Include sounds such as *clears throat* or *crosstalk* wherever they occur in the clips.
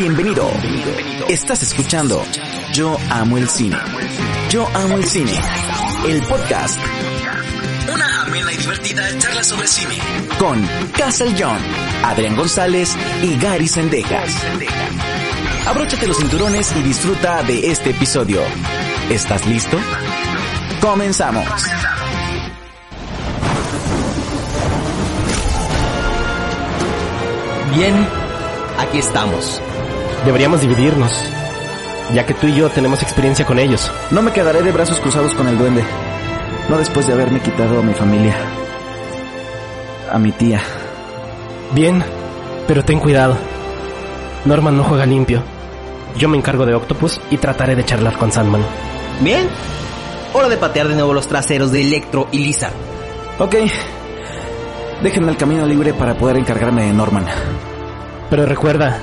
Bienvenido. Estás escuchando Yo Amo el Cine. Yo Amo el Cine. El podcast. Una amena y divertida charla sobre cine. Con Castle John, Adrián González y Gary Sendejas. Abróchate los cinturones y disfruta de este episodio. ¿Estás listo? Comenzamos. Bien, aquí estamos. Deberíamos dividirnos, ya que tú y yo tenemos experiencia con ellos. No me quedaré de brazos cruzados con el duende. No después de haberme quitado a mi familia. A mi tía. Bien, pero ten cuidado. Norman no juega limpio. Yo me encargo de Octopus y trataré de charlar con Sandman. Bien, hora de patear de nuevo los traseros de Electro y Lizard. Ok. Déjenme el camino libre para poder encargarme de Norman. Pero recuerda,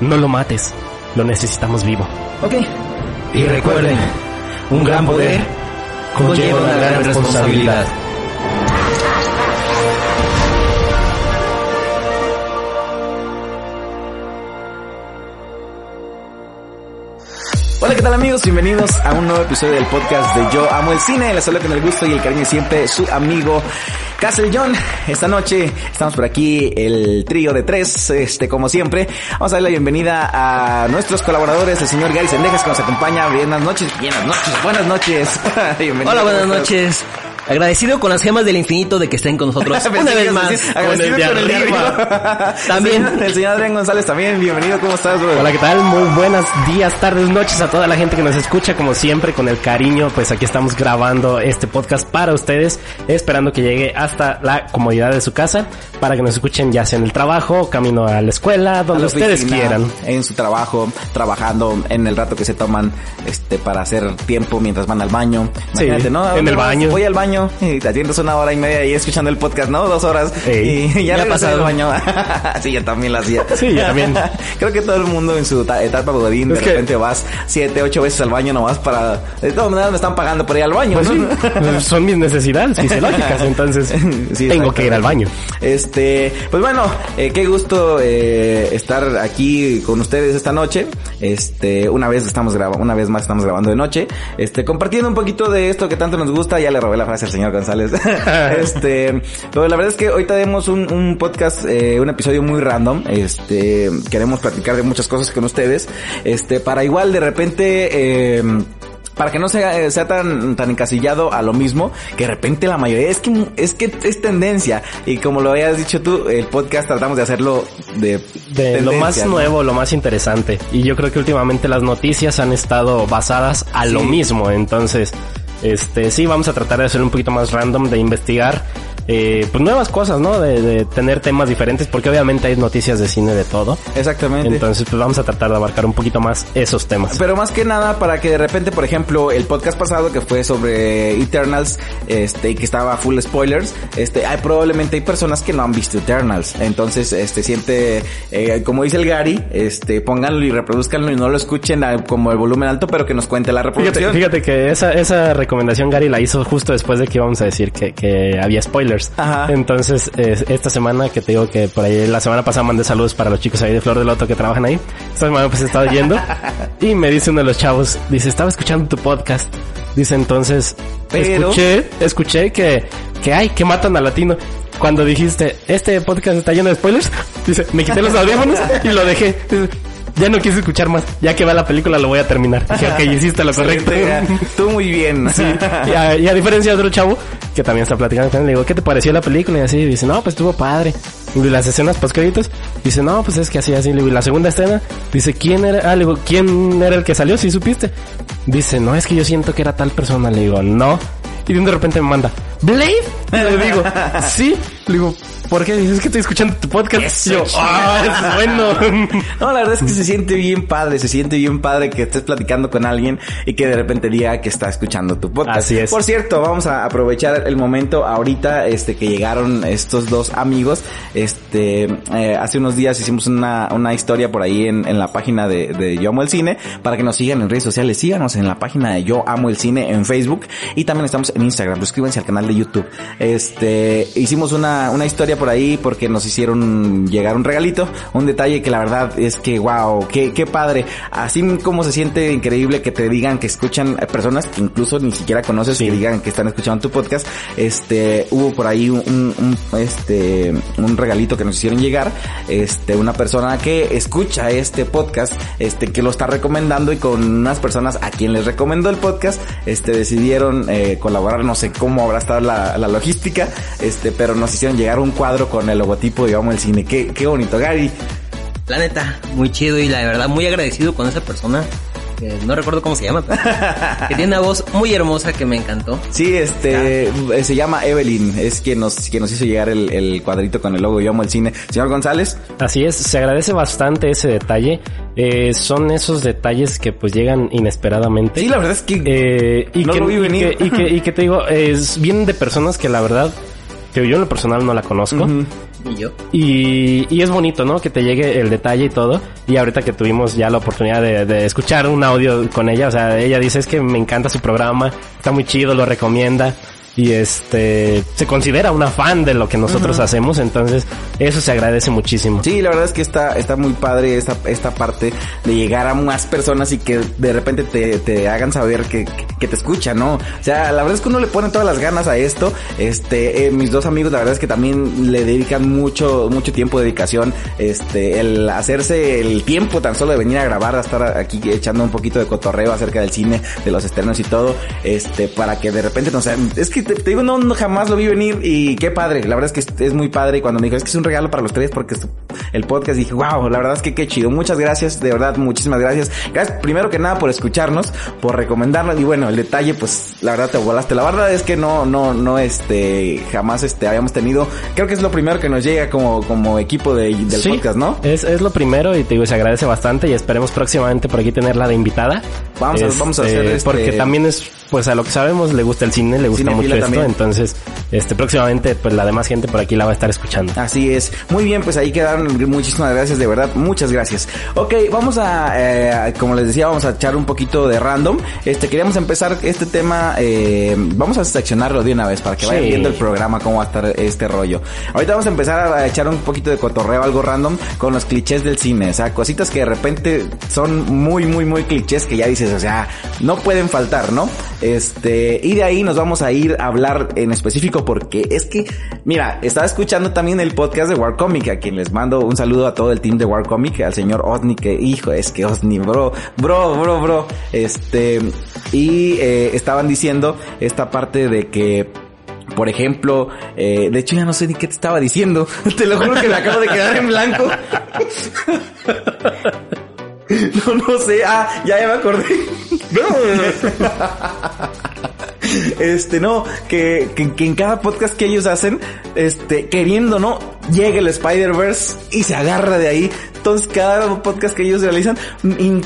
no lo mates. Lo necesitamos vivo. Ok. Y recuerden, un gran poder conlleva una gran responsabilidad. Hola, ¿qué tal amigos? Bienvenidos a un nuevo episodio del podcast de Yo Amo el Cine. Les hablo con el gusto y el cariño de siempre su amigo Castle John. Esta noche estamos por aquí el trío de tres, este como siempre. Vamos a darle la bienvenida a nuestros colaboradores, el señor Gary Sendejas que nos acompaña. Buenas noches, buenas noches, buenas noches. *laughs* Hola, buenas noches. Agradecido con las gemas del infinito de que estén con nosotros *laughs* una vez más. decir, con agradecido el con el. *laughs* También. El señor, Adrián González también. Bienvenido, ¿cómo estás, bro? Hola, ¿qué tal? Muy buenos días, tardes, noches a toda la gente que nos escucha, como siempre, con el cariño. Pues aquí estamos grabando este podcast para ustedes, esperando que llegue hasta la comodidad de su casa, para que nos escuchen ya sea en el trabajo, camino a la escuela, donde la ustedes oficina, quieran. En su trabajo, trabajando, en el rato que se toman este para hacer tiempo mientras van al baño. Sí, Imagínate, ¿no? ¿A en el baño. Voy al baño y te atiendes una hora y media ahí escuchando el podcast, ¿no? Dos horas. Ey. Y ya Me ha pasado. baño. *laughs* sí, yo también lo hacía. Sí, yo también. *laughs* Creo que todo el mundo en su ta- etapa godín, de que- repente vas siete, ocho veces al baño nomás para... De todas maneras me están pagando por ir al baño, Pues ¿no? sí, son mis necesidades fisiológicas, *laughs* entonces Sí, tengo que ir al baño. Este, pues bueno, eh, qué gusto eh, estar aquí con ustedes esta noche. Este, una vez estamos grabando, una vez más estamos grabando de noche. Este, compartiendo un poquito de esto que tanto nos gusta. Ya le robé la frase al señor González. *laughs* este, pero la verdad es que hoy tenemos un, un podcast, eh, un episodio muy random. Este, queremos platicar de muchas cosas con ustedes. Este, para igual de repente, eh, para que no sea, eh, sea tan, tan encasillado a lo mismo, que de repente la mayoría, es que, es que es tendencia, y como lo habías dicho tú, el podcast tratamos de hacerlo de, De lo más ¿no? nuevo, lo más interesante. Y yo creo que últimamente las noticias han estado basadas a lo mismo. Entonces, este, sí, vamos a tratar de hacer un poquito más random, de investigar, eh, pues nuevas cosas, ¿no? De, de tener temas diferentes, porque obviamente hay noticias de cine de todo. Exactamente. Entonces, pues vamos a tratar de abarcar un poquito más esos temas. Pero más que nada para que de repente, por ejemplo, el podcast pasado que fue sobre Eternals, este, y que estaba full spoilers, este, hay probablemente hay personas que no han visto Eternals. Entonces, este, siente, eh, como dice el Gary, este, pónganlo y reproduzcanlo y no lo escuchen a- como el volumen alto, pero que nos cuente la Fíjate, reproducción. fíjate que esa, esa recomendación Gary la hizo justo después de que íbamos a decir que, que había spoilers. Ajá. Entonces, eh, esta semana que te digo que por ahí la semana pasada mandé saludos para los chicos ahí de Flor del Loto que trabajan ahí. Esta semana pues he estado yendo *laughs* y me dice uno de los chavos, dice, estaba escuchando tu podcast. Dice entonces, Pero- escuché, escuché que, que hay, que matan al latino. Cuando dijiste, este podcast está lleno de spoilers, *laughs* dice, me quité los audífonos y lo dejé. Dice, ya no quise escuchar más. Ya que va la película lo voy a terminar. *laughs* Dije, ok, hiciste lo correcto. Tú muy bien. *laughs* Sí. Y a, y a diferencia de otro chavo que también está platicando él, le digo, ¿qué te pareció la película? Y así, dice, no, pues estuvo padre. Y las escenas post créditos, dice, no, pues es que así, así. Y la segunda escena, dice, ¿quién era? Ah, le digo, ¿quién era el que salió? Si supiste. Dice, no, es que yo siento que era tal persona. Le digo, no. Y de repente me manda, ¿Blade? Y le digo, sí. Le digo, ¿por qué? Dice, es que estoy escuchando tu podcast. Y yo, ah, es bueno. *laughs* No, la verdad es que se siente bien padre, se siente bien padre que estés platicando con alguien y que de repente diga que está escuchando tu podcast. Así es. Por cierto, vamos a aprovechar el momento ahorita, este, que llegaron estos dos amigos. Este, eh, hace unos días hicimos una, una historia por ahí en, en la página de, de Yo Amo el Cine para que nos sigan en redes sociales. Síganos en la página de Yo Amo el Cine en Facebook y también estamos en Instagram. Suscríbanse al canal de YouTube. Este, hicimos una una, una historia por ahí porque nos hicieron llegar un regalito, un detalle que la verdad es que wow, qué, qué padre. Así como se siente increíble que te digan que escuchan eh, personas que incluso ni siquiera conoces y digan que están escuchando tu podcast. Este, hubo por ahí un, un, este, un regalito que nos hicieron llegar. Este, una persona que escucha este podcast, este, que lo está recomendando y con unas personas a quien les recomendó el podcast, este, decidieron eh, colaborar. No sé cómo habrá estado la, la logística, este, pero nos hicieron llegar un cuadro con el logotipo, digamos, el cine. Qué, qué bonito, Gary. La neta, muy chido y la verdad muy agradecido con esa persona. Que no recuerdo cómo se llama, pero que tiene una voz muy hermosa que me encantó. Sí, este, eh, se llama Evelyn, es quien nos, quien nos hizo llegar el, el cuadrito con el logo Yo amo el cine. Señor González. Así es, se agradece bastante ese detalle. Eh, son esos detalles que pues llegan inesperadamente. Sí, la verdad es que Eh, y, no que, lo vi y venir. que- y que- y que te digo, *laughs* es vienen de personas que la verdad, que yo en lo personal no la conozco. Ujú. Y yo. Y, y es bonito, ¿no? Que te llegue el detalle y todo. Y ahorita que tuvimos ya la oportunidad de, de escuchar un audio con ella, o sea, ella dice es que me encanta su programa, está muy chido, lo recomienda. Y este, se considera una fan de lo que nosotros hacemos, entonces eso se agradece muchísimo. Sí, la verdad es que está, está muy padre esta, esta parte de llegar a más personas y que de repente te, te hagan saber que, que te escuchan, ¿no? O sea, la verdad es que uno le pone todas las ganas a esto. Este, eh, mis dos amigos, la verdad es que también le dedican mucho, mucho tiempo, dedicación, este, el hacerse el tiempo tan solo de venir a grabar, a estar aquí echando un poquito de cotorreo acerca del cine, de los estrenos y todo, este, para que de repente, no sé, es que te, te digo, no, no, jamás lo vi venir y qué padre, la verdad es que es, muy padre y cuando me dijo, es que es un regalo para los tres porque es el podcast, dije, wow, la verdad es que qué chido, muchas gracias, de verdad, muchísimas gracias. Gracias primero que nada por escucharnos, por recomendarnos y bueno, el detalle, pues la verdad te volaste, la verdad es que no, no, no, este, jamás este, habíamos tenido, creo que es lo primero que nos llega como, como equipo de, del Sí, podcast, ¿no? Es, es lo primero y te digo, se agradece bastante y esperemos próximamente por aquí tenerla de invitada. Vamos a- vamos a hacer este- Porque también es, pues a lo que sabemos, le gusta el cine, le gusta Cinefila mucho esto, también. entonces, este, próximamente, pues la demás gente por aquí la va a estar escuchando. Así es. Muy bien, pues ahí quedaron. Muchísimas gracias, de verdad. Muchas gracias. Ok, vamos a, eh, como les decía, vamos a echar un poquito de random. Este, queríamos empezar este tema, eh, vamos a seccionarlo de una vez para que vayan viendo el programa, cómo va a estar este rollo. Ahorita vamos a empezar a echar un poquito de cotorreo, algo random, con los clichés del cine. O sea, cositas que de repente son muy, muy, muy clichés que ya dices, o sea, no pueden faltar, ¿no? Este, y de ahí nos vamos a ir a hablar en específico porque es que, mira, estaba escuchando también el podcast de War Comic, a quien les mando un saludo a todo el team de War Comic, al señor Osni, que hijo, es que Osni, bro, bro, bro, bro, este, y eh, estaban diciendo esta parte de que por ejemplo, eh, de hecho ya no sé ni qué te estaba diciendo. *laughs* Te lo juro que me acabo de quedar en blanco. *laughs* *laughs* No, no sé. Ah, ya, ya me acordé. *laughs* Este, no, que, que, que en cada podcast que ellos hacen, este, queriendo, ¿no? Llega el Spider-Verse y se agarra de ahí. Entonces, cada podcast que ellos realizan, in-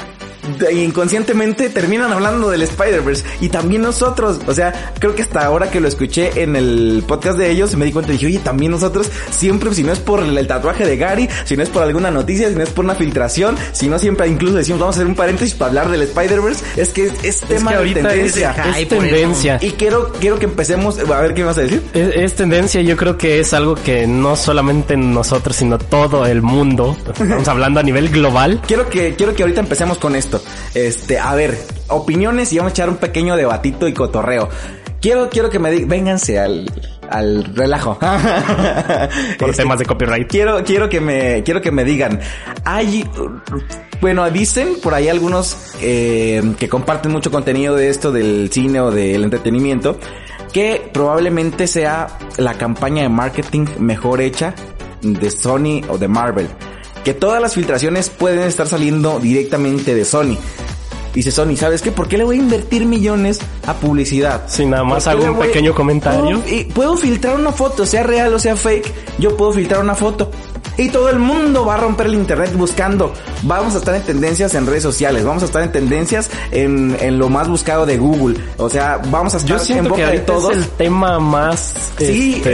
inconscientemente terminan hablando del Spider-Verse y también nosotros, o sea, creo que hasta ahora que lo escuché en el podcast de ellos me di cuenta y dije, oye, también nosotros siempre, si no es por el, tatuaje de Gary, si no es por alguna noticia, si no es por una filtración, si no siempre incluso decimos, vamos a hacer un paréntesis para hablar del Spider-Verse, es que es, es tema que de ahorita tendencia. es- es tendencia. Y quiero, quiero que empecemos, a ver qué me vas a decir. Es, es tendencia, yo creo que es algo que no solamente nosotros, sino todo el mundo, *laughs* estamos hablando a nivel global. Quiero que, quiero que ahorita empecemos con esto. Este, a ver, opiniones y vamos a echar un pequeño debatito y cotorreo. Quiero, quiero que me digan, vénganse al, al relajo. Por Este, temas de copyright. Quiero, quiero que me, quiero que me digan. Hay, bueno, dicen por ahí algunos eh, que comparten mucho contenido de esto del cine o del entretenimiento que probablemente sea la campaña de marketing mejor hecha de Sony o de Marvel. Que todas las filtraciones pueden estar saliendo directamente de Sony. Dice Sony, ¿sabes qué? ¿Por qué le voy a invertir millones a publicidad? Si nada más ¿Por qué hago un voy- pequeño comentario. Puedo, y puedo filtrar una foto, sea real o sea fake. Yo puedo filtrar una foto. Y todo el mundo va a romper el internet buscando. Vamos a estar en tendencias en redes sociales. Vamos a estar en tendencias en, en lo más buscado de Google. O sea, vamos a estar Yo en siento boca que de todos. es el tema más... Sí, este,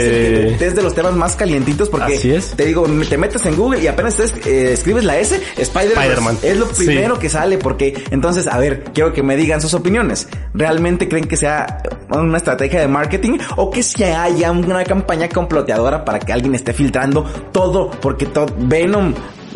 es, el- es de los temas más calientitos porque Así es. te digo, te metes en Google y apenas eh, escribes la S, Spider-Man. Es lo Sí. primero que sale porque entonces, a ver, quiero que me digan sus opiniones. ¿Realmente creen que sea una estrategia de marketing o que si haya una campaña comploteadora para que alguien esté filtrando todo, porque Venom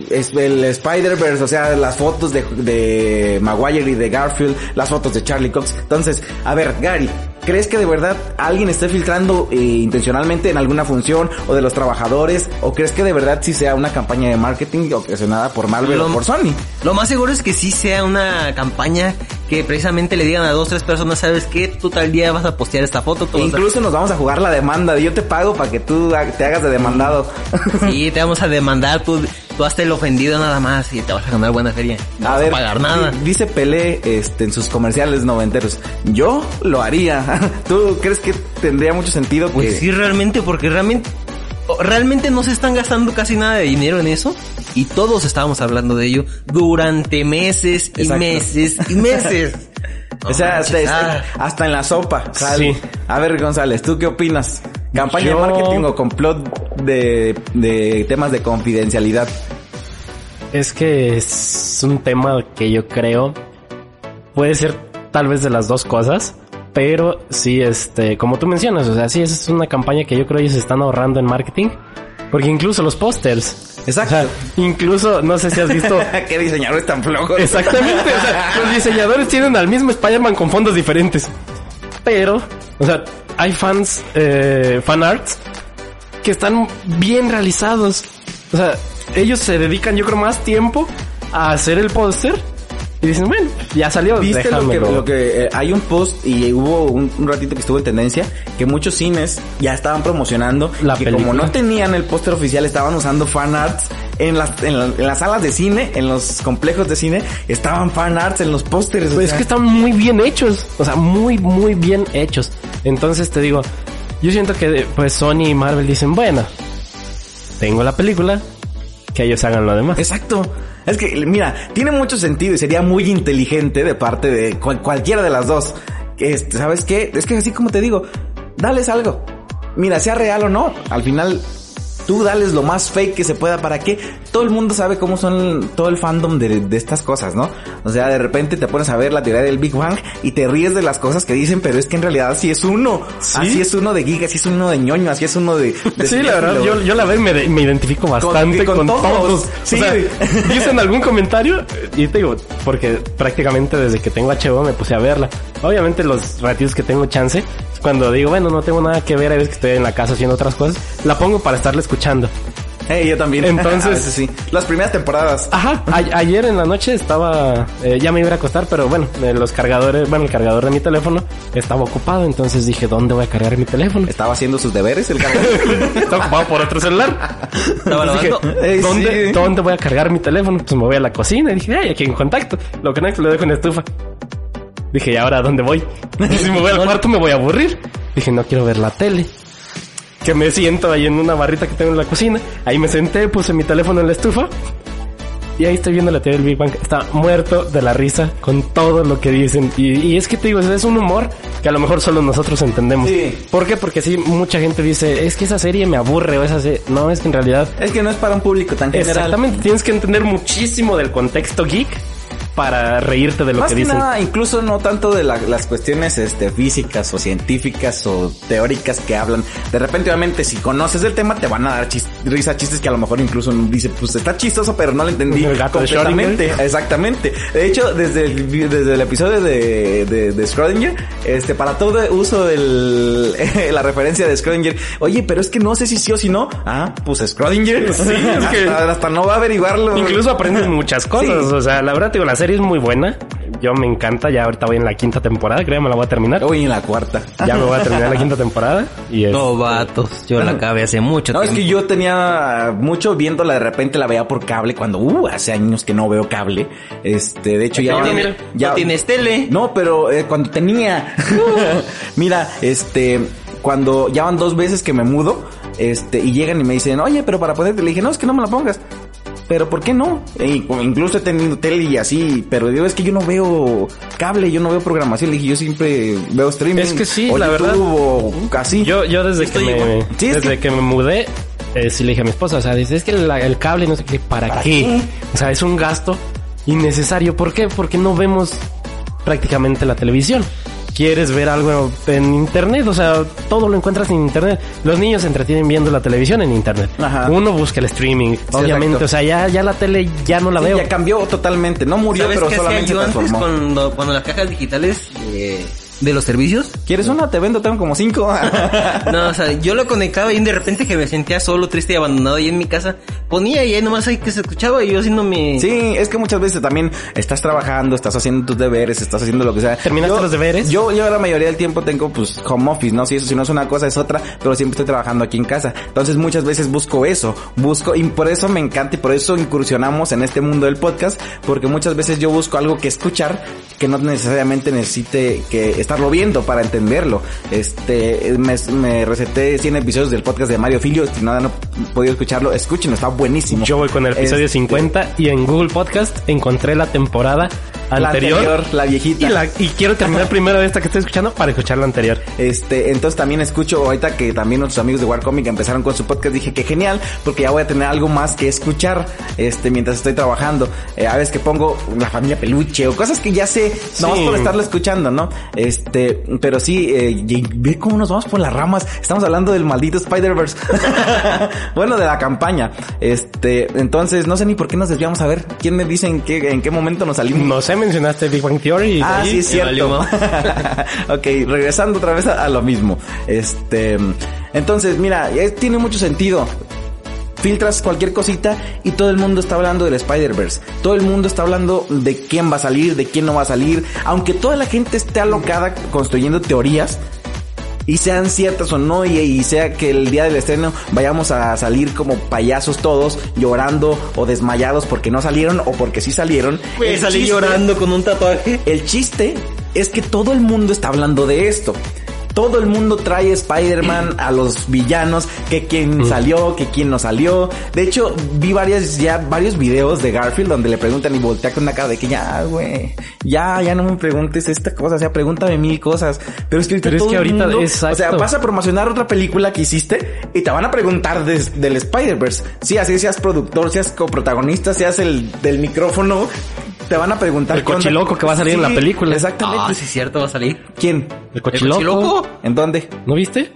es el Spider-Verse, o sea, las fotos de, de Maguire y de Garfield, las fotos de Charlie Cox. Entonces, a ver, Gary, ¿crees que de verdad alguien esté filtrando eh, intencionalmente en alguna función o de los trabajadores? ¿O crees que de verdad sí sea una campaña de marketing ocasionada por Marvel Lo- o por Sony? Lo más seguro es que sí sea una campaña que precisamente le digan a dos, tres personas, ¿sabes qué? Tú tal día vas a postear esta foto. E a- incluso nos vamos a jugar la demanda. de Yo te pago para que tú te hagas de demandado. Sí, te vamos a demandar, tú, tú hazte el ofendido nada más y te vas a ganar buena feria. No A vas ver, a pagar nada. di- dice Pelé este, en sus comerciales noventeros. Yo lo haría. *laughs* ¿Tú crees que tendría mucho sentido que... Pues sí, realmente, porque realmente, realmente no se están gastando casi nada de dinero en eso. Y todos estábamos hablando de ello durante meses y meses y meses. *laughs* O sea, hasta, ah. hasta- hasta en la sopa. sale. Sí. A ver, González, ¿tú qué opinas? ¿Campaña Yo- de marketing o complot de, de temas de confidencialidad? Es que es un tema que yo creo puede ser tal vez de las dos cosas, pero sí, este, como tú mencionas, o sea, sí, esa es una campaña que yo creo ellos están ahorrando en marketing, porque incluso los pósters, Exacto. o sea, incluso, no sé si has visto, *laughs* ¿Qué diseñadores tan flojos? exactamente, o sea, los diseñadores tienen al mismo Spider-Man con fondos diferentes, pero, o sea, hay fans, eh, fan arts que están bien realizados. O sea, ellos se dedican, yo creo, más tiempo a hacer el póster y dicen, bueno, ya salió, ¿Viste lo que, lo que eh, hay un post y hubo un, un ratito que estuvo en tendencia que muchos cines ya estaban promocionando La que película. como no tenían el póster oficial estaban usando fan arts en las, en, la- en las salas de cine, en los complejos de cine estaban fan arts en los pósteres. o Pues es que están muy bien hechos, o sea, muy, muy bien hechos. Entonces te digo, yo siento que pues Sony y Marvel dicen, bueno, tengo la película, que ellos hagan lo demás. Exacto. Es que, mira, tiene mucho sentido y sería muy inteligente de parte de cual- cualquiera de las dos. Este, ¿Sabes qué? Es que así como te digo, dales algo. Mira, sea real o no, al final tú dales lo más fake que se pueda para que todo el mundo sabe cómo son todo el fandom de, de estas cosas, ¿no? O sea, de repente te pones a ver la teoría del Big Bang y te ríes de las cosas que dicen, pero es que en realidad así es uno. Así es uno de giga, así es uno de ñoño, así es uno de... de *laughs* Sí, la verdad, yo, yo la vez me, me identifico bastante con con, todos. todos. Sí. O sea, *laughs* dicen algún comentario y te digo, porque prácticamente desde que tengo HBO me puse a verla. Obviamente los ratitos que tengo chance, cuando digo, bueno, no tengo nada que ver, a veces que estoy en la casa haciendo otras cosas, la pongo para estarla escuchando. Eh, yo también. *laughs* Entonces- A veces sí. Las primeras temporadas. Ajá, a- ayer en la noche estaba, eh, ya me iba a acostar, pero bueno, eh, los cargadores, bueno, el cargador de mi teléfono estaba ocupado, entonces dije, ¿dónde voy a cargar mi teléfono? Estaba haciendo sus deberes el cargador. *laughs* Estaba ocupado por otro celular. Estaba Entonces dije, ¿dónde, sí. ¿dónde voy a cargar mi teléfono? Pues me voy a la cocina y dije, ay, aquí en contacto. Lo conecto, lo dejo en la estufa. Dije, ¿y ahora a dónde voy? *laughs* Si me voy al cuarto me voy a aburrir. Dije, no quiero ver la tele. Que me siento ahí en una barrita que tengo en la cocina. Ahí me senté, puse mi teléfono en la estufa. Y ahí estoy viendo la tele del Big Bang. Está muerto de la risa con todo lo que dicen. Y, y es que te digo, es un humor que a lo mejor solo nosotros entendemos. Sí. ¿Por qué? Porque sí, mucha gente dice, es que esa serie me aburre o esa serie... No, es que en realidad... es que no es para un público tan general. Exactamente, tienes que entender muchísimo del contexto geek para reírte de lo Más que que dicen. nada, incluso no tanto de la- las cuestiones este, físicas o científicas o teóricas que hablan. De repente, obviamente, si conoces el tema, te van a dar chis- risa chistes que a lo mejor incluso dice, pues está chistoso, pero no lo entendí El gato de completamente. Exactamente. De hecho, desde el, desde el episodio de, de, de Schrödinger, este, para todo uso el, *laughs* la referencia de Schrödinger, oye, pero es que no sé si sí o si no. Ah, pues Schrödinger. Sí, es *laughs* que- hasta, hasta no va a averiguarlo. Incluso aprendes muchas cosas. Sí. O sea, la verdad, digo, la serie es muy buena. Yo me encanta. Ya ahorita voy en la quinta temporada. Creo que me la voy a terminar. Uy, en la cuarta. Ya me voy a terminar la quinta temporada. Y es... No, vatos. Yo la acabé hace mucho No, es tiempo. que yo tenía mucho viéndola, de repente la veía por cable cuando, uh, hace años que no veo cable. Este, de hecho ya... No tienes, no tienes tele. No, pero eh, cuando tenía... *laughs* Mira, este, cuando ya van dos veces que me mudo, este, y llegan y me dicen, oye, pero para ponerte, le dije, no, es que no me la pongas. Pero ¿por qué no? E incluso he tenido tele y así, pero digo, es que yo no veo cable, yo no veo programación, le dije, yo siempre veo streaming. Es que sí, o la YouTube verdad. O así. Yo, yo desde que me. Sí, desde que- que... me mudé, eh, sí le dije a mi esposa, o sea, dice, es que la- el cable no sé qué, ¿para, ¿Para qué? qué? O sea, es un gasto innecesario. ¿Por qué? Porque no vemos prácticamente la televisión. Quieres ver algo en internet, o sea, todo lo encuentras en internet. Los niños se entretienen viendo la televisión en internet. Ajá. Uno busca el streaming, obviamente, exacto. o sea, ya, ya la tele ya no la Sí, veo. ya cambió totalmente. No murió, ¿Sabes pero solamente antes transformó. cuando, cuando las cajas digitales eh, de los servicios? ¿Quieres una? Te vendo, tengo como cinco. *laughs* No, o sea, yo lo conectaba y de repente que me sentía solo, triste y abandonado ahí en mi casa, ponía y ahí nomás ahí que se escuchaba y yo haciendo mi... Sí, es que muchas veces también estás trabajando, estás haciendo tus deberes, estás haciendo lo que sea. ¿Terminaste Yo- los deberes? Yo, yo la mayoría del tiempo tengo pues home office, ¿no? Si eso, si no es una cosa es otra, pero siempre estoy trabajando aquí en casa. Entonces muchas veces busco eso, busco, y por eso me encanta y por eso incursionamos en este mundo del podcast, porque muchas veces yo busco algo que escuchar que no necesariamente necesite que estarlo viendo para entenderlo. Este, me, me receté 100 episodios del podcast de Mario Filio, si no han podido escucharlo, escúchenlo, está buenísimo. Yo voy con el episodio Este, 50 y en Google Podcast encontré la temporada La anterior. anterior, la viejita. Y, la- y quiero terminar *laughs* primero esta que estoy escuchando para escuchar la anterior. Este, entonces también escucho ahorita que también nuestros amigos de Warcomic empezaron con su podcast, dije que genial, porque ya voy a tener algo más que escuchar, este, mientras estoy trabajando. Eh, a veces que pongo la familia peluche o cosas que ya sé, no Sí. por estarlo escuchando, ¿no? Este, pero sí, eh, ve cómo nos vamos por las ramas. Estamos hablando del maldito Spider-Verse. *laughs* bueno, de la campaña. Este, entonces no sé ni por qué nos desviamos a ver quién me dice en qué, en qué momento nos salimos. No sé, mencionaste Big Bang Theory. Ah, sí, es cierto. *laughs* ok, regresando otra vez a, a lo mismo. Este, entonces, mira, es- tiene mucho sentido. Filtras cualquier cosita y todo el mundo está hablando del Spider-Verse. Todo el mundo está hablando de quién va a salir, de quién no va a salir. Aunque toda la gente esté alocada construyendo teorías, y sean ciertas o no, y, y sea que el día del estreno vayamos a salir como payasos todos, llorando o desmayados porque no salieron o porque sí salieron. El salí chiste- llorando con un tatuaje. el chiste es que todo el mundo está hablando de esto. Todo el mundo trae Spider-Man a los villanos, que quién salió, que quién no salió. De hecho, vi varias, ya, varios videos de Garfield donde le preguntan y voltea con una cara de que ya, güey, ya, ya no me preguntes esta cosa, o sea, pregúntame mil cosas. Pero es que ahorita, Pero es todo que ahorita- mundo- exacto. o sea, vas a promocionar otra película que hiciste y te van a preguntar del Spider-Verse. Sí, así seas productor, seas coprotagonista, seas el del micrófono, te van a preguntar El cochiloco que va a salir en la película. Exactamente. Ah, sí, es cierto, va a salir. ¿Quién? El cochiloco. cochiloco? ¿En dónde? ¿No viste?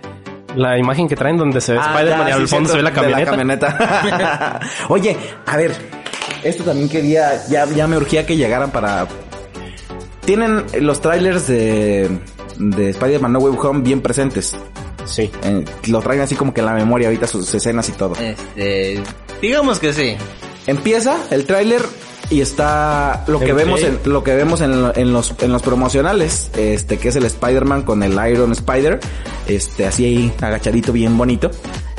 La imagen que traen donde se ve Ah, Spider-Man y al sí, fondo se ve la camioneta. *laughs* Oye, a ver, esto también quería, ya, ya me urgía que llegaran para... Tienen los trailers de, de Spider-Man No Way Home bien presentes. Sí. Eh, lo traen así como que en la memoria ahorita sus escenas y todo. Este, digamos que sí. Empieza el tráiler y está lo que vemos en lo que vemos en los en los promocionales, este que es el Spider-Man con el Iron Spider, este así ahí agachadito bien bonito.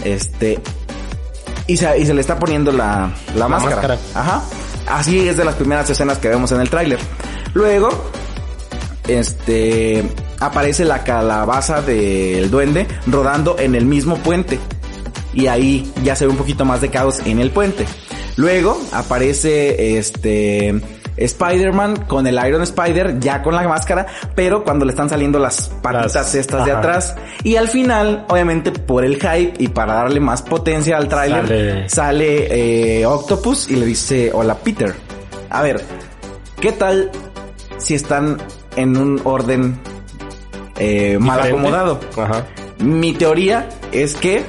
Este y se, y se le está poniendo la, la, máscara. máscara. Ajá. Así es de las primeras escenas que vemos en el tráiler. Luego este aparece la calabaza del duende rodando en el mismo puente y ahí ya se ve un poquito más de caos en el puente. Luego aparece este Spider-Man con el Iron Spider ya con la máscara, pero cuando le están saliendo las patitas Las- estas de atrás y al final, obviamente por el hype y para darle más potencia al tráiler, Sale- sale eh, Octopus y le dice, "Hola Peter." A ver, ¿qué tal si están en un orden eh, mal acomodado? Ajá. Mi teoría es que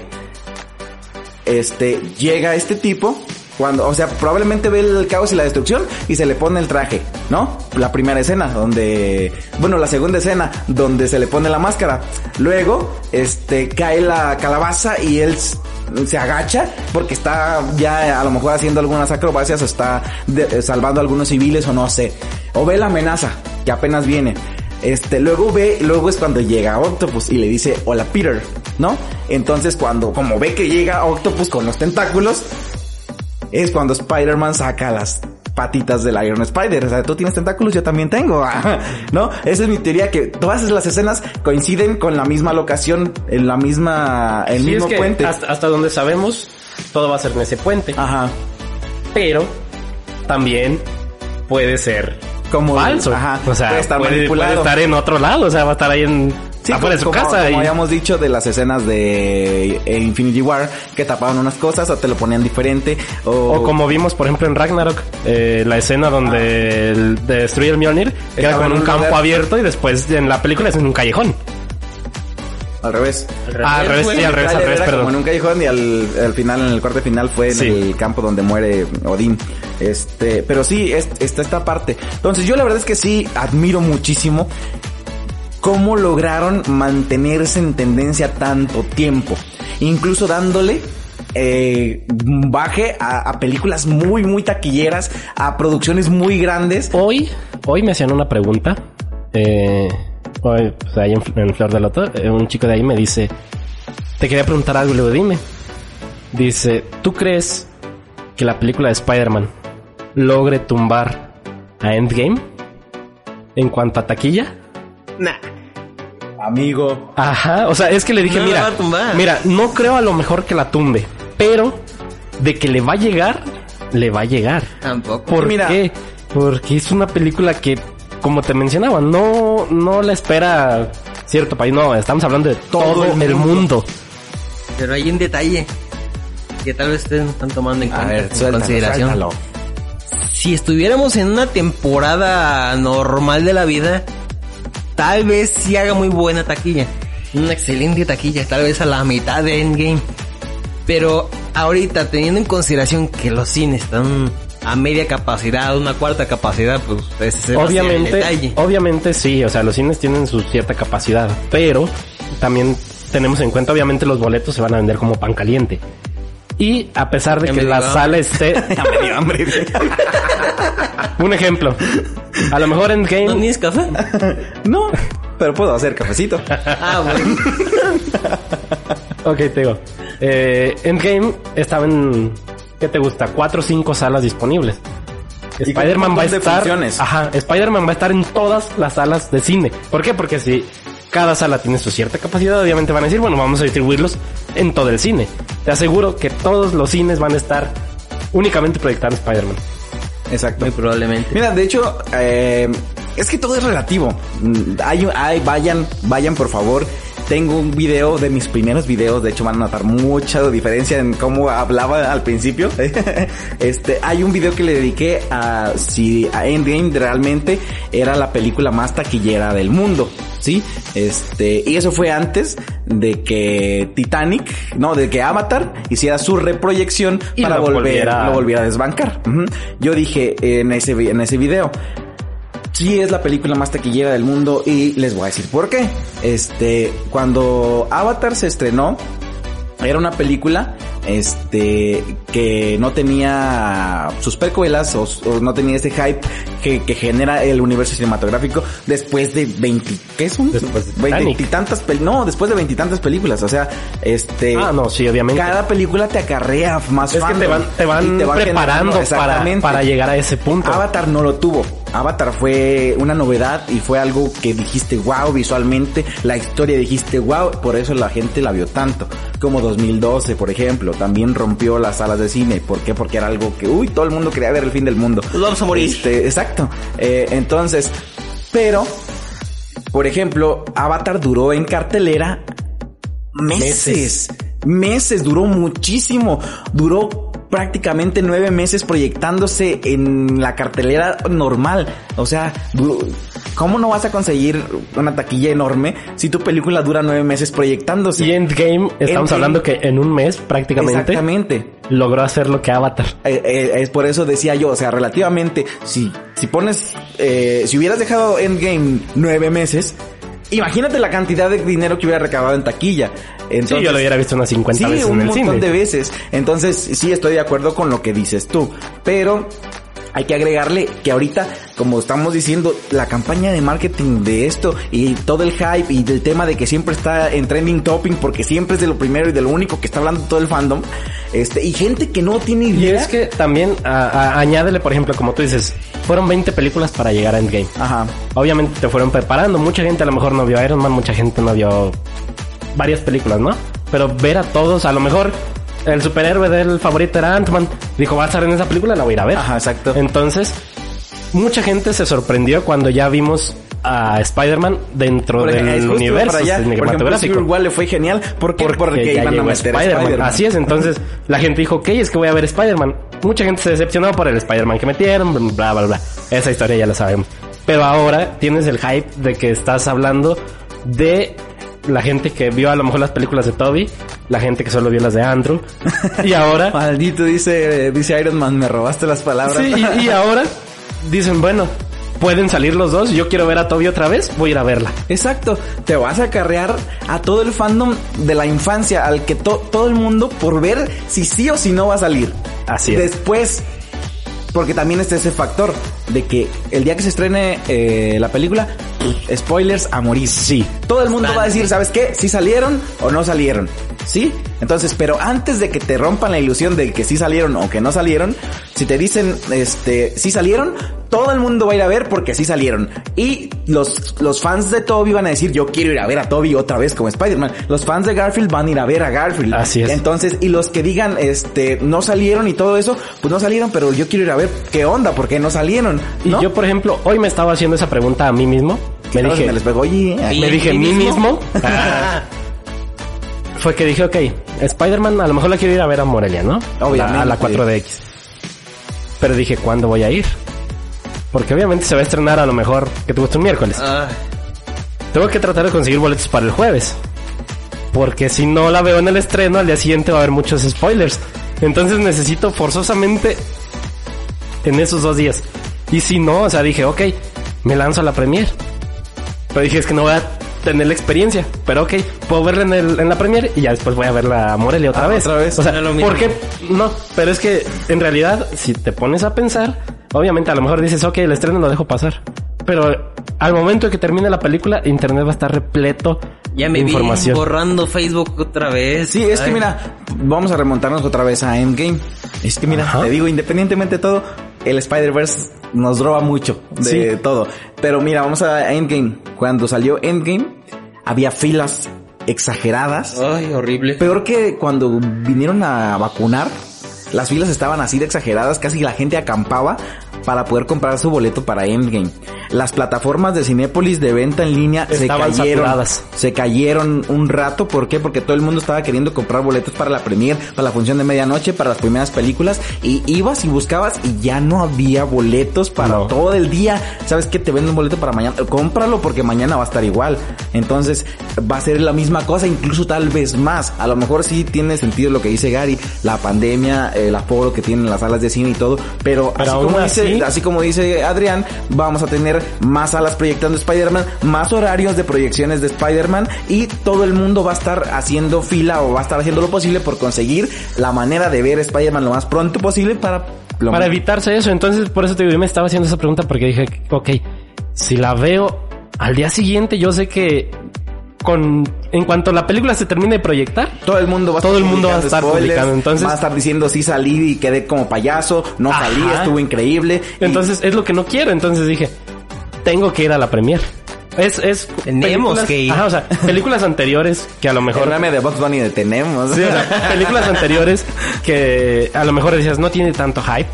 este llega este tipo cuando, o sea, probablemente ve el caos y la destrucción y se le pone el traje, ¿no? La primera escena donde, bueno, la segunda escena donde se le pone la máscara. Luego, este cae la calabaza y él se agacha porque está ya a lo mejor haciendo algunas acrobacias o está de- salvando algunos civiles o no sé. O ve la amenaza que apenas viene. Este, luego ve, luego es cuando llega Octopus y le dice, hola Peter, ¿no? Entonces cuando, como ve que llega Octopus con los tentáculos, es cuando Spider-Man saca las patitas del Iron Spider. O sea, tú tienes tentáculos, yo también tengo, *laughs* ¿no? Esa es mi teoría, que todas las escenas coinciden con la misma locación, en la misma, el Sí, es mismo que puente. Hasta, hasta donde sabemos, todo va a ser en ese puente. Ajá. Pero también puede ser Como falso. Ajá. O sea, puede estar puede, manipulado. puede estar en otro lado. O sea, va a estar ahí en Sí, afuera de su como, casa. como y- habíamos dicho de las escenas de eh, Infinity War, que tapaban unas cosas o te lo ponían diferente. O, O como vimos, por ejemplo, en Ragnarok, eh, la escena donde el- destruye el Mjolnir, que era con en un un campo lugar- abierto y después en la película es en un callejón. al revés. Ah, al revés, güey. sí, al revés, al revés, como en perdón. un callejón y al, al final, en el corte final, fue en Sí. el campo donde muere Odín. Este, pero sí, es- está esta parte. Entonces, yo la verdad es que sí admiro muchísimo cómo lograron mantenerse en tendencia tanto tiempo. Incluso dándole eh, baje a, a películas muy, muy taquilleras, a producciones muy grandes. Hoy, hoy me hacían una pregunta. Eh, hoy, pues, ahí en, en Flor de Loto, eh, un chico de ahí me dice, te quería preguntar algo, le digo, dime. Dice, ¿tú crees que la película de Spider-Man logre tumbar a Endgame en cuanto a taquilla? Nah. Amigo. Ajá, o sea, es que le dije, No mira, mira, no creo a lo mejor que la tumbe, pero de que le va a llegar, le va a llegar. Tampoco. ¿Por Mira. qué? Porque es una película que, como te mencionaba, no, no la espera cierto país, no, estamos hablando de todo, el el, mundo. mundo. Pero hay un detalle que tal vez ustedes no están tomando en A cuenta, ver, en suéltalo, consideración. suéltalo. Si estuviéramos en una temporada normal de la vida, tal vez sí haga muy buena taquilla. Una excelente taquilla, tal vez a la mitad de Endgame. Pero ahorita, teniendo en consideración que los cines están a media capacidad, una cuarta capacidad, pues ese ser el Obviamente, detalle. obviamente sí, o sea, los cines tienen su cierta capacidad, pero también tenemos en cuenta, obviamente los boletos se van a vender como pan caliente. Y a pesar de que la dio sala esté, *laughs* Ya me dio hambre. *laughs* un ejemplo, a lo mejor Endgame ¿No tienes café? *laughs* no, pero puedo hacer cafecito. Ah, bueno. Ok, te digo. Eh, Endgame estaba en, ¿qué te gusta? Cuatro o cinco salas disponibles. Spider-Man va a estar, funciones. ajá, Spider-Man va a estar en todas las salas de cine. ¿Por qué? Porque si cada sala tiene su cierta capacidad, obviamente van a decir, bueno, vamos a distribuirlos en todo el cine. Te aseguro que todos los cines van a estar únicamente proyectando Spider-Man. Exacto. Muy probablemente. Mira, de hecho, eh, es que todo es relativo. Mm, Hay, hay, vayan, vayan por favor. Tengo un video de mis primeros videos, de hecho van a notar mucha diferencia en cómo hablaba al principio. *laughs* este, hay un video que le dediqué a si a Endgame realmente era la película más taquillera del mundo, ¿sí? Este, y eso fue antes de que Titanic, no, de que Avatar hiciera su reproyección Y para volver, volviera- lo volviera a desbancar. Yo dije en ese, en ese video, sí es la película más taquillera del mundo y les voy a decir por qué. Este, cuando Avatar se estrenó, era una película este que no tenía sus precuelas o, o no tenía ese hype que, que genera el universo cinematográfico después de 20 ¿qué son? Después de Titanic. veintitantas pel- no, después de veintitantas películas, o sea, este Ah, no, sí, obviamente. cada película te acarrea más Es que te fandom van, te van, y te van preparando para, para llegar a ese punto. Avatar no lo tuvo. Avatar fue una novedad y fue algo que dijiste wow visualmente, la historia dijiste wow, por eso la gente la vio tanto. Como 2012, por ejemplo, también rompió las salas de cine. ¿Por qué? Porque era algo que, uy, todo el mundo quería ver el fin del mundo. Nos vamos a morir. Este, exacto. Eh, entonces, pero, por ejemplo, Avatar duró en cartelera meses. Meses, duró muchísimo. Duró prácticamente nueve meses proyectándose en la cartelera normal. O sea, ¿cómo no vas a conseguir una taquilla enorme si tu película dura nueve meses proyectándose? Y Endgame, estamos Endgame- hablando que en un mes prácticamente Exactamente. logró hacer lo que Avatar. Eh, eh, es por eso decía yo, o sea, relativamente, si, si pones, eh, si hubieras dejado Endgame nueve meses, imagínate la cantidad de dinero que hubiera recabado en taquilla. Entonces, sí, yo lo hubiera visto unas 50 Sí, veces un en el montón cine. de veces. Entonces, sí estoy de acuerdo con lo que dices tú. Pero hay que agregarle que ahorita, como estamos diciendo, la campaña de marketing de esto y todo el hype y del tema de que siempre está en trending topping porque siempre es de lo primero y de lo único que está hablando todo el fandom. Este, y gente que no tiene Y idea. es que también a- a- añádele, por ejemplo, como tú dices, fueron 20 películas para llegar a Endgame. Ajá. Obviamente te fueron preparando. Mucha gente a lo mejor no vio Iron Man, mucha gente no vio varias películas, ¿no? Pero ver a todos, a lo mejor el superhéroe del favorito era Ant-Man. Dijo, va a estar en esa película, la voy a ir a ver. Ajá, exacto. Entonces, mucha gente se sorprendió cuando ya vimos a Spider-Man dentro Por ejemplo, del universo para allá. Por ejemplo, cinematográfico. Civil War le fue genial. ¿Por? Porque, ya iban a llegó meter a Spider-Man. Spider-Man. Así es, entonces *laughs* la gente dijo, ok, es que voy a ver Spider-Man. Mucha gente se decepcionó por el Spider-Man que metieron, bla, bla, bla. Esa historia ya la sabemos. Pero ahora tienes el hype de que estás hablando de la gente que vio a lo mejor las películas de Toby, la gente que solo vio las de Andrew. Y ahora... *laughs* Maldito, dice, dice Iron Man, me robaste las palabras. Sí, y, y *laughs* ahora dicen, bueno, pueden salir los dos, yo quiero ver a Toby otra vez, voy a ir a verla. Exacto, te vas a acarrear a todo el fandom de la infancia, al que to- todo el mundo por ver si sí o si no va a salir. Así es. Después, porque también está ese factor de que el día que se estrene eh, la película, spoilers a morir. Sí. Todo el mundo va a decir, ¿sabes qué? Si salieron o no salieron. ¿Sí? Entonces, pero antes de que te rompan la ilusión de que sí salieron o que no salieron, si te dicen, este, sí salieron, todo el mundo va a ir a ver porque sí salieron. Y los, los fans de Toby van a decir, yo quiero ir a ver a Toby otra vez como Spider-Man. Los fans de Garfield van a ir a ver a Garfield. Así es. Entonces, y los que digan, este, no salieron y todo eso, pues no salieron, pero yo quiero ir a ver qué onda, por qué no salieron. Y yo, por ejemplo, hoy me estaba haciendo esa pregunta a mí mismo. Me dije, me les pegó, oye, me ¿en dije mí mismo? *laughs* Ah. Fue que dije, ok, Spider-Man a lo mejor la quiero ir a ver a Morelia, ¿no? Obviamente. A la 4DX. Pero dije, ¿cuándo voy a ir? Porque obviamente se va a estrenar a lo mejor que te gusta un miércoles. Ah, Tengo que tratar de conseguir boletos para el jueves. Porque si no la veo en el estreno, al día siguiente va a haber muchos spoilers. Entonces necesito forzosamente en esos dos días. Y si no, o sea, dije, ok, me lanzo a la premier. Pero dije, es que no voy a tener la experiencia. Pero ok, puedo verla en, el, en la premier y ya después voy a verla a Morelia otra Ah, vez. otra vez. O sea, No es lo mismo. ¿por qué? No, pero es que en realidad, si te pones a pensar, obviamente a lo mejor dices, ok, el estreno lo dejo pasar. Pero al momento de que termine la película, internet va a estar repleto ya me de vi información. borrando Facebook otra vez. Sí, es que mira, vamos a remontarnos otra vez a Endgame. Es que mira, Ajá. te digo, independientemente de todo, el Spider-Verse nos roba mucho de Sí. todo. Pero mira, vamos a Endgame. Cuando salió Endgame, había filas exageradas. Ay, horrible. Peor que cuando vinieron a vacunar, las filas estaban así de exageradas, casi la gente acampaba para poder comprar su boleto para Endgame. Las plataformas de Cinépolis de venta en línea Estaban se cayeron. saturadas. Se cayeron un rato, ¿por qué? Porque todo el mundo estaba queriendo comprar boletos para la premier, para la función de medianoche, para las primeras películas y ibas y buscabas y ya no había boletos para No. todo el día. ¿Sabes qué? Te venden un boleto para mañana. Cómpralo porque mañana va a estar igual. Entonces va a ser la misma cosa, incluso tal vez más. A lo mejor sí tiene sentido lo que dice Gary, la pandemia, el aforo que tienen las salas de cine y todo, pero, Pero así, como así- dice, así como dice Adrián, vamos a tener más salas proyectando Spider-Man, más horarios de proyecciones de Spider-Man y todo el mundo va a estar haciendo fila o va a estar haciendo lo posible por conseguir la manera de ver Spider-Man lo más pronto posible para lo Para evitarse eso. Entonces, por eso te digo, yo me estaba haciendo esa pregunta porque dije, ok, si la veo al día siguiente, yo sé que con, en cuanto la película se termine de proyectar, todo el mundo va a Todo estar el mundo va a publicando estar spoilers, publicando, entonces- va a estar diciendo sí salí y quedé como payaso, no Ajá. salí, estuvo increíble. Y- entonces es lo que no quiero. Entonces dije, tengo que ir a la premier. Es, es Tenemos que ir. Ajá, o sea, películas anteriores que a lo mejor de Box Bunny de tenemos. Sí, o sea, *laughs* películas anteriores que a lo mejor decías no tiene tanto hype.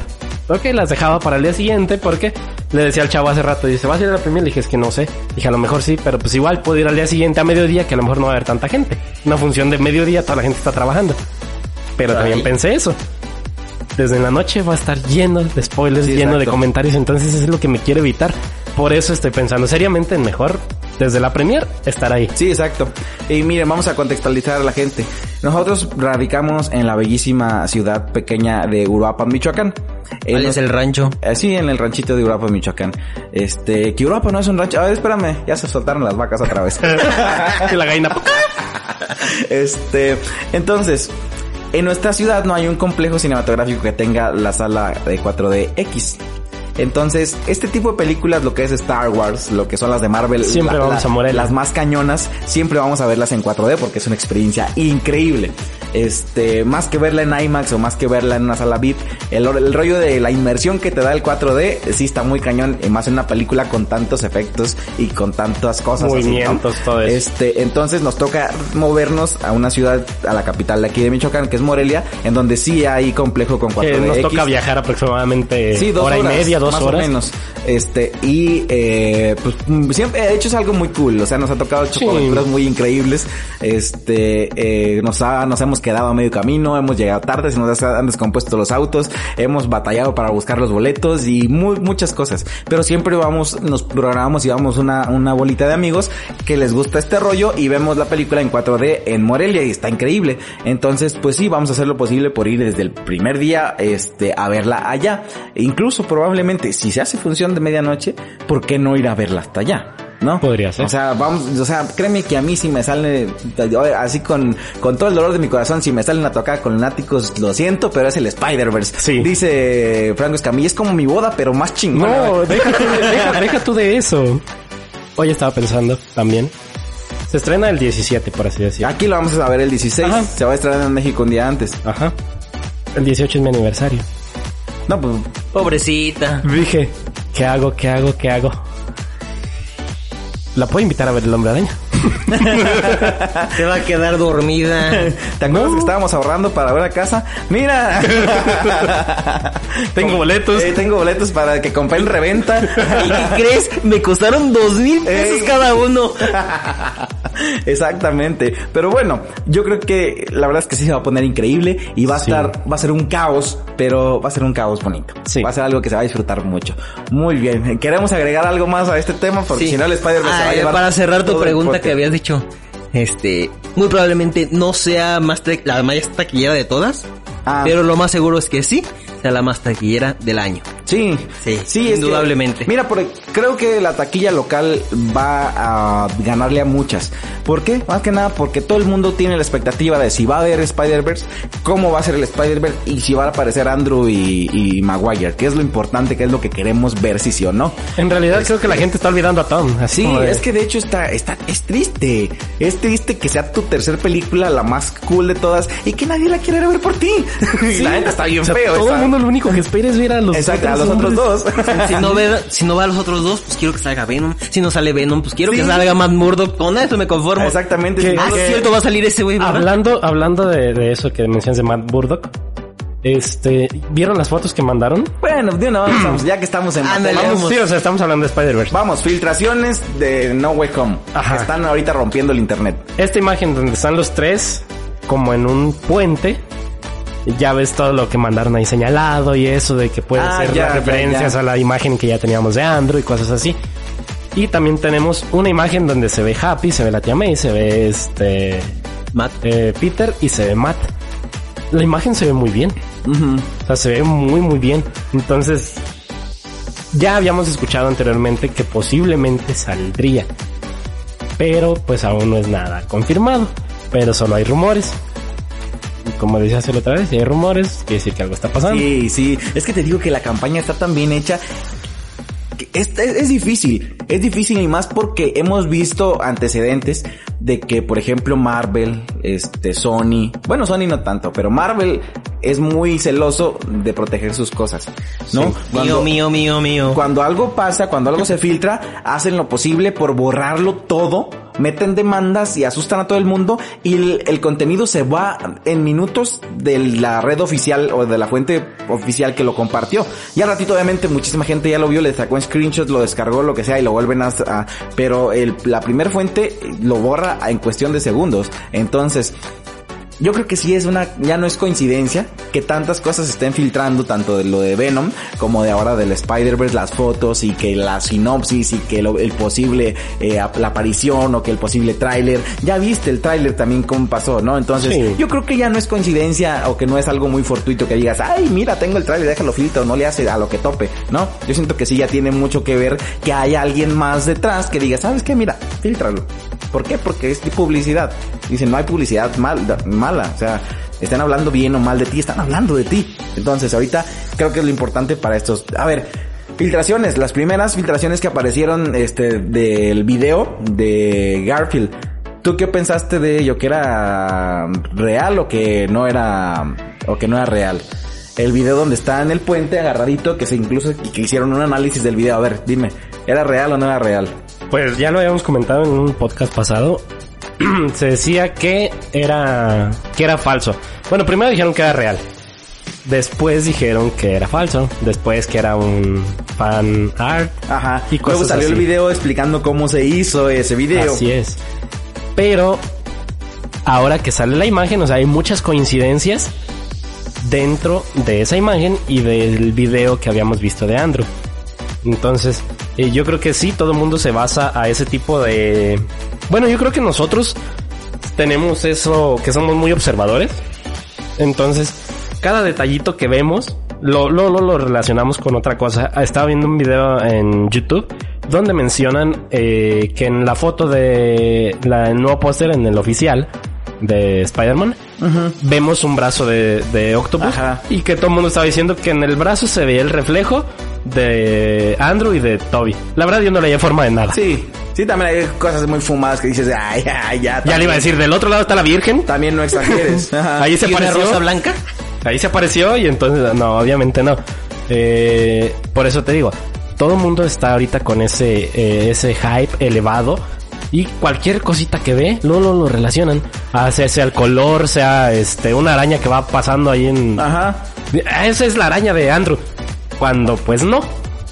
Ok, las dejaba para el día siguiente porque le decía al chavo hace rato, dice, ¿vas a ir a la primera? Le dije, es que no sé. Dije, a lo mejor sí, pero pues igual puedo ir al día siguiente a mediodía que a lo mejor no va a haber tanta gente. Una función de mediodía, toda la gente está trabajando. Pero también pensé eso. Desde la noche va a estar lleno de spoilers, Sí, lleno de comentarios, entonces es lo que me quiero evitar. Por eso estoy pensando seriamente en mejor, desde la premier, estar ahí. Sí, exacto. Y miren, vamos a contextualizar a la gente. Nosotros radicamos en la bellísima ciudad pequeña de Uruapan, Michoacán. ¿Cuál es el rancho? Eh, Sí, en el ranchito de Uruapan, Michoacán. Este, que Uruapan no es un rancho. A ver, espérame, ya se soltaron las vacas otra vez. *laughs* que la gallina. este, entonces, en nuestra ciudad no hay un complejo cinematográfico que tenga la sala de 4DX. Entonces, este tipo de películas, lo que es Star Wars, lo que son las de Marvel, Siempre vamos a Morelia. las más cañonas, siempre vamos a verlas en 4D porque es una experiencia increíble. Este, más que verla en IMAX o más que verla en una sala VIP, el, el rollo de la inmersión que te da el 4D sí está muy cañón, y más en una película con tantos efectos y con tantas cosas. así, ¿no? Movimientos, todo eso. Este, entonces nos toca movernos a una ciudad, a la capital de aquí de Michoacán, que es Morelia, en donde sí hay complejo con 4DX. Que nos toca viajar aproximadamente Sí, dos hora horas. y media, dos más horas. o menos. Este, y eh, pues mm, siempre, de hecho es algo muy cool, o sea, nos ha tocado Sí. aventuras muy increíbles. Este, eh, nos ha, nos hemos quedado a medio camino, hemos llegado tarde, se nos han descompuesto los autos, hemos batallado para buscar los boletos y muy, muchas cosas. Pero siempre vamos, nos programamos y vamos una, una bolita de amigos que les gusta este rollo y vemos la película en 4D en Morelia y está increíble. Entonces, pues sí, vamos a hacer lo posible por ir desde el primer día, este, a verla allá. E incluso probablemente, si se hace función de medianoche, ¿por qué no ir a verla hasta allá? ¿No? Podría ser. O sea, vamos, o sea, créeme que a mí si me sale, así con, con todo el dolor de mi corazón, si me salen a tocar con lunáticos, lo siento, pero es el Spider-Verse. Sí. Dice Franco Escamilla, es como mi boda, pero más chingona. No, deja tú, de, deja, deja tú de eso. Hoy estaba pensando también. Se estrena el 17, por así decirlo. Aquí lo vamos a ver el 16. Ajá. Se va a estrenar en México un día antes. Ajá. El 18 es mi aniversario. No, pues, Pobrecita. Dije, ¿qué hago? ¿Qué hago? ¿Qué hago? La puedo invitar a ver el hombre araña. *laughs* Se va a quedar dormida. ¿te acuerdas que estábamos ahorrando para ver a casa? ¡Mira! *laughs* Tengo boletos. Eh, tengo boletos para que compré en reventa. *laughs* ¿Y qué crees? Me costaron dos mil pesos Ey. cada uno. Exactamente. Pero bueno, yo creo que la verdad es que sí se va a poner increíble y va a Sí. estar, va a ser un caos, pero va a ser un caos bonito. Sí. Va a ser algo que se va a disfrutar mucho. Muy bien. ¿Queremos agregar algo más a este tema? Porque Sí. si no el Spider-Man se va a llevar Para cerrar tu pregunta que habías dicho. Este, muy probablemente no sea más la más taquillera de todas. Ah. Pero lo más seguro es que sí, sea la más taquillera del año. Sí, Sí, es que- indudablemente. mira, por, creo que la taquilla local va a ganarle a muchas. ¿Por qué? Más que nada porque todo el mundo tiene la expectativa de si va a haber Spider-Verse, cómo va a ser el Spider-Verse y si va a aparecer Andrew y, y Maguire, que es lo importante, que es lo que queremos ver si sí o no. En realidad creo que la gente está olvidando a Tom. Así Sí, de- es que de hecho está, está, es triste. Es triste que sea tu tercer película, la más cool de todas, y que nadie la quiera ver por ti. *laughs* La neta está bien O sea, feo. todo está- el mundo lo único que espera es ver a los Exacto, a los otros dos. *laughs* Si no, ve, si no va a los otros dos, pues quiero que salga Venom. Si no sale Venom, pues quiero Sí. que salga Matt Murdock. Con eso me conformo. Exactamente. Que- Ah, cierto, va a salir ese güey. Hablando, hablando de, de eso que mencionas de Matt Burdock, este, ¿vieron las fotos que mandaron? Bueno, de una vez, *clears throat* vamos, ya que estamos en Ándale, vamos, Vamos, sí, o sea, estamos hablando de Spider-Verse. vamos, filtraciones de No Way Home. Ajá. Están ahorita rompiendo el internet. Esta imagen donde están los tres, como en un puente, ya ves todo lo que mandaron ahí señalado y eso de que puede Ah, ser ya, las ya, referencias ya. a la imagen que ya teníamos de Andrew y cosas así. Y también tenemos una imagen donde se ve Happy, se ve la tía May, se ve este Matt. eh, Peter y se ve Matt. La imagen se ve muy bien. O sea, se ve muy, muy bien. Entonces, ya habíamos escuchado anteriormente que posiblemente saldría. Pero pues aún no es nada confirmado. Pero solo hay rumores. Como decía hace la otra vez, si hay rumores, quiere decir que algo está pasando. Sí, sí. Es que te digo que la campaña está tan bien hecha. que Es, es- es difícil, es difícil y más porque hemos visto antecedentes de que, por ejemplo, Marvel, este, Sony, bueno, Sony no tanto, pero Marvel es muy celoso de proteger sus cosas, ¿no? Mío, Cuando- mío, mío, mío. Cuando algo pasa, cuando algo se filtra, hacen lo posible por borrarlo todo, meten demandas y asustan a todo el mundo y el, contenido se va en minutos de la red oficial o de la fuente oficial que lo compartió. Y al ratito obviamente muchísima gente ya lo vio, le sacó un screenshot, lo descargó, lo que sea y lo vuelven a... pero la primer fuente lo borra en cuestión de segundos. Entonces... Yo creo que sí es una, ya no es coincidencia que tantas cosas estén filtrando, tanto de lo de Venom como de ahora del Spider-Verse, las fotos y que la sinopsis y que lo- el posible, eh, la aparición o que el posible tráiler. Ya viste el tráiler también cómo pasó, ¿no? Entonces, Sí. yo creo que ya no es coincidencia o que no es algo muy fortuito que digas, ay, mira, tengo el tráiler, déjalo filtro, no le hace a lo que tope, ¿no? Yo siento que sí ya tiene mucho que ver que hay alguien más detrás que diga, ¿sabes qué? Mira, filtralo. ¿Por qué? Porque es publicidad. Dicen, no hay publicidad mal, mala. O sea, están hablando bien o mal de ti, están hablando de ti. Entonces, ahorita creo que es lo importante para estos. A ver, filtraciones. Las primeras filtraciones que aparecieron este del video de Garfield. ¿Tú qué pensaste de ello? ¿Que era real o que no era, o que no era real? El video donde está en el puente agarradito, que se incluso, que hicieron un análisis del video. A ver, dime, ¿era real o no era real? Pues ya lo habíamos comentado en un podcast pasado. *clears throat* Se decía que era que era falso. Bueno, primero dijeron que era real. Después dijeron que era falso. Después que era un fan art. Ajá. Y luego salió el video explicando cómo se hizo ese video. Así es. Pero ahora que sale la imagen, o sea, hay muchas coincidencias dentro de esa imagen y del video que habíamos visto de Andrew. Entonces, eh, yo creo que sí, todo el mundo se basa a ese tipo de... Bueno, yo creo que nosotros tenemos eso, que somos muy observadores. Entonces, cada detallito que vemos, lo, lo, lo, relacionamos con otra cosa. Estaba viendo un video en YouTube donde mencionan eh, que en la foto de la, nuevo póster, en el oficial de Spider-Man, vemos un brazo de, de Octopus Ajá. y que todo el mundo estaba diciendo que en el brazo se veía el reflejo de Andrew y de Toby. La verdad yo no le veía forma de nada. Sí, sí, también hay cosas muy fumadas que dices, ay, ay, ya. Ya le iba a decir, del otro lado está la Virgen. También no exageres. *laughs* Ahí se ¿Y una apareció. rosa blanca? Ahí se apareció y entonces, no, obviamente no. Eh, por eso te digo, todo el mundo está ahorita con ese, eh, ese hype elevado y cualquier cosita que ve, luego lo, lo relacionan. Ah, sea, sea el color, sea este, una araña que va pasando ahí en... Ajá. Ah, Esa es la araña de Andrew. Cuando pues no.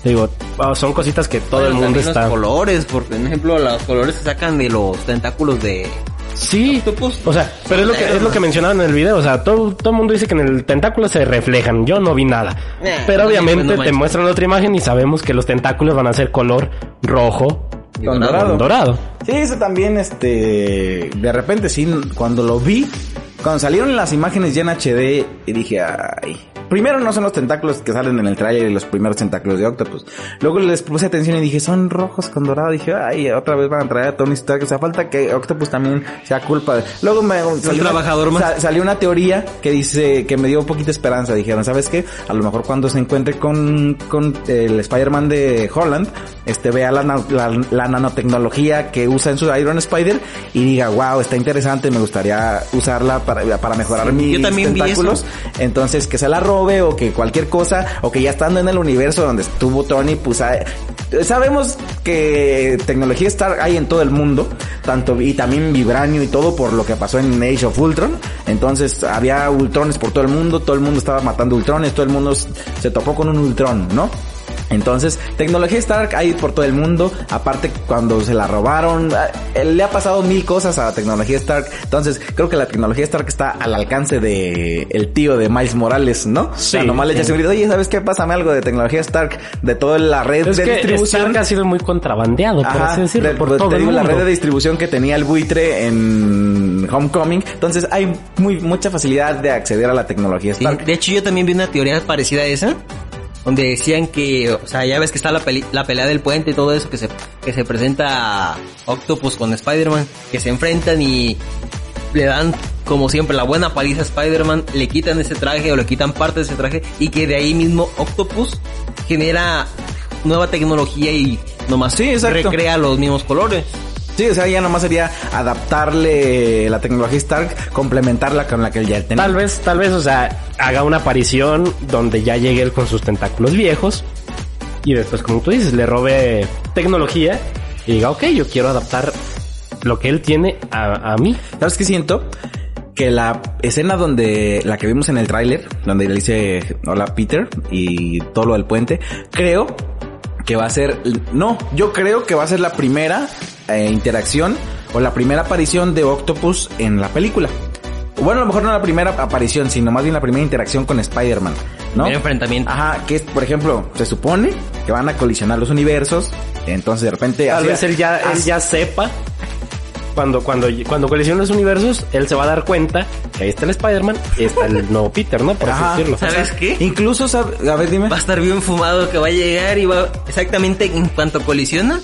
Digo, ah, son cositas que todo el mundo está... Los colores, porque por ejemplo los colores se sacan de los tentáculos de... Sí, Octopus. o sea, pero es lo que es lo que mencionaban en el video, o sea, todo todo el mundo dice que en el tentáculo se reflejan. Yo no vi nada. Eh, pero no, obviamente pues, no te muestran otra imagen y sabemos que los tentáculos van a ser color rojo Con con dorado. dorado. Sí, eso también, este, de repente sí, cuando lo vi, cuando salieron las imágenes ya en HD, y dije, ay. Primero no son los tentáculos que salen en el trailer y los primeros tentáculos de Octopus. Luego les puse atención y dije, son rojos con dorado. Dije, ay, otra vez van a traer a Tony Stark. O sea, falta que Octopus también sea culpa. de- Luego me salió, trabajador más. sa- salió una teoría que dice, que me dio un poquito esperanza. Dijeron, ¿sabes qué? A lo mejor cuando se encuentre con, con el Spider-Man de Holland, este, vea la, la, la nanotecnología que usa en su Iron Spider y diga, wow, está interesante, me gustaría usarla para, para mejorar Sí, mis yo también vi tentáculos. Entonces, que se la o que cualquier cosa, o que ya estando en el universo donde estuvo Tony, pues ah, sabemos que tecnología Stark hay en todo el mundo, tanto y también Vibranio y todo por lo que pasó en Age of Ultron. Entonces, había Ultrones por todo el mundo, todo el mundo estaba matando Ultrones, todo el mundo se topó con un Ultron, ¿no? Entonces, tecnología Stark hay por todo el mundo. Aparte, cuando se la robaron, ah, eh, le ha pasado mil cosas a la tecnología Stark. Entonces, creo que la tecnología Stark está al alcance de el tío de Miles Morales, ¿no? O sea, Sí. nomás le echa seguridad. Oye, ¿sabes qué? Pásame algo de tecnología Stark de toda la red Es de que distribución. Stark ha sido muy contrabandeado, por Ajá, así decirlo, de- por de- todo te el digo, mundo. la red de distribución que tenía el buitre en Homecoming. Entonces, hay muy mucha facilidad de acceder a la tecnología Sí, Stark. de hecho, yo también vi una teoría parecida a esa, donde decían que, o sea, ya ves que está la, peli- la pelea del puente y todo eso, que se, que se presenta Octopus con Spider-Man, que se enfrentan y le dan, como siempre, la buena paliza a Spider-Man, le quitan ese traje o le quitan parte de ese traje, y que de ahí mismo Octopus genera nueva tecnología y nomás Sí, recrea los mismos colores. Sí, o sea, ya nomás sería adaptarle la tecnología Stark, complementarla con la que él ya tenía. Tal vez, tal vez, o sea, haga una aparición donde ya llegue él con sus tentáculos viejos y después, como tú dices, le robe tecnología y diga, ok, yo quiero adaptar lo que él tiene a, a mí. ¿Sabes qué siento? Que la escena donde, la que vimos en el tráiler, donde le dice hola Peter y todo lo del puente, creo que va a ser, no, yo creo que va a ser la primera eh, interacción o la primera aparición de Octopus en la película. Bueno, a lo mejor no la primera aparición, sino más bien la primera interacción con Spider-Man, ¿no? Primer enfrentamiento. Ajá, que es, por ejemplo, se supone que van a colisionar los universos, entonces de repente... Tal así- vez él ya, él ya sepa. Cuando, cuando, cuando colisionen los universos, él se va a dar cuenta que ahí está el Spider-Man y está el nuevo Peter, ¿no? Por así Ajá. decirlo. ¿Sabes qué? Incluso, sab- a ver, dime. Va a estar bien fumado que va a llegar y va exactamente en cuanto colisiona.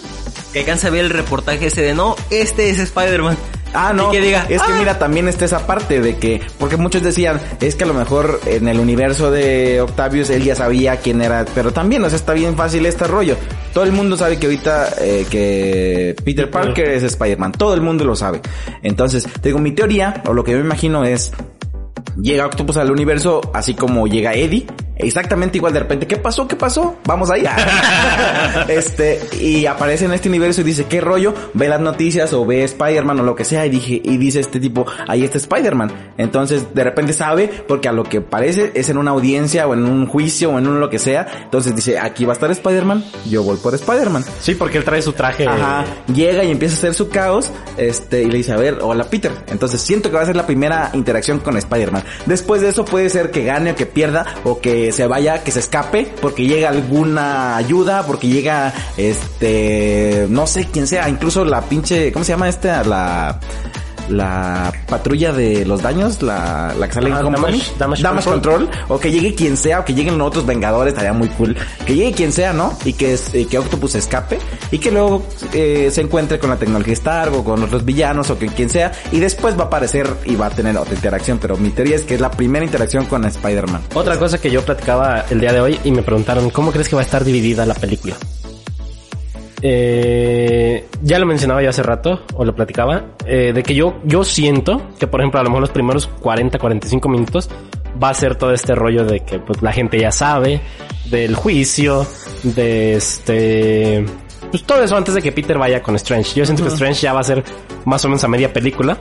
Que alcanza a ver el reportaje ese de no, este es Spider-Man. Ah, no. Y que diga, es que "Ah". mira, también está esa parte de que, porque muchos decían, es que a lo mejor en el universo de Octavius él ya sabía quién era, pero también, o sea, está bien fácil este rollo. Todo el mundo sabe que ahorita eh, que Peter Parker es Spider-Man, todo el mundo lo sabe. Entonces, te digo, mi teoría, o lo que yo me imagino es, llega Octopus al universo, así como llega Eddie, exactamente igual de repente, ¿qué pasó? ¿Qué pasó? Vamos ahí. *laughs* este, y aparece en este universo y dice, ¿qué rollo? Ve las noticias o ve Spider-Man o lo que sea y dije, y dice este tipo, ahí está Spider-Man. Entonces, de repente sabe, porque a lo que parece es en una audiencia o en un juicio o en un lo que sea. Entonces dice, aquí va a estar Spider-Man, yo voy por Spider-Man. Sí, porque él trae su traje. Ajá, llega y empieza a hacer su caos, este, y le dice, a ver, hola Peter. Entonces siento que va a ser la primera interacción con Spider-Man. Después de eso puede ser que gane o que pierda, o que se vaya, que se escape, porque llega alguna ayuda, porque llega, este, no sé quién sea, incluso la pinche, ¿cómo se llama esta? La, la patrulla de los daños, la, la que sale Ah, en Homecoming. Damage- Damage Control. o que llegue quien sea, o que lleguen otros Vengadores, estaría muy cool. Que llegue quien sea, ¿no? Y que, que Octopus escape, y que luego eh, se encuentre con la tecnología Stark, o con otros villanos, o que quien sea, y después va a aparecer y va a tener otra interacción, pero mi teoría es que es la primera interacción con Spider-Man. Otra cosa que yo platicaba el día de hoy y me preguntaron, ¿cómo crees que va a estar dividida la película? Eh, ya lo mencionaba yo hace rato, o lo platicaba, eh, de que yo, yo siento que, por ejemplo, a lo mejor los primeros 40, 45 minutos va a ser todo este rollo de que pues, la gente ya sabe, del juicio, de este... Pues todo eso antes de que Peter vaya con Strange. Yo siento que Strange ya va a ser más o menos a media película.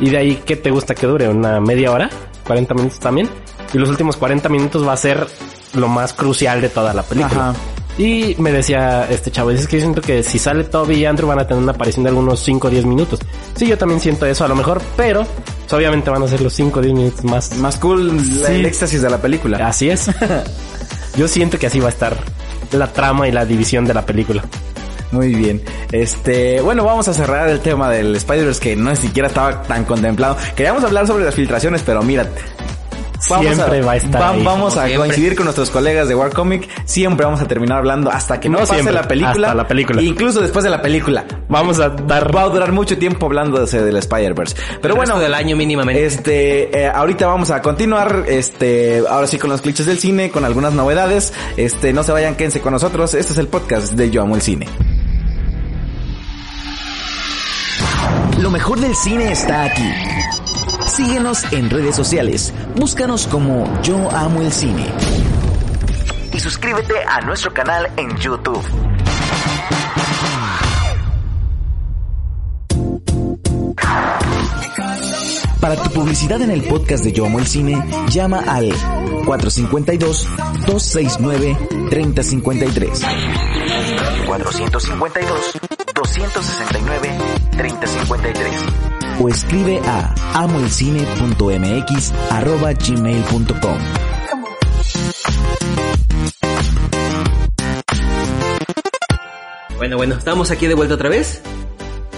Y de ahí, ¿qué te gusta que dure? ¿Una media hora? ¿40 minutos también? Y los últimos 40 minutos va a ser lo más crucial de toda la película. Ajá. Y me decía este chavo, es que yo siento que si sale Toby y Andrew van a tener una aparición de algunos 5 o 10 minutos. Sí, yo también siento eso a lo mejor, pero pues, obviamente van a ser los 5 o 10 minutos más. Más cool Sí. el éxtasis de la película. Así es. *laughs* yo siento que así va a estar la trama y la división de la película. Muy bien. Este, bueno, vamos a cerrar el tema del Spider-Verse que no siquiera estaba tan contemplado. Queríamos hablar sobre las filtraciones, pero mira, Siempre va a estar ahí, Vamos a siempre. coincidir con nuestros colegas de Warcomic. Siempre vamos a terminar hablando hasta que no, No pase siempre, la película. hasta la película. Incluso después de la película. Vamos a dar... Va a durar mucho tiempo hablándose del Spider-Verse. Pero El bueno. del año mínimamente. Este, eh, ahorita vamos a continuar, este, ahora sí con los clichés del cine, con algunas novedades. Este, no se vayan, quédense con nosotros. Este es el podcast de Yo Amo el Cine. Lo mejor del cine está aquí. Síguenos en redes sociales. Búscanos como Yo Amo el Cine. Y suscríbete a nuestro canal en YouTube. Para tu publicidad en el podcast de Yo Amo el Cine, llama al 452-269-3053. 452-269-3053. O escribe a amoelcine.mx arroba gmail.com. Bueno, bueno, estamos aquí de vuelta otra vez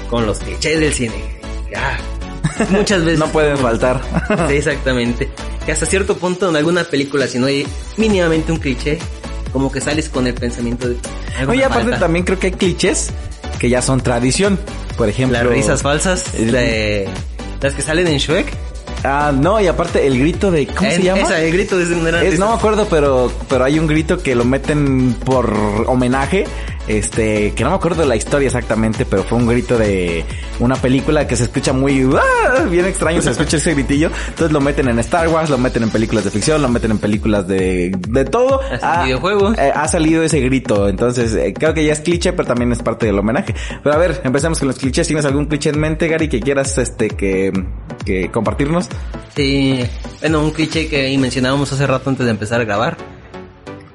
con los clichés del cine. Ya. Muchas *laughs* veces. No pueden faltar. Sí, exactamente. Que hasta cierto punto en alguna película, si no hay mínimamente un cliché, como que sales con el pensamiento de... Oye, aparte falta. también creo que hay clichés que ya son tradición. Por ejemplo. Las risas falsas, El- de- las que salen en Shrek. Ah, no, y aparte el grito de, ¿cómo se llama? Esa, el grito de Es- no me acuerdo, pero, pero hay un grito que lo meten por homenaje. Este, que no me acuerdo de la historia exactamente, pero fue un grito de una película que se escucha muy, ¡ah! bien extraño, se escucha ese gritillo. Entonces lo meten en Star Wars, lo meten en películas de ficción, lo meten en películas de, de todo. Hasta en Ah, videojuegos. eh, ha salido ese grito, entonces eh, creo que ya es cliché, pero también es parte del homenaje. Pero a ver, empecemos con los clichés. ¿Tienes algún cliché en mente, Gary, que quieras, este, que, que compartirnos? Sí, bueno, un cliché que mencionábamos hace rato antes de empezar a grabar.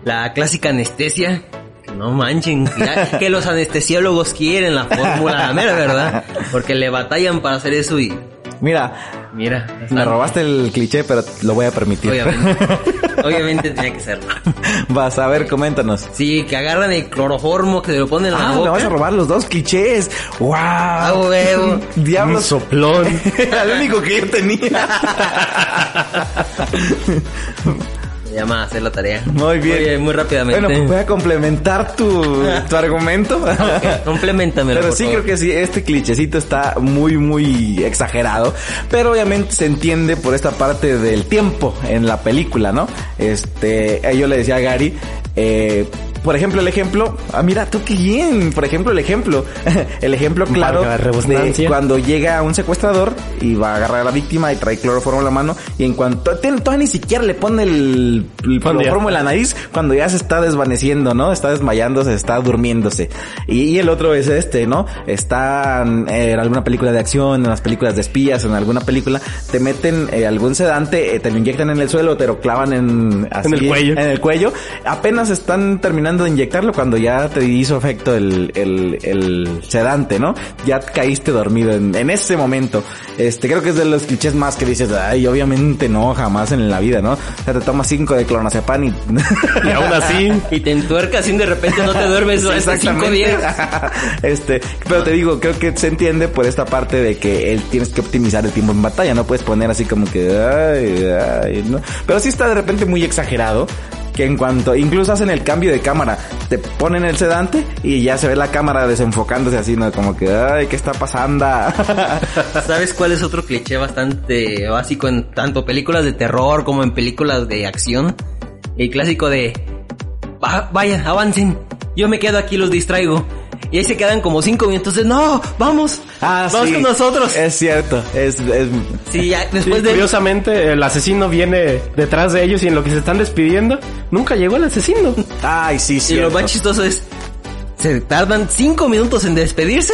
La clásica anestesia. No manchen, ya- que los anestesiólogos quieren la fórmula, la mera verdad. Porque le batallan para hacer eso y Mira, mira. me robaste el cliché, pero lo voy a permitir. Obviamente. *laughs* Obviamente tenía que ser. Vas a ver, coméntanos. Sí, que agarran el cloroformo, que se lo ponen en la Ah, me vas a robar los dos clichés. ¡Wow! Ah, huevo. *laughs* Un soplón. *laughs* Era el único que yo tenía. Llama hacer la tarea. Muy bien. Muy rápidamente. Bueno, pues voy a complementar tu, tu *laughs* argumento. Ok, complementamelo, Pero por sí favor. creo que sí, este clichecito está muy, muy exagerado. Pero obviamente se entiende por esta parte del tiempo en la película, ¿no? Este, yo le decía a Gary, eh, por ejemplo, el ejemplo, ah, mira, tú qué bien, por ejemplo, el ejemplo, *laughs* el ejemplo claro de cuando llega un secuestrador y va a agarrar a la víctima y trae cloroformo en la mano y en cuanto, todavía ni siquiera le pone el, cloroformo en la nariz, cuando ya se está desvaneciendo, ¿no? Está desmayándose, está durmiéndose. Y, y el otro es este, ¿no? Está en alguna película de acción, en las películas de espías, en alguna película, te meten eh, algún sedante, eh, te lo inyectan en el suelo, te lo clavan en, así, el cuello. en el cuello. Apenas están terminando de inyectarlo cuando ya te hizo efecto el, el, el sedante, ¿no? Ya caíste dormido en, en ese momento. Este, creo que es de los clichés más que dices, ay, obviamente no, jamás en la vida, ¿no? O sea, te tomas cinco de clonazepam y... Y aún así, Y te entuercas y de repente no te duermes *laughs* hasta cinco días. *laughs* este, pero te digo, creo que se entiende por esta parte de que él tienes que optimizar el tiempo en batalla, no puedes poner así como que, ay, ay, ¿no? Pero sí está de repente muy exagerado. Que en cuanto, incluso hacen el cambio de cámara, te ponen el sedante y ya se ve la cámara desenfocándose así, ¿no? Como que, ay, ¿qué está pasando? *laughs* ¿Sabes cuál es otro cliché bastante básico en tanto películas de terror como en películas de acción? El clásico de "Va- vayan, avancen, yo me quedo aquí, los distraigo. Y ahí se quedan como cinco minutos de no, vamos, Ah, vamos sí. con nosotros. Es cierto, es, es, Sí, ya sí, después de curiosamente, el asesino viene detrás de ellos y en lo que se están despidiendo, nunca llegó el asesino. ay, sí, Y cierto. lo más chistoso es, se tardan cinco minutos en despedirse.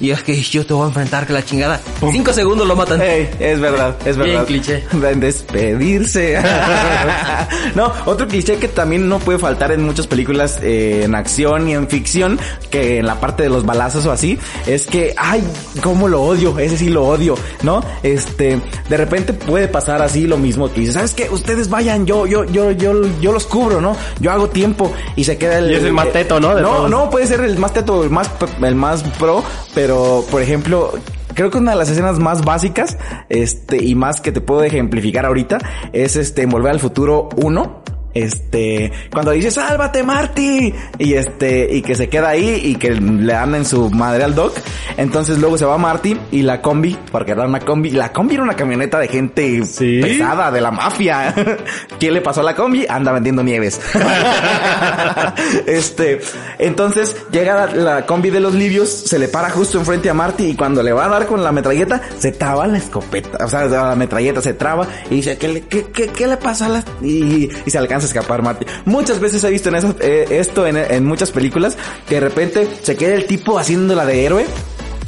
Y es que yo te voy a enfrentar que la chingada. Cinco segundos lo matan. Ey, es verdad, es Bien verdad. cliché. En despedirse. *laughs* no, otro cliché que también no puede faltar en muchas películas eh, en acción y en ficción, que en la parte de los balazos o así, es que, ay, cómo lo odio, ese sí lo odio, ¿no? Este, de repente puede pasar así lo mismo que dices, ¿sabes qué? Ustedes vayan, yo, yo, yo, yo, yo los cubro, ¿no? Yo hago tiempo y se queda el... Y es el más teto, ¿no? De no, todos. no, puede ser el más teto, el más, el más pro, pero, por ejemplo, creo que una de las escenas más básicas, este, y más que te puedo ejemplificar ahorita, es este, Volver al Futuro 1. Este, cuando dice, sálvate Marty, y este, y que se queda ahí y que le dan en su madre al Doc. Entonces luego se va Marty y la combi, porque era una combi, la combi era una camioneta de gente Sí. pesada, de la mafia. *laughs* ¿Qué le pasó a la combi? Anda vendiendo nieves. *laughs* este, entonces llega la, la combi de los libios, se le para justo enfrente a Marty y cuando le va a dar con la metralleta, se traba la escopeta, o sea, la metralleta se traba y dice, ¿qué le, qué, qué, qué le pasa a la... Y, y se alcanza escapar Marty. Muchas veces he visto en eh, esto en, muchas películas, que de repente se queda el tipo haciéndola de héroe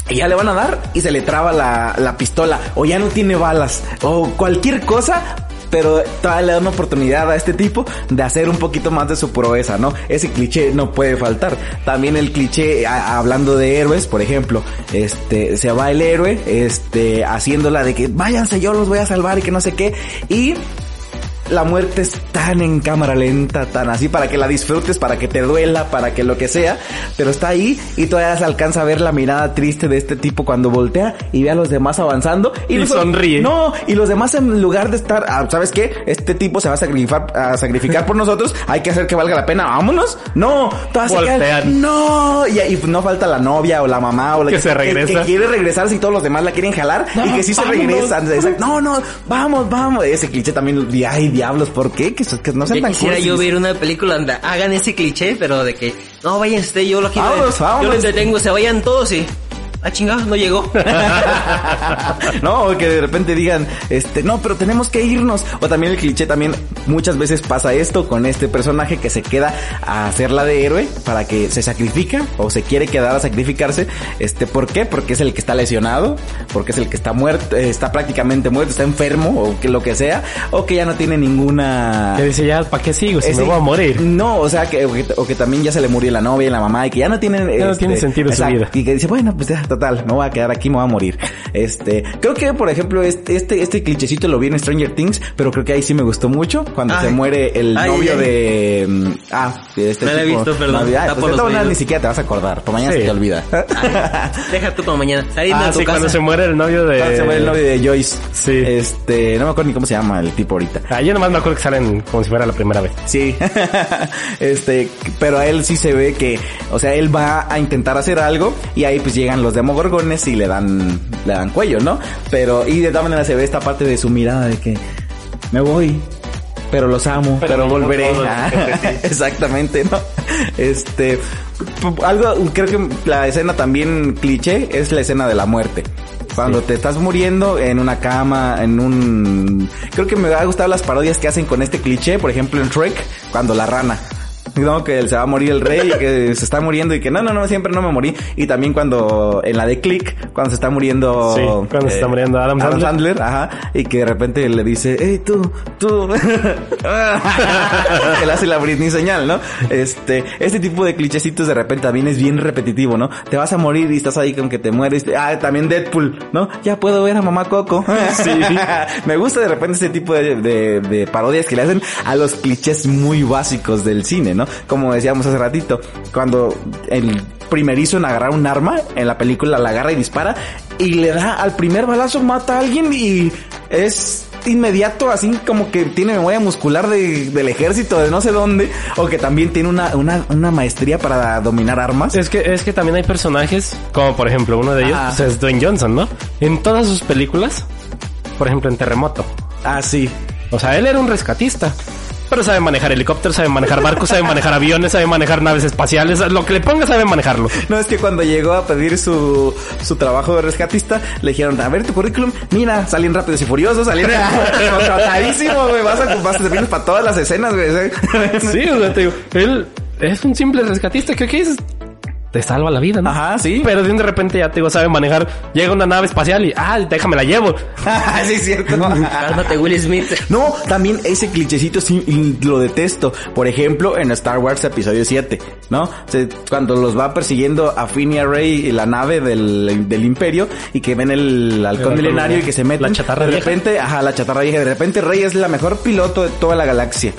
y ya le van a dar y se le traba la, la pistola o ya no tiene balas o cualquier cosa. Pero todavía le da una oportunidad a este tipo de hacer un poquito más de su proeza, ¿no? Ese cliché no puede faltar. También el cliché, hablando de héroes, por ejemplo, este, se va el héroe, este, haciéndola de que váyanse, yo los voy a salvar y que no sé qué. Y la muerte es tan en cámara lenta, tan así para que la disfrutes, para que te duela, para que lo que sea, pero está ahí y todavía se alcanza a ver la mirada triste de este tipo cuando voltea y ve a los demás avanzando y, Y los- sonríe. No, y los demás en lugar de estar, ah, ¿sabes qué? Este tipo se va a sacrificar, a sacrificar por nosotros, hay que hacer que valga la pena, vámonos. No, todas se quedan, Voltean. no, y, y no falta la novia o la mamá o la Que se regresa. que quiere regresar si todos los demás la quieren jalar y que sí se vámonos. regresan. Exacto. No, no, vamos, vamos. Ese cliché también, ay, diablos, ¿por qué? Que, que no sean Ya tan quisiera cursis. yo ver una película donde hagan ese cliché, pero de que no vayan usted, yo lo quiero. Vámonos, ver. Yo lo entretengo, se vayan todos y. Ah, chingada, no llegó. *laughs* no, o que de repente digan, este, no, pero tenemos que irnos. O también el cliché también, muchas veces pasa esto con este personaje que se queda a hacerla de héroe para que se sacrifica o se quiere quedar a sacrificarse. Este, ¿por qué? Porque es el que está lesionado, porque es el que está muerto, eh, está prácticamente muerto, está enfermo o que lo que sea, o que ya no tiene ninguna Que dice, ya, ¿para qué sigo? Si Ese- me voy a morir. No, o sea, que, o que, o que también ya se le murió la novia y la mamá y que ya no tienen... Ya no tiene sentido su vida. Y que dice, bueno, pues ya, total, me voy a quedar aquí, me voy a morir. Este, creo que, por ejemplo, este, este, este clichecito lo vi en Stranger Things, pero creo que ahí sí me gustó mucho cuando Ay. se muere el Ay, novio ay. de... mm, Ah, de este No lo he visto, perdón. No, ah, Está pues por ni siquiera te vas a acordar, por mañana Sí. se te olvida. Deja tú para mañana. Saliendo Ah, de tu sí, casa. cuando se muere el novio de... Cuando se muere el novio de Joyce. Sí. Este, no me acuerdo ni cómo se llama el tipo ahorita. Ah, yo nomás me acuerdo que salen como si fuera la primera vez. Sí, *laughs* este, pero a él sí se ve que, o sea, él va a intentar hacer algo y ahí pues llegan los demogorgones y le dan, le dan cuello, ¿no? Pero, y de todas maneras se ve esta parte de su mirada de que me voy, pero los amo, pero, volveré. Ah. *laughs* Exactamente, ¿no? Este, algo, creo que la escena también cliché es la escena de la muerte. Cuando te estás muriendo en una cama, en un... Creo que me ha gustado las parodias que hacen con este cliché, por ejemplo en Shrek, cuando la rana. No, que se va a morir el rey y que *laughs* se está muriendo y que no, no, no, siempre no me morí. Y también cuando, en la de Click, cuando se está muriendo... Sí, cuando se está muriendo Adam Sandler. ajá, y que de repente le dice, hey, tú, tú. *laughs* que le hace la Britney señal, ¿no? Este, este tipo de clichecitos de repente también es bien repetitivo, ¿no? Te vas a morir y estás ahí con que te mueres. Ah, también Deadpool, ¿no? Ya puedo ver a mamá Coco. *laughs* Sí. Me gusta de repente este tipo de, de, de parodias que le hacen a los clichés muy básicos del cine, ¿no? Como decíamos hace ratito, cuando el primerizo en agarrar un arma en la película la agarra y dispara y le da al primer balazo mata a alguien y es inmediato así como que tiene memoria muscular de- del ejército de no sé dónde o que también tiene una, una, una maestría para dominar armas. Es que, es que también hay personajes, como por ejemplo uno de ellos pues, es Dwayne Johnson, ¿no? En todas sus películas, por ejemplo en Terremoto. Ah, sí. O sea, él era un rescatista. Pero sabe manejar helicópteros, sabe manejar barcos, sabe manejar aviones, sabe manejar naves espaciales. Lo que le ponga sabe manejarlo. No, es que cuando llegó a pedir su, su trabajo de rescatista, le dijeron, a ver tu currículum, mira, salen rápidos y furiosos, salen contratadísimo, güey, vas a, vas a servir para todas las escenas, güey. Sí, o sea, te digo, él es un simple rescatista. ¿Qué, qué es? Te salva la vida, ¿no? Ajá, sí. Pero de repente ya te digo, sabe manejar. Llega una nave espacial y, ah, déjame la llevo. *laughs* sí, es cierto. Cálmate, Will Smith. No, también ese clichecito sí lo detesto. Por ejemplo, en Star Wars episodio 7, ¿no? Se- cuando los va persiguiendo a Finn y a Rey y la nave del, del imperio y que ven el halcón milenario y que se meten. La chatarra De vieja. repente, ajá, la chatarra vieja. De repente Rey es la mejor piloto de toda la galaxia.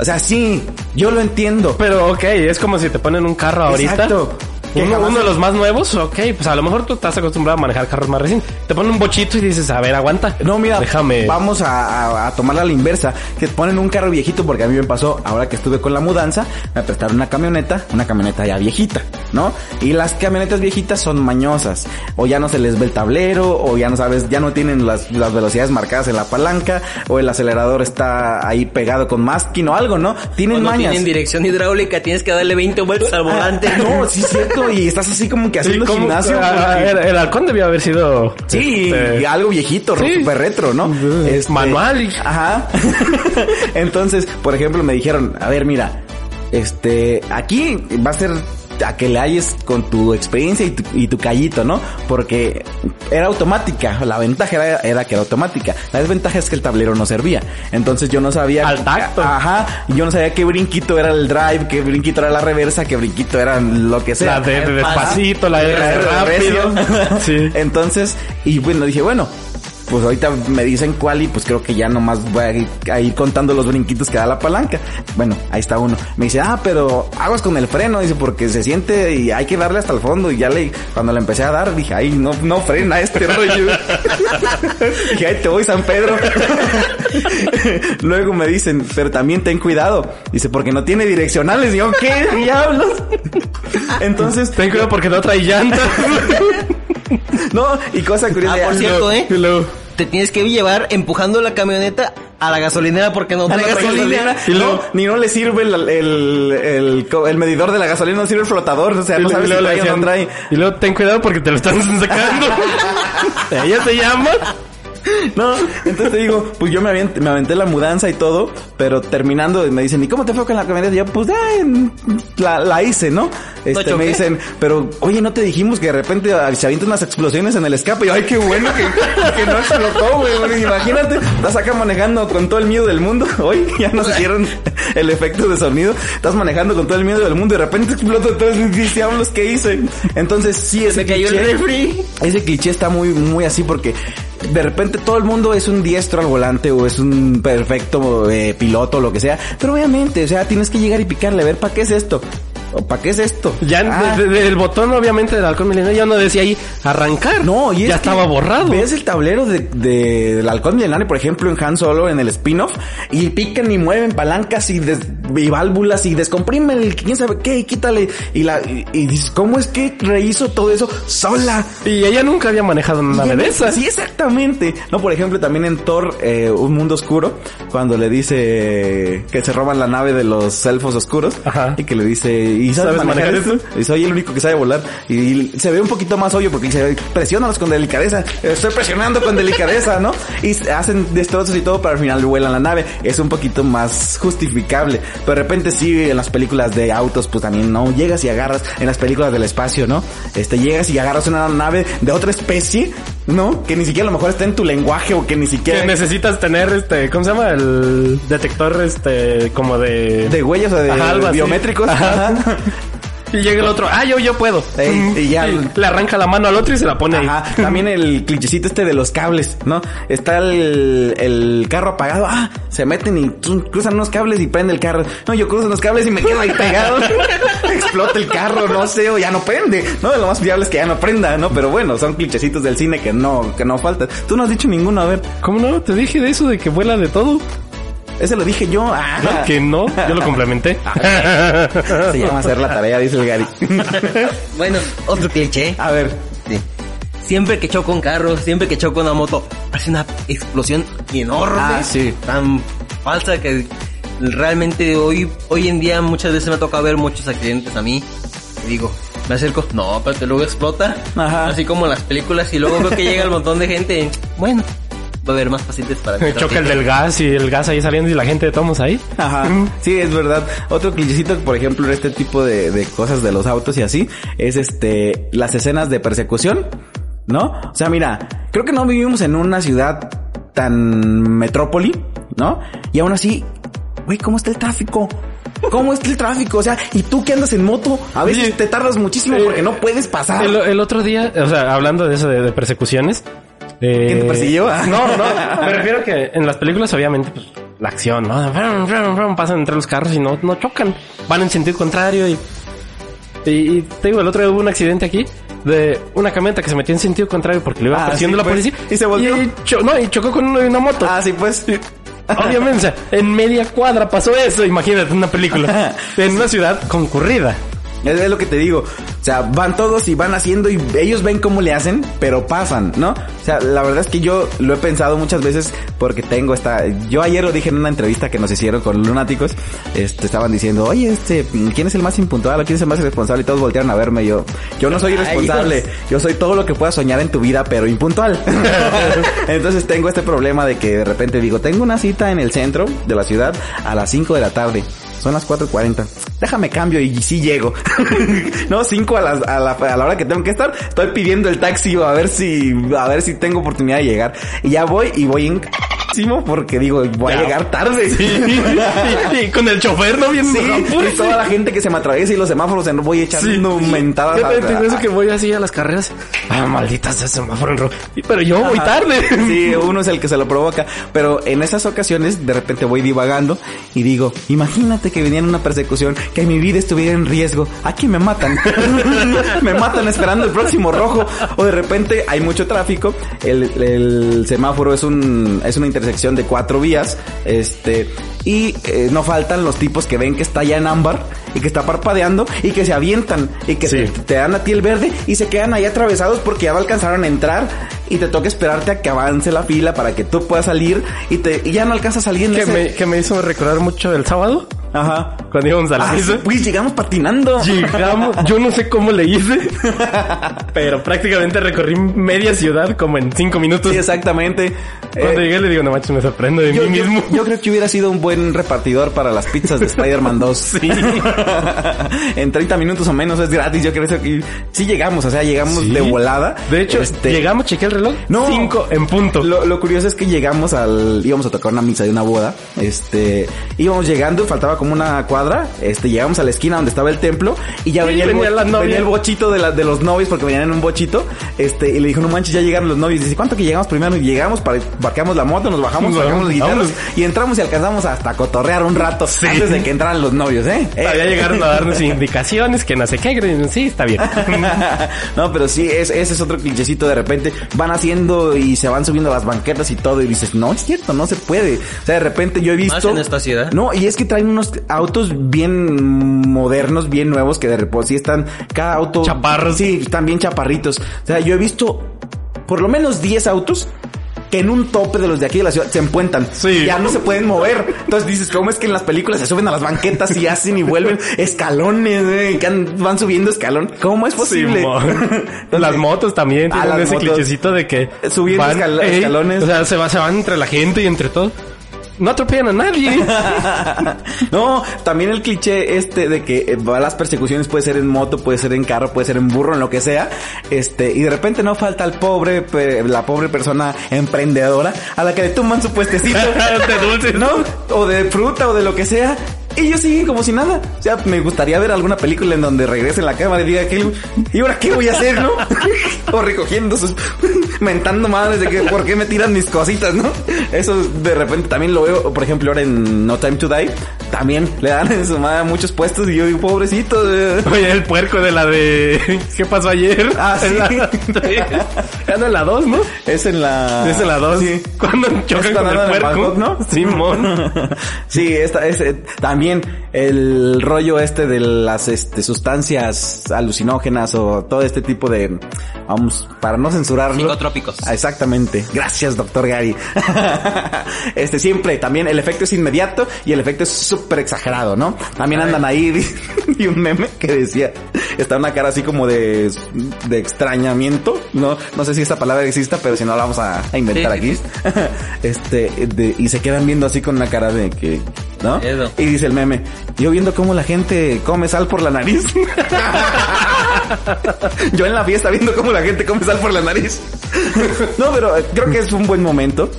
O sea, sí, yo lo entiendo. Pero ok, es como si te ponen un carro ahorita. Exacto. Que Uno, uno de los más nuevos, ok, pues a lo mejor tú estás acostumbrado a manejar carros más recientes. Te ponen un bochito y dices, a ver, aguanta. No, mira, déjame. vamos a, a, a tomarla a la inversa. Que ponen un carro viejito, porque a mí me pasó, ahora que estuve con la mudanza, me prestaron una camioneta, una camioneta ya viejita, ¿no? Y las camionetas viejitas son mañosas. O ya no se les ve el tablero, o ya no sabes, ya no tienen las, las velocidades marcadas en la palanca, o el acelerador está ahí pegado con masking o algo, ¿no? Tienen Cuando mañas. tienen dirección hidráulica, tienes que darle 20 vueltas al volante. Ah, no, sí es y estás así como que haciendo ¿cómo? gimnasio. Ah, el, el halcón debió haber sido. Sí, este, algo viejito, Sí. super retro, ¿no? Este, Manual Ajá. *laughs* Entonces, por ejemplo, me dijeron, a ver, mira, este, aquí va a ser a que le halles con tu experiencia y tu, y tu callito, ¿no? Porque era automática. La ventaja era, era que era automática. La desventaja es que el tablero no servía. Entonces yo no sabía. Al tacto. Ajá. Yo no sabía qué brinquito era el drive, qué brinquito era la reversa, qué brinquito era lo que sea. La de, de despacito, la de La de rápido. Sí. Entonces, y bueno, dije, bueno, pues ahorita me dicen cuál y pues creo que ya nomás voy a ir, a ir contando los brinquitos que da la palanca. Bueno, ahí está uno. Me dice, ah, pero aguas con el freno, dice, porque se siente y hay que darle hasta el fondo. Y ya le, cuando le empecé a dar, dije, ay, no, no frena este rollo. *laughs* dije, ay, te voy, San Pedro. *laughs* Luego me dicen, pero también ten cuidado. Dice, porque no tiene direccionales. Y yo, ¿qué diablos? *laughs* Entonces, Ten cuidado porque no trae llantas. *laughs* no, y cosa curiosa. Ah, por cierto, ¿eh? Te tienes que llevar empujando la camioneta a la gasolinera porque no Ah, trae gasolina. Y luego- No, ni no le sirve el, el, el, medidor de la gasolina, no sirve el flotador, o sea, y no sabes si le trae o no trae. Y luego ten cuidado porque te lo están *laughs* sacando. *laughs* Ella se llama. No, entonces te digo, pues yo me aventé, me aventé la mudanza y todo, pero terminando me dicen, ¿y cómo te fue con la camioneta? Y yo, pues, ay, la, la hice, ¿no? Este, me dicen, pero, oye, ¿no te dijimos que de repente ah, se avientan unas explosiones en el escape? Y yo, ay, qué bueno que, que no explotó, güey. Bueno, Imagínate, estás acá manejando con todo el miedo del mundo. *laughs* Hoy ya nos hicieron el efecto de sonido. Estás manejando con todo el miedo del mundo y de repente explota. Entonces, ¿qué diablos qué hice? Entonces, sí, ese Me cayó el cliché- refri. ese cliché está muy, muy así porque de repente todo el mundo es un diestro al volante o es un perfecto eh, piloto o lo que sea. Pero obviamente, o sea, tienes que llegar y picarle, a ver, ¿para qué es esto? ¿O para qué es esto? Ya Ah, de- de- del botón, obviamente, del halcón milenario ya no decía ahí arrancar. no, y es ya estaba borrado. Ves el tablero de, de- del halcón milenario, por ejemplo, en Han Solo, en el spin-off, y pican y mueven palancas y des- y válvulas y descomprime el quién sabe qué y quítale y la y, y dices, ¿cómo es que rehizo todo eso sola? Y ella nunca había manejado una nave de esas. Sí, exactamente. No, por ejemplo, también en Thor, eh, Un Mundo Oscuro, cuando le dice que se roban la nave de los elfos oscuros, Ajá. y que le dice, ¿y sabes, ¿Sabes manejar, manejar esto? Y soy el único que sabe volar. Y, y se ve un poquito más obvio porque dice, presiónalos con delicadeza. Estoy presionando con delicadeza, ¿no? Y hacen destrozos y todo, pero al final vuelan la nave. Es un poquito más justificable. Pero de repente sí, en las películas de autos, pues también, ¿no? Llegas y agarras, en las películas del espacio, ¿no? Este, llegas y agarras una nave de otra especie, ¿no? Que ni siquiera a lo mejor está en tu lenguaje o que ni siquiera... Que necesitas tener este, ¿cómo se llama? El detector este como de de huellas o de Ajá, algo biométricos. Ajá. *laughs* Y llega el otro, ah, yo, yo puedo. Ey, y ya- le arranca la mano al otro y se la pone ahí. Ajá, también el clichecito este de los cables, ¿no? Está el, el carro apagado, ah, se meten y cruzan unos cables y prende el carro. No, yo cruzo los cables y me quedo ahí pegado. *laughs* Explota el carro, no sé, o ya no prende. No, lo más fiable es que ya no prenda, ¿no? Pero bueno, son clichecitos del cine que no, que no faltan. Tú no has dicho ninguno, a ver. ¿Cómo no? Te dije de eso, de que vuela de todo. Ese lo dije yo. Ah, No, que no, yo lo complementé. Se llama hacer la tarea, dice el Gary. *laughs* Bueno, otro cliché. a ver. Sí. Siempre que choco un carro, siempre que choco una moto, hace una explosión enorme. Ah, sí. Tan falsa que realmente hoy, hoy en día muchas veces me toca ver muchos accidentes a mí. Y digo, me acerco, no, pero que luego explota. Ajá. Así como en las películas y luego veo que llega el montón de gente. Bueno, va a haber más pacientes para mí. *laughs* Choca el del gas y el gas ahí saliendo y la gente de tomos ahí. Ajá. Sí, es verdad. Otro clichecito, por ejemplo, en este tipo de, de cosas de los autos y así, es este, las escenas de persecución, ¿no? O sea, mira, creo que no vivimos en una ciudad tan metrópoli, ¿no? Y aún así, güey, ¿cómo está el tráfico? ¿Cómo está el tráfico? O sea, y tú que andas en moto, a veces te tardas muchísimo porque no puedes pasar. El, el otro día, o sea, hablando de eso de, de persecuciones. Eh, ¿Quién te persiguió? *laughs* No, no, me refiero a que en las películas obviamente pues, la acción, ¿no? Pasan entre los carros y no, no chocan. Van en sentido contrario y, y, y te digo, el otro día hubo un accidente aquí de una camioneta que se metió en sentido contrario porque le iba Ah, persiguiendo sí, la pues. policía. Y se volteó. Y, cho- no, y chocó con uno de una moto. Ah, sí, pues. Obviamente, o sea, en media cuadra pasó eso, imagínate una película. *laughs* En una ciudad concurrida. Es, es lo que te digo. O sea, van todos y van haciendo y ellos ven cómo le hacen, pero pasan, ¿no? O sea, la verdad es que yo lo he pensado muchas veces porque tengo esta... Yo ayer lo dije en una entrevista que nos hicieron con lunáticos. Este, estaban diciendo, oye, este, ¿quién es el más impuntual o quién es el más irresponsable? Y todos voltearon a verme. Yo, yo no soy irresponsable. Yo soy todo lo que puedas soñar en tu vida, pero impuntual. *laughs* Entonces tengo este problema de que de repente digo, tengo una cita en el centro de la ciudad a las 5 de la tarde. Son las 4.40. Déjame cambio y sí llego. *laughs* no, 5 a, las- a la, a la hora que tengo que estar. Estoy pidiendo el taxi a ver si, a ver si tengo oportunidad de llegar. Y ya voy y voy en porque digo, voy a llegar tarde. y, *laughs* y con el chofer, ¿no? Bien Sí, y toda la gente que se me atraviesa y los semáforos en voy echando mentadas. Tengo a- eso que voy así a las carreras. Ah, maldita sea semáforo en rojo. Pero yo voy tarde. Sí, *laughs* uno es el que se lo provoca. Pero en esas ocasiones, de repente voy divagando y digo, imagínate que viniera una persecución, que mi vida estuviera en riesgo. Aquí me matan. *laughs* me matan esperando el próximo rojo. O de repente hay mucho tráfico. El, el semáforo es un, es una intersección de cuatro vías. Este, y eh, no faltan los tipos que ven que está ya en ámbar y que está parpadeando y que se avientan y que Sí. te, te dan a ti el verde y se quedan ahí atravesados porque ya no alcanzaron a entrar y te toca esperarte a que avance la fila para que tú puedas salir y te y ya no alcanzas a salir en que, ese- me, que me hizo recordar mucho el sábado. Ajá. Cuando íbamos a la Ah, misa. sí, pues llegamos patinando. Llegamos, yo no sé cómo le hice, *laughs* pero prácticamente recorrí media ciudad como en cinco minutos. Sí, exactamente. Cuando Eh, llegué le digo, no manches, me sorprendo de yo, mí yo- mismo. yo creo que hubiera sido un buen repartidor para las pizzas de Spider-Man 2. *laughs* Sí. *laughs* en 30 minutos o menos es gratis. Yo creo que sí llegamos, o sea, llegamos Sí. de volada. De hecho, Este, llegamos, chequé el reloj. No. Cinco en punto. Lo, lo curioso es que llegamos al, íbamos a tocar una misa de una boda, este, íbamos llegando, faltaba como una cuadra este, llegamos a la esquina donde estaba el templo y ya Sí, venía, el, las venía el bochito de, la, de los novios porque venían en un bochito, este, y le dijo, no manches, ya llegaron los novios. Dice, ¿cuánto que llegamos primero? Y llegamos, para, parqueamos la moto, nos bajamos, sacamos guitarros vámonos. y entramos y alcanzamos hasta a cotorrear un rato antes de que entraran los novios, ¿eh? Eh, Todavía llegaron a darnos *laughs* indicaciones que no sé qué. Sí, está bien. *laughs* no, pero sí, es, ese es otro clichecito de repente. Van haciendo y se van subiendo a las banquetas y todo y dices, no, es cierto, no se puede. O sea, de repente yo he visto... Más en esta ciudad. No, y es que traen unos autos bien modernos, bien nuevos, que de repente sí están, cada auto... Chaparros. Sí, están bien chaparritos. O sea, yo he visto por lo menos 10 autos que en un tope de los de aquí de la ciudad se empuentan. Sí. Ya no se pueden mover. Entonces dices, ¿cómo es que en las películas se suben a las banquetas y hacen y vuelven escalones, eh, que van subiendo escalón? ¿Cómo es posible? *laughs* Entonces, las motos también tienen ese clichecito de que Subiendo escal- ey, escalones. O sea, se, va, se van entre la gente y entre todos. No atropellan a nadie. *laughs* no, también el cliché este de que eh, va las persecuciones puede ser en moto, puede ser en carro, puede ser en burro, en lo que sea. Este, y de repente no falta el pobre, la pobre persona emprendedora a la que le toman su puestecito. *laughs* de dulces. ¿no? O de fruta o de lo que sea. Ellos siguen como si nada. O sea, me gustaría ver alguna película en donde regrese en la cámara y diga, ¿qué, ¿y ahora qué voy a hacer, no? *laughs* o recogiendo sus... *laughs* mentando madres de que, ¿por qué me tiran mis cositas, no? Eso de repente también lo veo, por ejemplo, ahora en No Time to Die. También le dan en su madre muchos puestos y yo digo, pobrecito. eh". Oye, el puerco de la de... *laughs* ¿Qué pasó ayer? Ah, sí. Ya no en la 2, ¿no? Es en la... Es en la 2. Sí. Cuando chocan con el puerco. Bangkok, ¿no? Simón. sí, esta es eh, también el rollo este de las este, sustancias alucinógenas o todo este tipo de vamos para no censurarlo. Psicotrópicos. Ah, Exactamente. Gracias, doctor Gary. *laughs* este siempre también el efecto es inmediato y el efecto es súper exagerado, ¿no? También andan ahí *laughs* y un meme que decía está una cara así como de de extrañamiento, no no sé si esta palabra exista, pero si no la vamos a, a inventar Sí, aquí. *laughs* este de- y se quedan viendo así con una cara de que ¿no? Eso. Y dice el meme, yo viendo cómo la gente come sal por la nariz. *laughs* yo en la fiesta viendo cómo la gente come sal por la nariz. *laughs* no, pero eh, creo que es un buen momento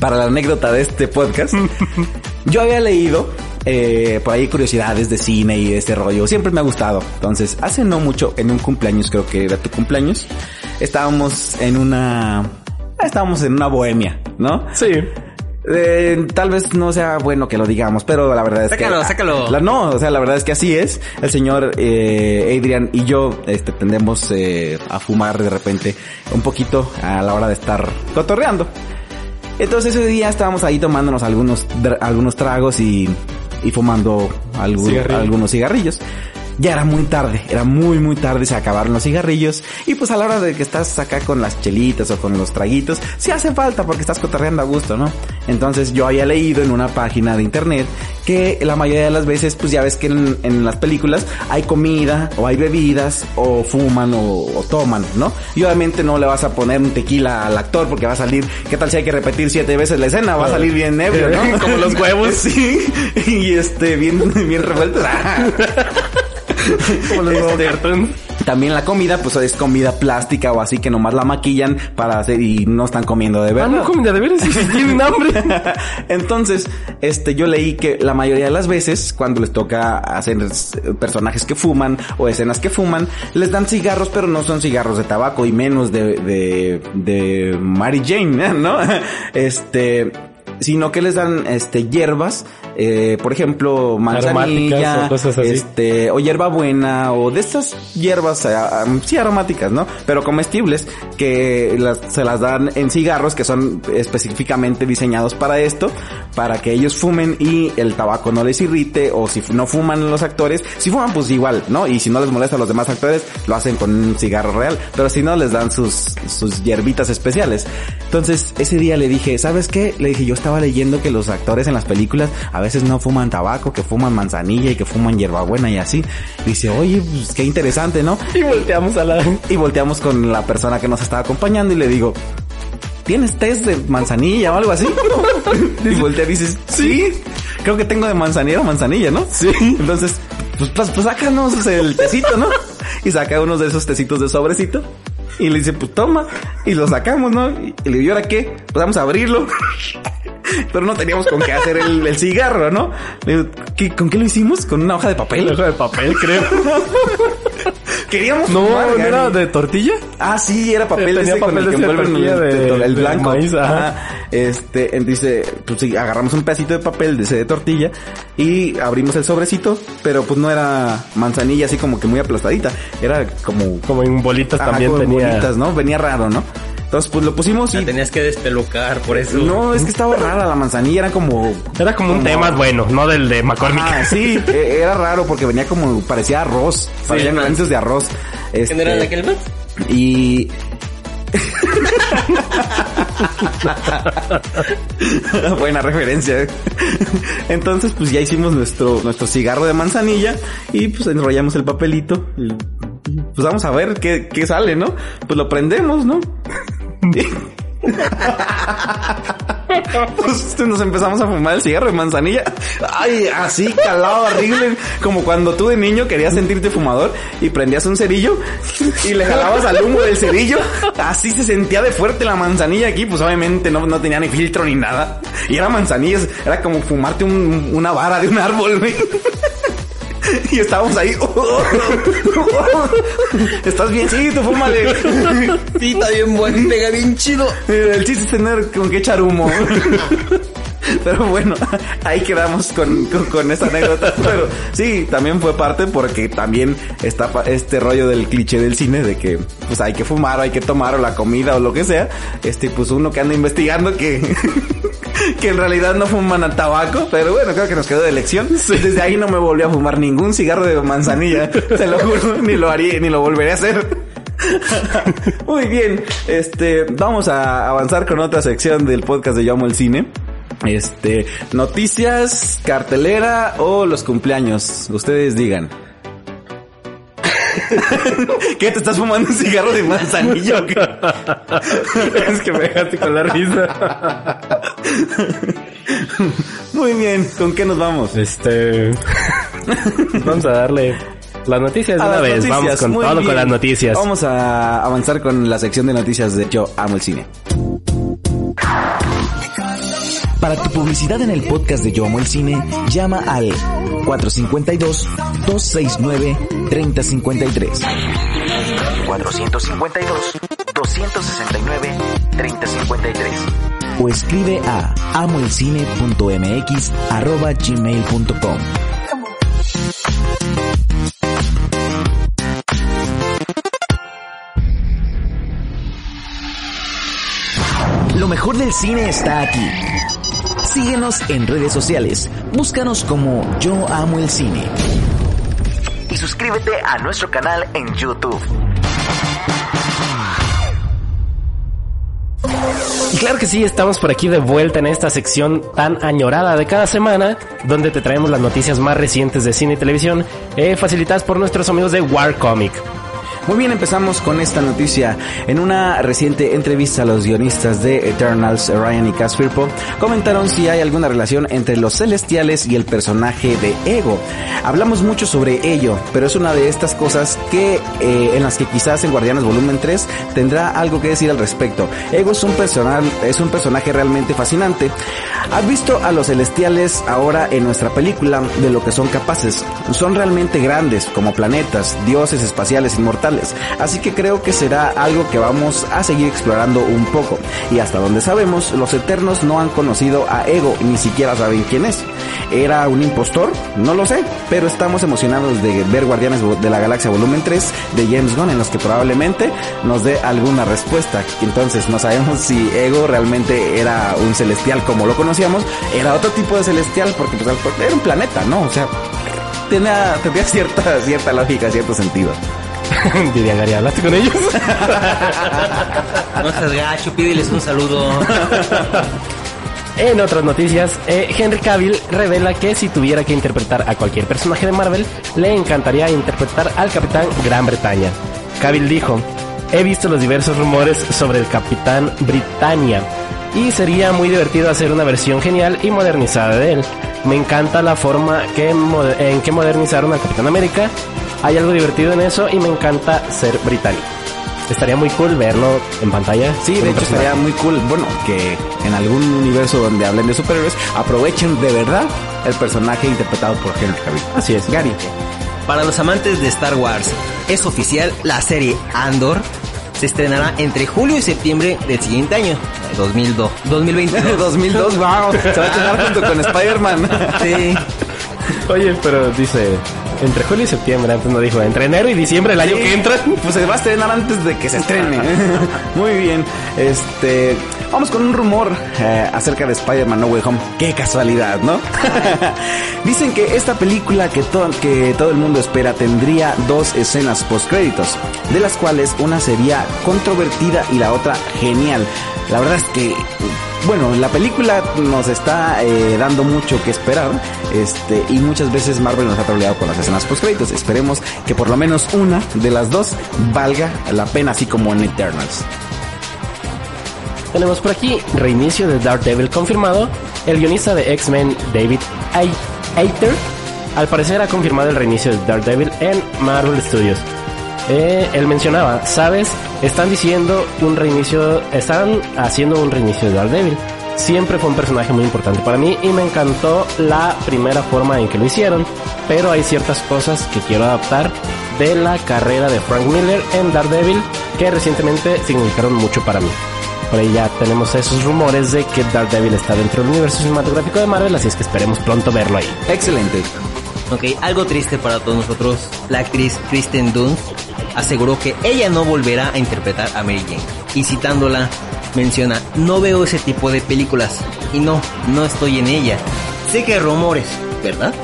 para la anécdota de este podcast. *laughs* Yo había leído eh, por ahí curiosidades de cine y de este rollo. Siempre me ha gustado. Entonces, hace no mucho, en un cumpleaños, creo que era tu cumpleaños, estábamos en una... Estábamos en una bohemia, ¿no? Sí. Eh, tal vez no sea bueno que lo digamos, pero la verdad es Sácalo, que... sácalo. La, no, o sea, la verdad es que así es. El señor eh, Adrian y yo este, tendemos eh, a fumar de repente un poquito a la hora de estar cotorreando. Entonces ese día estábamos ahí tomándonos algunos, algunos tragos y, y fumando algún- Cigarrillo. algunos cigarrillos. Ya era muy tarde, era muy muy tarde, se acabaron los cigarrillos y pues a la hora de que estás acá con las chelitas o con los traguitos, sí hace falta porque estás cotorreando a gusto, ¿no? Entonces yo había leído en una página de internet que la mayoría de las veces pues ya ves que en, en las películas hay comida o hay bebidas o fuman o, o toman, ¿no? Y obviamente no le vas a poner un tequila al actor porque va a salir, ¿qué tal si hay que repetir siete veces la escena? Va a salir bien ebrio, ¿no? *laughs* Como los huevos. *laughs* Sí, y este, bien, bien revueltos. *laughs* *laughs* Como los huevos Este. También la comida, pues es comida plástica o así que nomás la maquillan para hacer y no están comiendo de Ah, verdad. no comen de veras tienen hambre. *laughs* Entonces, este, yo leí que la mayoría de las veces, cuando les toca hacer personajes que fuman o escenas que fuman, les dan cigarros, pero no son cigarros de tabaco y menos de, de, de Mary Jane, *laughs* ¿no? Este, sino que les dan, este, hierbas, eh, por ejemplo, manzanilla, Aromáticas o cosas así. este, o hierbabuena, o de estas hierbas, eh, sí aromáticas, ¿no? Pero comestibles, que las- se las dan en cigarros que son específicamente diseñados para esto, para que ellos fumen y el tabaco no les irrite, o si no fuman los actores, si fuman pues igual, ¿no? Y si no les molesta a los demás actores, lo hacen con un cigarro real, pero si no les dan sus, sus hierbitas especiales. Entonces, ese día le dije, ¿sabes qué? Le dije, yo estaba leyendo que los actores en las películas a veces no fuman tabaco, que fuman manzanilla y que fuman hierbabuena y así. Dice, oye, pues qué interesante, ¿no? Y volteamos a la... Y volteamos con la persona que nos estaba acompañando y le digo, ¿tienes test de manzanilla o algo así? *laughs* y voltea y dices, sí, creo que tengo de manzanilla o manzanilla, ¿no? Sí. Entonces, pues, pues, pues sácanos el tecito, ¿no? Y saca unos de esos tecitos de sobrecito. Y le dice, pues toma. Y lo sacamos, ¿no? Y le digo, ¿y ahora qué? Pues vamos a abrirlo. *laughs* Pero no teníamos con qué hacer el, el cigarro, ¿no? Le digo, ¿qué- ¿con qué lo hicimos? ¿Con una hoja de El papel? ojo de papel, creo. *laughs* Queríamos No, fumar, ¿no era de tortilla? Ah, sí, era papel Tenía ese con papel el que envuelven el, tortilla de- el- el de blanco. maíz, ajá. Este, dice, pues sí, agarramos un pedacito de papel de ese de tortilla y abrimos el sobrecito, pero pues no era manzanilla así como que muy aplastadita, era como Como en bolitas ajá, también como en tenía. bolitas, ¿no? Venía raro, ¿no? Entonces pues lo pusimos La y tenías que despelucar, por eso. no, es que estaba rara la manzanilla, era como Era como un tema bueno, no del de McCormick. Ah, sí, *laughs* e- era raro porque venía como parecía arroz, parecían man. granitos de arroz. Este, ¿Quién era el aquel más? Y. *laughs* Buena referencia. Entonces, pues ya hicimos nuestro, nuestro cigarro de manzanilla y pues enrollamos el papelito. Pues vamos a ver qué, qué sale, ¿no? Pues lo prendemos, ¿no? Pues nos empezamos a fumar el cigarro de manzanilla. Ay, así calado horrible. Como cuando tú de niño querías sentirte fumador y prendías un cerillo y le jalabas al humo del cerillo. Así se sentía de fuerte la manzanilla aquí. Pues obviamente no, no tenía ni filtro ni nada. Y era manzanilla. Era como fumarte un- una vara de un árbol, güey. *laughs* Y estábamos ahí. *laughs* ¿Estás bien? Sí, tú fúmale. Sí, está bien bueno, pega bien chido. El chiste es tener con qué echar humo. *laughs* *laughs* Pero bueno, *laughs* ahí quedamos con, con, con esa anécdota. *laughs* Pero sí, también fue parte porque también está este rollo del cliché del cine de que pues hay que fumar o hay que tomar o la comida o lo que sea. Este, pues uno que anda investigando que, que en realidad no fuman a tabaco. Pero bueno, creo que nos quedó de lección. Desde ahí no me volví a fumar ningún cigarro de manzanilla. Te lo juro, ni lo haría, ni lo volveré a hacer. Muy bien, este, vamos a avanzar con otra sección del podcast de Yo Amo el Cine. Este, noticias, cartelera o los cumpleaños. Ustedes digan. *laughs* ¿Qué te estás fumando un cigarro de manzanilla? o qué? *laughs* es que me dejaste con la risa. Muy bien, ¿con qué nos vamos? Este. *laughs* vamos a darle las noticias de A una vez. noticias, Vamos con muy todo con las noticias. Vamos a avanzar con la sección de noticias de Yo Amo el Cine. Para tu publicidad en el podcast de Yo Amo el Cine, llama al 452-269-3053. 452-269-3053. O escribe a amoelcine.mx arroba gmail.com. Lo mejor del cine está aquí. Síguenos en redes sociales. Búscanos como Yo Amo el Cine. Y suscríbete a nuestro canal en YouTube. Y claro que sí, estamos por aquí de vuelta en esta sección tan añorada de cada semana, donde te traemos las noticias más recientes de cine y televisión, eh, facilitadas por nuestros amigos de War Comic. Muy bien, empezamos con esta noticia. En una reciente entrevista, los guionistas de Eternals, Ryan y Cass Firpo, comentaron si hay alguna relación entre los celestiales y el personaje de Ego. Hablamos mucho sobre ello, pero es una de estas cosas que eh, en las que quizás en Guardianes Volumen 3 tendrá algo que decir al respecto. Ego es un personal, es un personaje realmente fascinante. ¿Has visto a los celestiales ahora en nuestra película de lo que son capaces? Son realmente grandes, como planetas, dioses espaciales inmortales. Así que creo que será algo que vamos a seguir explorando un poco. Y hasta donde sabemos, los Eternos no han conocido a Ego, ni siquiera saben quién es. ¿Era un impostor? No lo sé, pero estamos emocionados de ver Guardianes de la Galaxia Volumen 3 de James Gunn en los que probablemente nos dé alguna respuesta. Entonces no sabemos *laughs* si Ego realmente era un celestial como lo conocíamos, era otro tipo de celestial porque pues, era un planeta, ¿no? O sea, tenía, cierta, cierta lógica, cierto sentido. *laughs* Diría Gary, ¿hablaste con ellos? No seas gacho, pídeles un saludo. En otras noticias, eh, Henry Cavill revela que si tuviera que interpretar a cualquier personaje de Marvel, le encantaría interpretar al Capitán Gran Bretaña. Cavill dijo, he visto los diversos rumores sobre el Capitán Britannia y sería muy divertido hacer una versión genial y modernizada de él. Me encanta la forma que en que modernizaron al Capitán América. Hay algo divertido en eso y me encanta ser británico. estaría muy cool verlo en pantalla. Sí, de hecho personaje. estaría muy cool, bueno, que en algún universo donde hablen de superhéroes aprovechen de verdad el personaje interpretado por Henry Cavill. Así es. Gary. Para los amantes de Star Wars, es oficial, la serie Andor se estrenará entre julio y septiembre del siguiente año, 2002, 2022. 2002, wow, se va a estrenar junto con *laughs* Spider-Man. Sí. *laughs* Oye, pero dice entre julio y septiembre, antes no dijo, entre enero y diciembre el año Sí, que entra. *laughs* Pues se va a estrenar antes de que se estrene. *laughs* Muy bien. Este, vamos con un rumor eh, acerca de Spider-Man No Way Home. Qué casualidad, ¿no? Dicen que esta película que, to- que todo el mundo espera tendría dos escenas post créditos, de las cuales una sería controvertida y la otra genial. La verdad es que bueno, la película nos está eh, dando mucho que esperar, este, y muchas veces Marvel nos ha troleado con las escenas post. Esperemos que por lo menos una de las dos valga la pena, así como en Eternals. Tenemos por aquí reinicio de Daredevil confirmado. El guionista de X-Men, David Ay- Ayer, al parecer ha confirmado el reinicio de Daredevil en Marvel Studios. Eh, él mencionaba, sabes, están diciendo un reinicio, están haciendo un reinicio de Daredevil. Siempre fue un personaje muy importante para mí y me encantó la primera forma en que lo hicieron, pero hay ciertas cosas que quiero adaptar de la carrera de Frank Miller en Daredevil que recientemente significaron mucho para mí. Por ahí ya tenemos esos rumores de que Daredevil está dentro del universo cinematográfico de Marvel, así es que esperemos pronto verlo ahí. Excelente. Ok, algo triste para todos nosotros. La actriz Kristen Dunst aseguró que ella no volverá a interpretar a Mary Jane. Y citándola, menciona, no veo ese tipo de películas. Y no, no estoy en ella. Sé que hay rumores, ¿verdad?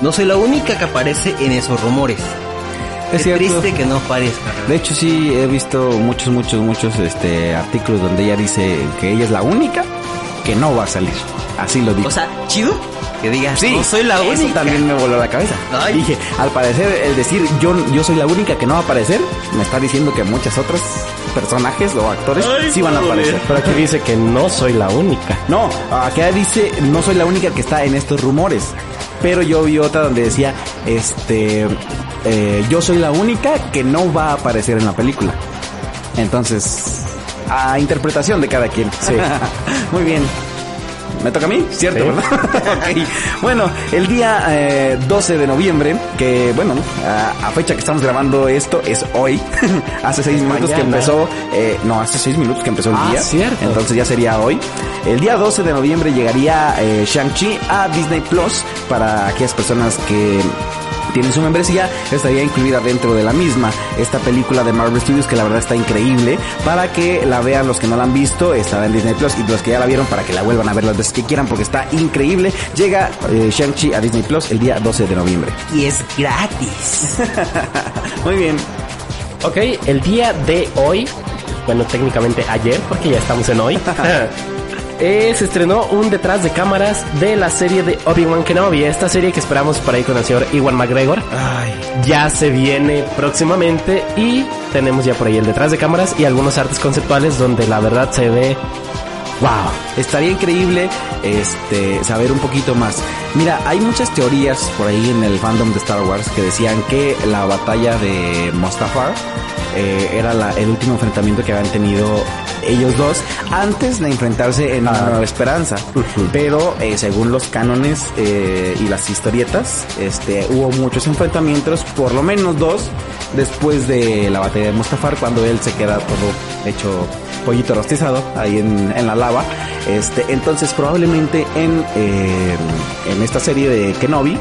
No soy la única que aparece en esos rumores. Es triste que no aparezca. De hecho, sí he visto muchos, muchos, muchos este, artículos donde ella dice que ella es la única que no va a salir. Así lo dijo. O sea, chido que digas, Sí, no soy la eso única. también me voló la cabeza. Ay. Dije, al parecer, el decir yo, yo soy la única que no va a aparecer, me está diciendo que muchas otras personajes o actores Ay, sí van a aparecer. Pero aquí dice que no soy la única. No, acá dice, no soy la única que está en estos rumores. Pero yo vi otra donde decía, este, eh, yo soy la única que no va a aparecer en la película. Entonces, a interpretación de cada quien. Sí. *laughs* Muy bien. ¿Me toca a mí? ¿Cierto, Sí. verdad? *laughs* Bueno, el día eh, 12 de noviembre, que bueno, a, a fecha que estamos grabando esto es hoy. *laughs* hace seis minutos que empezó, eh, no, hace seis minutos que empezó el Ah, día. cierto. Entonces ya sería hoy. El día 12 de noviembre llegaría eh, Shang-Chi a Disney Plus para aquellas personas que tienen su membresía, estaría incluida dentro de la misma. Esta película de Marvel Studios que la verdad está increíble. Para que la vean los que no la han visto, estará en Disney Plus. Y los que ya la vieron para que la vuelvan a ver las veces que quieran porque está increíble. Llega eh, Shang-Chi a Disney Plus el día 12 de noviembre. Y es gratis. *laughs* Muy bien. Ok, el día de hoy, bueno, técnicamente ayer, porque ya estamos en hoy, *laughs* eh, se estrenó un detrás de cámaras de la serie de Obi-Wan Kenobi, esta serie que esperamos por ahí con el señor Iwan McGregor. Ay, Ya se viene próximamente y tenemos ya por ahí el detrás de cámaras y algunos artes conceptuales donde la verdad se ve Wow, estaría increíble este saber un poquito más. Mira, hay muchas teorías por ahí en el fandom de Star Wars que decían que la batalla de Mustafar eh, era la- el último enfrentamiento que habían tenido ellos dos antes de enfrentarse en una Ah. nueva esperanza. Pero eh, según los cánones eh, y las historietas, este hubo muchos enfrentamientos, por lo menos dos, después de la batalla de Mustafar, cuando él se queda todo hecho pollito rostizado ahí en, en la lava. Este, entonces probablemente en, eh, en esta serie de Kenobi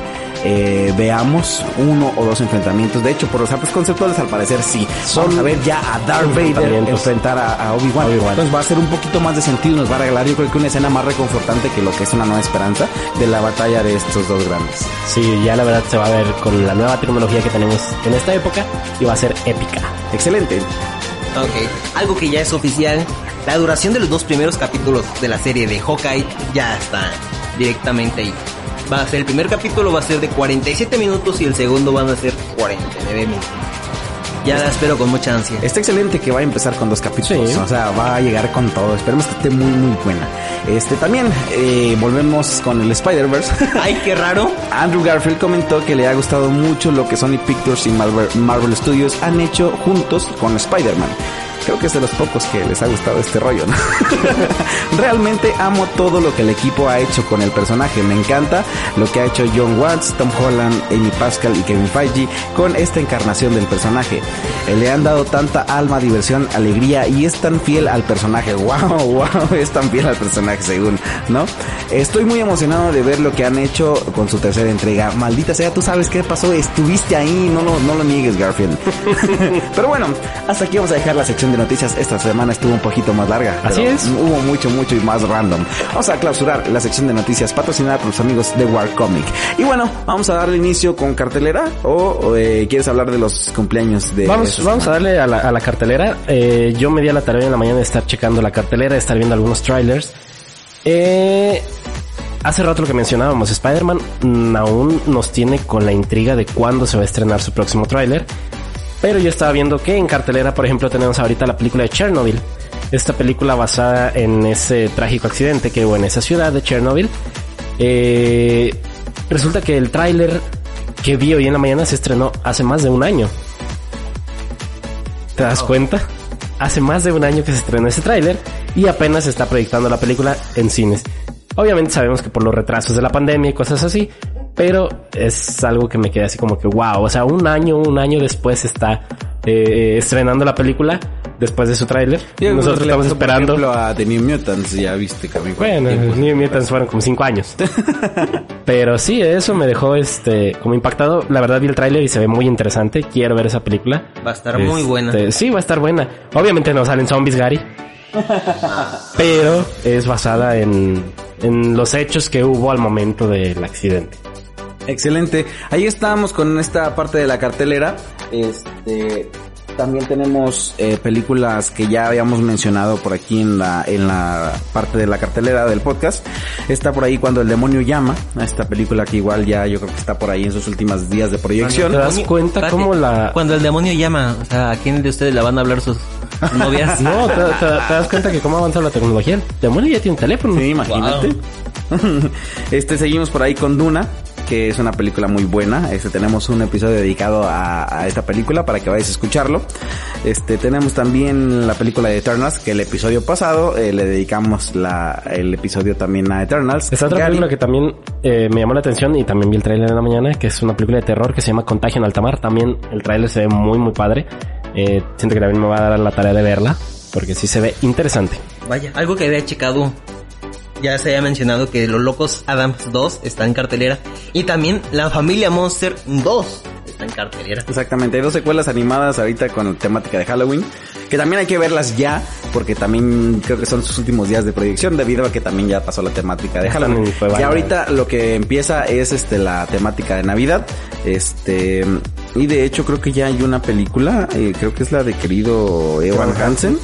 eh, veamos uno o dos enfrentamientos. De hecho, por los artes conceptuales al parecer sí. Vamos a ver ya a Darth Vader enfrentar a, a Obi-Wan. Obi-Wan. Entonces va a ser un poquito más de sentido, nos va a regalar yo creo que una escena más reconfortante que lo que es una nueva esperanza de la batalla de estos dos grandes. Sí, ya la verdad se va a ver con la nueva tecnología que tenemos en esta época y va a ser épica. Excelente. Ok, algo que ya es oficial, la duración de los dos primeros capítulos de la serie de Hawkeye ya está directamente ahí. Va a ser el primer capítulo va a ser de 47 minutos y el segundo van a ser 49 minutos. Ya la espero con mucha ansia. Está excelente que va a empezar con dos capítulos. Sí. O sea, va a llegar con todo. Esperemos que esté muy, muy buena. Este, también, eh, volvemos con el Spider-Verse. *laughs* Ay, qué raro. Andrew Garfield comentó que le ha gustado mucho lo que Sony Pictures y Marvel, Marvel Studios han hecho juntos con Spider-Man. Creo que es de los pocos que les ha gustado este rollo, ¿no? *laughs* Realmente amo todo lo que el equipo ha hecho con el personaje. Me encanta lo que ha hecho John Watts, Tom Holland, Amy Pascal y Kevin Feige con esta encarnación del personaje. Le han dado tanta alma, diversión, alegría y es tan fiel al personaje. *laughs* Wow, wow, es tan fiel al personaje según, ¿no? Estoy muy emocionado de ver lo que han hecho con su tercera entrega. Maldita sea, tú sabes qué pasó, estuviste ahí, no lo, no lo niegues, Garfield. *laughs* Pero bueno, hasta aquí vamos a dejar la sección de noticias. Esta semana estuvo un poquito más larga. Así es. Hubo mucho, mucho y más random. Vamos a clausurar la sección de noticias patrocinada por los amigos de War Comic. Y bueno, vamos a darle inicio con cartelera o, eh, quieres hablar de los cumpleaños de... Vamos, vamos a darle a la, a la cartelera. Eh, yo me di a la tarea en la mañana de estar checando la cartelera, de estar viendo algunos trailers. Eh, hace rato lo que mencionábamos, Spider-Man mm, aún nos tiene con la intriga de cuándo se va a estrenar su próximo tráiler. Pero yo estaba viendo que en cartelera, por ejemplo, tenemos ahorita la película de Chernobyl. Esta película basada en ese trágico accidente que hubo en esa ciudad de Chernobyl. Eh, resulta que el tráiler que vi hoy en la mañana se estrenó hace más de un año. ¿Te das cuenta? Hace más de un año que se estrenó ese tráiler y apenas se está proyectando la película en cines. Obviamente sabemos que por los retrasos de la pandemia y cosas así, pero es algo que me queda así como que wow, o sea, un año, un año después está eh, estrenando la película después de su tráiler. Nosotros estamos por esperando. ejemplo, a The New Mutants, ya viste que Bueno, tiempo. New Mutants fueron como cinco años. *laughs* Pero sí, eso me dejó este como impactado. La verdad vi el tráiler y se ve muy interesante. Quiero ver esa película. Va a estar muy Este, buena. Sí, va a estar buena. Obviamente no salen zombies, Gary. *laughs* pero es basada en, en los hechos que hubo al momento del accidente. Excelente. Ahí estamos con esta parte de la cartelera. Este también tenemos eh, películas que ya habíamos mencionado por aquí en la en la parte de la cartelera del podcast. Está por ahí cuando el demonio llama, esta película que igual ya yo creo que está por ahí en sus últimos días de proyección. ¿Te das cuenta cómo la Cuando el demonio llama, o sea, ¿a quién de ustedes le van a hablar sus *laughs* No, te, te- te das cuenta que cómo avanza la tecnología. El demonio ya tiene un teléfono. Sí, imagínate. este seguimos por ahí con Duna, que es una película muy buena. Este tenemos un episodio dedicado a, a esta película para que vayas a escucharlo. Este tenemos también la película de Eternals, que el episodio pasado eh, le dedicamos la, el episodio también a Eternals. Esta otra Gary, película que también eh, me llamó la atención y también vi el tráiler en la mañana, que es una película de terror que se llama Contagio en alta mar. También el tráiler se ve muy muy padre. Eh, siento que también me va a dar la tarea de verla, porque sí se ve interesante. Vaya, algo que había checado. Ya se había mencionado que Los Locos Adams 2 está en cartelera. Y también La Familia Monster 2 está en cartelera. Exactamente, hay dos secuelas animadas ahorita con temática de Halloween, que también hay que verlas ya, porque también creo que son sus últimos días de proyección, debido a que también ya pasó la temática de Halloween. Y ahorita lo que empieza es este la temática de Navidad, este y de hecho creo que ya hay una película, eh, creo que es la de querido Evan Hansen,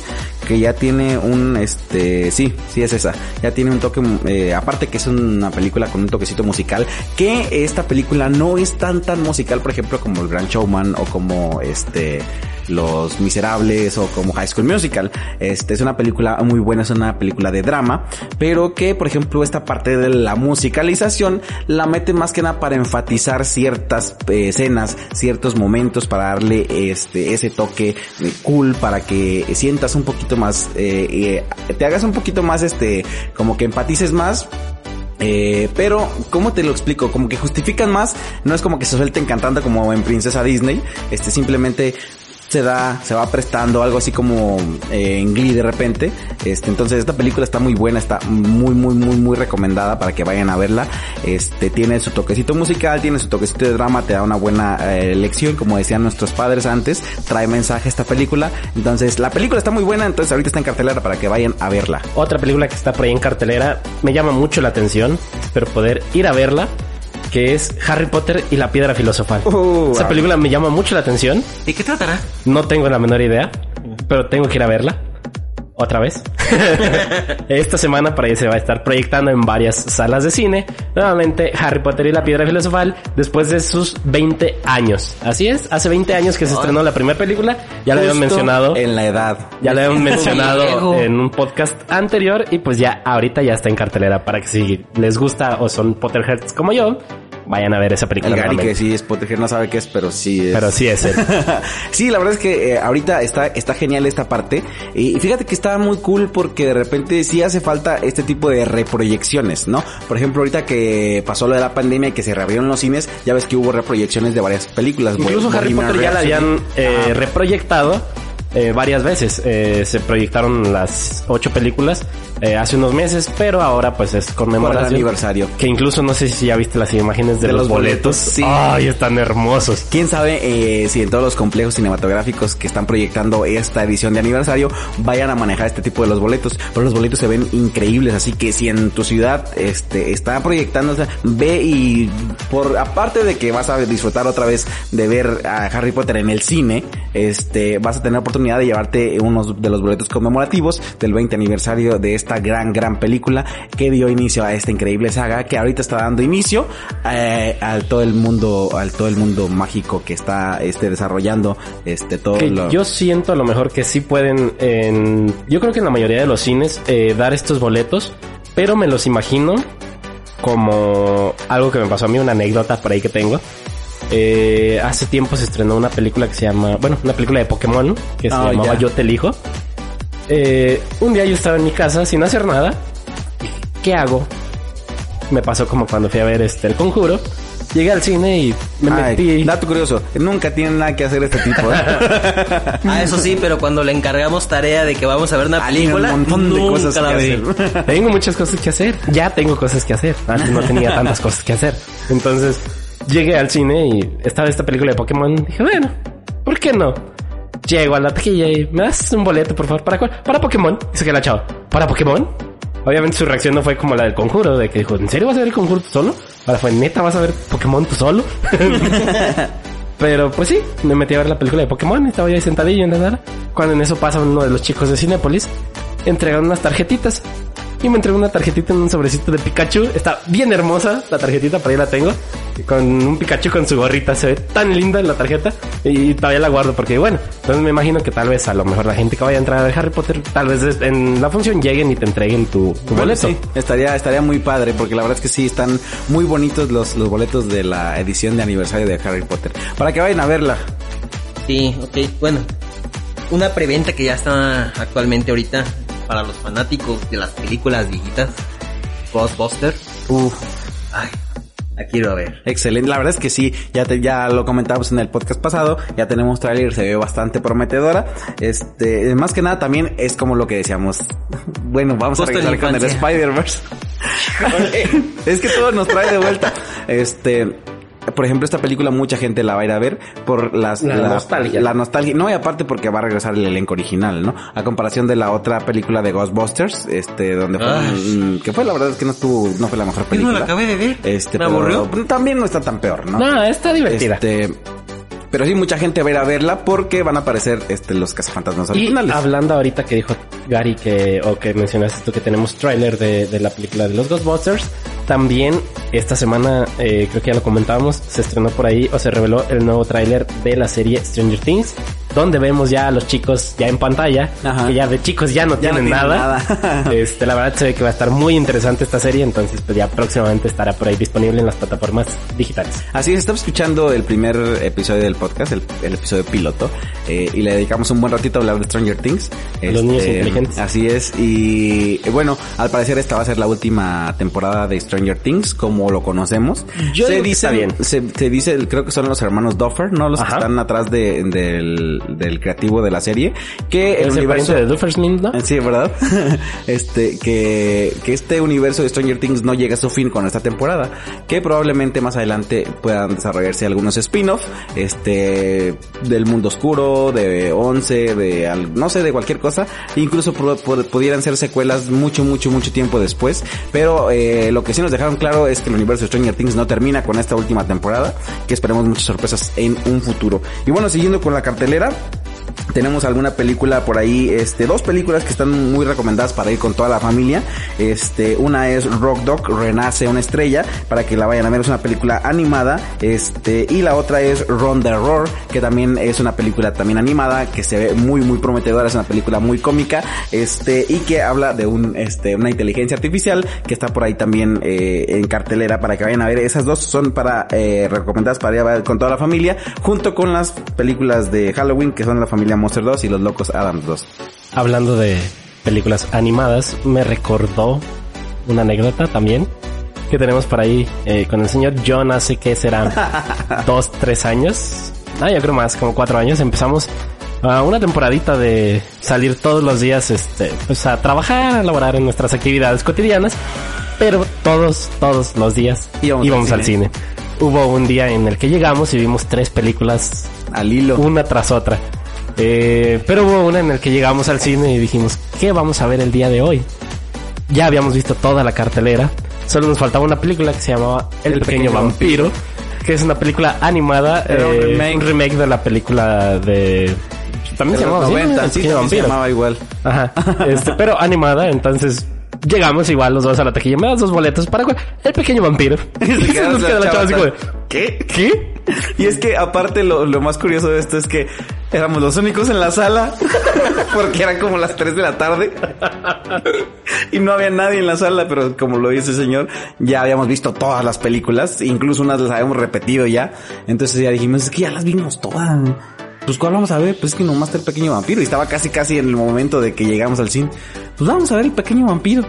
que ya tiene un este sí sí es esa ya tiene un toque eh, aparte que es una película con un toquecito musical que esta película no es tan tan musical por ejemplo como el Gran Showman o como este los Miserables o como High School Musical. Este es una película muy buena, es una película de drama, pero que por ejemplo esta parte de la musicalización la mete más que nada para enfatizar ciertas eh, escenas, ciertos momentos para darle este ese toque eh, cool para que sientas un poquito más eh, te hagas un poquito más este como que empatices más pero, ¿cómo te lo explico? Como que justifican más, no es como que se suelten cantando como en Princesa Disney, este simplemente se da, se va prestando algo así como eh, en Glee de repente. Este, entonces esta película está muy buena, está muy, muy, muy, muy recomendada para que vayan a verla. Este, tiene su toquecito musical, tiene su toquecito de drama, te da una buena eh, lección, como decían nuestros padres antes, trae mensaje esta película. Entonces, la película está muy buena, entonces ahorita está en cartelera para que vayan a verla. Otra película que está por ahí en cartelera me llama mucho la atención, espero poder ir a verla, que es Harry Potter y la Piedra Filosofal. Uh, Esa wow. película me llama mucho la atención, ¿De qué tratará? no tengo la menor idea, pero tengo que ir a verla. Otra vez. *laughs* Esta semana por ahí se va a estar proyectando en varias salas de cine. Nuevamente Harry Potter y la Piedra Filosofal después de sus 20 años. Así es, hace 20 años que se estrenó la primera película. Ya lo habían mencionado. En la edad. Ya lo habían *laughs* mencionado en un podcast anterior y pues ya ahorita ya está en cartelera para que si les gusta o son Potterheads como yo, vayan a ver esa El película. Gary que sí es Potterhead no sabe qué es, pero sí es. Pero sí es él. *laughs* sí, la verdad es que eh, ahorita está, está genial esta parte. Y fíjate que está muy cool porque de repente sí hace falta este tipo de reproyecciones, ¿no? Por ejemplo, ahorita que pasó lo de la pandemia y que se reabrieron los cines, ya ves que hubo reproyecciones de varias películas. Incluso Bo- Harry Potter ya la habían eh, reproyectado eh, varias veces. Eh, se proyectaron las ocho películas eh, hace unos meses, pero ahora pues es Por el conmemoración. aniversario. Que incluso no sé si ya viste las imágenes de, De los, los boletos, boletos. sí. Ay, están hermosos. Quién sabe eh, si en todos los complejos cinematográficos que están proyectando esta edición de aniversario vayan a manejar este tipo de los boletos. Pero los boletos se ven increíbles, así que si en tu ciudad este está proyectándose, ve y por aparte de que vas a disfrutar otra vez de ver a Harry Potter en el cine, este vas a tener oportunidad de llevarte unos de los boletos conmemorativos del 20 aniversario de esta gran gran película que dio inicio a esta increíble saga que ahorita está dando inicio eh, al todo el mundo al todo el mundo mágico que está este desarrollando este todo Que lo yo siento a lo mejor que sí pueden, en, yo creo que en la mayoría de los cines, eh, dar estos boletos, pero me los imagino como algo que me pasó a mí, una anécdota por ahí que tengo. Eh, hace tiempo se estrenó una película que se llama, bueno, una película de Pokémon que se Ah, llamaba. Yo te elijo. Eh, un día yo estaba en mi casa sin hacer nada. ¿Qué hago? Me pasó como cuando fui a ver este El Conjuro. Llegué al cine y me Ay, metí. dato curioso, nunca tienen nada que hacer este tipo. ¿eh? *laughs* Ah, eso sí, pero cuando le encargamos tarea de que vamos a ver una Hay película, un montón de nunca cosas que hacer. *laughs* Tengo muchas cosas que hacer. Ya tengo cosas que hacer. Antes no tenía tantas cosas que hacer. Entonces, llegué al cine y estaba esta película de Pokémon. Dije, bueno, ¿por qué no? Llego a la taquilla y me das un boleto, por favor, ¿para cuál? Para Pokémon. Dice que la chava, ¿para Pokémon? Obviamente su reacción no fue como la del conjuro, de que dijo, ¿en serio vas a ver el conjuro tú solo? Ahora fue, ¿neta vas a ver Pokémon tú solo? *laughs* Pero pues sí, me metí a ver la película de Pokémon, estaba yo ahí sentadillo en la sala. Cuando en eso pasa uno de los chicos de Cinépolis, entregan unas tarjetitas. Y me entregó una tarjetita en un sobrecito de Pikachu. Está bien hermosa la tarjetita, por ahí la tengo. Con un Pikachu con su gorrita. Se ve tan linda la tarjeta. Y todavía la guardo porque, bueno, entonces me imagino que tal vez a lo mejor la gente que vaya a entrar a Harry Potter, tal vez en la función lleguen y te entreguen tu, tu Bueno, boleto. sí, estaría, estaría muy padre porque la verdad es que sí están muy bonitos los, los boletos de la edición de aniversario de Harry Potter. Para que vayan a verla. Sí, ok. Bueno, una preventa que ya está actualmente ahorita para los fanáticos de las películas viejitas. Ghostbusters. Uf, Ay, la quiero ver. excelente. La verdad es que sí, ya te, ya lo comentamos en el podcast pasado, ya tenemos tráiler, se ve bastante prometedora. Este, más que nada también es como lo que decíamos. *laughs* Bueno, vamos Justo a regresar con el. Spider-Verse. *laughs* *laughs* es que todo nos trae de vuelta. Este, por ejemplo, esta película mucha gente la va a ir a ver por las, La nostalgia. La nostalgia. No, y aparte porque va a regresar el elenco original, ¿no? A comparación de la otra película deGhostbusters, este, donde fue, que fue la verdad es que no estuvo, no fue la mejor Yo película. no la acabé de ver. Este, Me pero aburrió. también no está tan peor, ¿no? No, está divertida. Este, pero sí, mucha gente va a ir a verla porque van a aparecer este, los cazafantasmas Y originales. hablando ahorita que dijo Gary que, o que mencionaste tú que tenemos tráiler de, de la película de los Ghostbusters, también esta semana, eh, creo que ya lo comentábamos, se estrenó por ahí o se reveló el nuevo tráiler de la serie Stranger Things, donde vemos ya a los chicos ya en pantalla, Ajá. que ya de chicos ya no Ya no tienen nada. nada. *laughs* *laughs* este, la verdad se ve que va a estar muy interesante esta serie, entonces pues ya próximamente estará por ahí disponible en las plataformas digitales. Así es, estaba escuchando el primer episodio del podcast, el, el episodio piloto, eh, y le dedicamos un buen ratito a hablar de Stranger Things. Este, los niños inteligentes. Así es, y bueno, al parecer esta va a ser la última temporada de Stranger Things, como lo conocemos. Yo se dice, bien. Se, se dice, creo que son los hermanos Duffer, ¿no? Los Ajá. que están atrás de, del, del creativo de la serie, que el universo... de Duffersmith, ¿no? Sí, ¿verdad? *laughs* este, que, que este universo de Stranger Things no llega a su fin con esta temporada. Que probablemente más adelante puedan desarrollarse algunos spin-off, este, del mundo oscuro, de Once, de, al- no sé, de cualquier cosa. Incluso pu- pu- pudieran ser secuelas mucho, mucho, mucho tiempo después. Pero, eh, lo que sí nos dejaron claro es que el universo de Stranger Things no termina con esta última temporada. Que esperemos muchas sorpresas en un futuro. Y bueno, siguiendo con la cartelera. Bye. Tenemos alguna película por ahí, este, dos películas que están muy recomendadas para ir con toda la familia. Este, una es Rock Dog, Renace una estrella, para que la vayan a ver, es una película animada. Este, y la otra es Ron the Roar, que también es una película también animada, que se ve muy, muy prometedora, es una película muy cómica, este, y que habla de un, este, una inteligencia artificial que está por ahí también, eh, en cartelera para que vayan a ver. Esas dos son para, eh, recomendadas para ir a ver con toda la familia, junto con las películas de Halloween, que son la familia Monster 2 y Los Locos Adams 2. Hablando de películas animadas, me recordó una anécdota también que tenemos por ahí eh, con el señor John hace que serán *laughs* dos, tres años. Ah, yo creo más, como cuatro años. Empezamos a una temporadita de salir todos los días, este, pues a trabajar, a laborar en nuestras actividades cotidianas, pero todos, todos los días Íbamos íbamos, al al cine. Hubo un día en el que llegamos y vimos tres películas Al hilo. una tras otra. Eh, pero hubo una en el que llegamos al cine y dijimos, ¿qué vamos a ver el día de hoy? Ya habíamos visto toda la cartelera. Solo nos faltaba una película que se llamaba El, El pequeño, pequeño vampiro, que es una película animada, un eh, remake. un remake de la película de... También se De llamaba así, 90, El sí, pequeño también se vampiro. llamaba igual. Ajá. Este, pero animada, entonces llegamos igual los dos a la taquilla. Me das dos boletos para cuál? El pequeño vampiro. *laughs* Y se queda nos la queda la chava chava así como de, tan- ¿qué? ¿Qué? Y es que aparte lo, lo más curioso de esto es que éramos los únicos en la sala *laughs* porque eran como las 3 de la tarde y no había nadie en la sala, pero como lo dice el señor, ya habíamos visto todas las películas, incluso unas las habíamos repetido ya, entonces ya dijimos, es que ya las vimos todas. Pues cuál vamos a ver, pues es que nomás está el pequeño vampiro y estaba casi casi en el momento de que llegamos al cine. Pues vamos a ver el pequeño vampiro.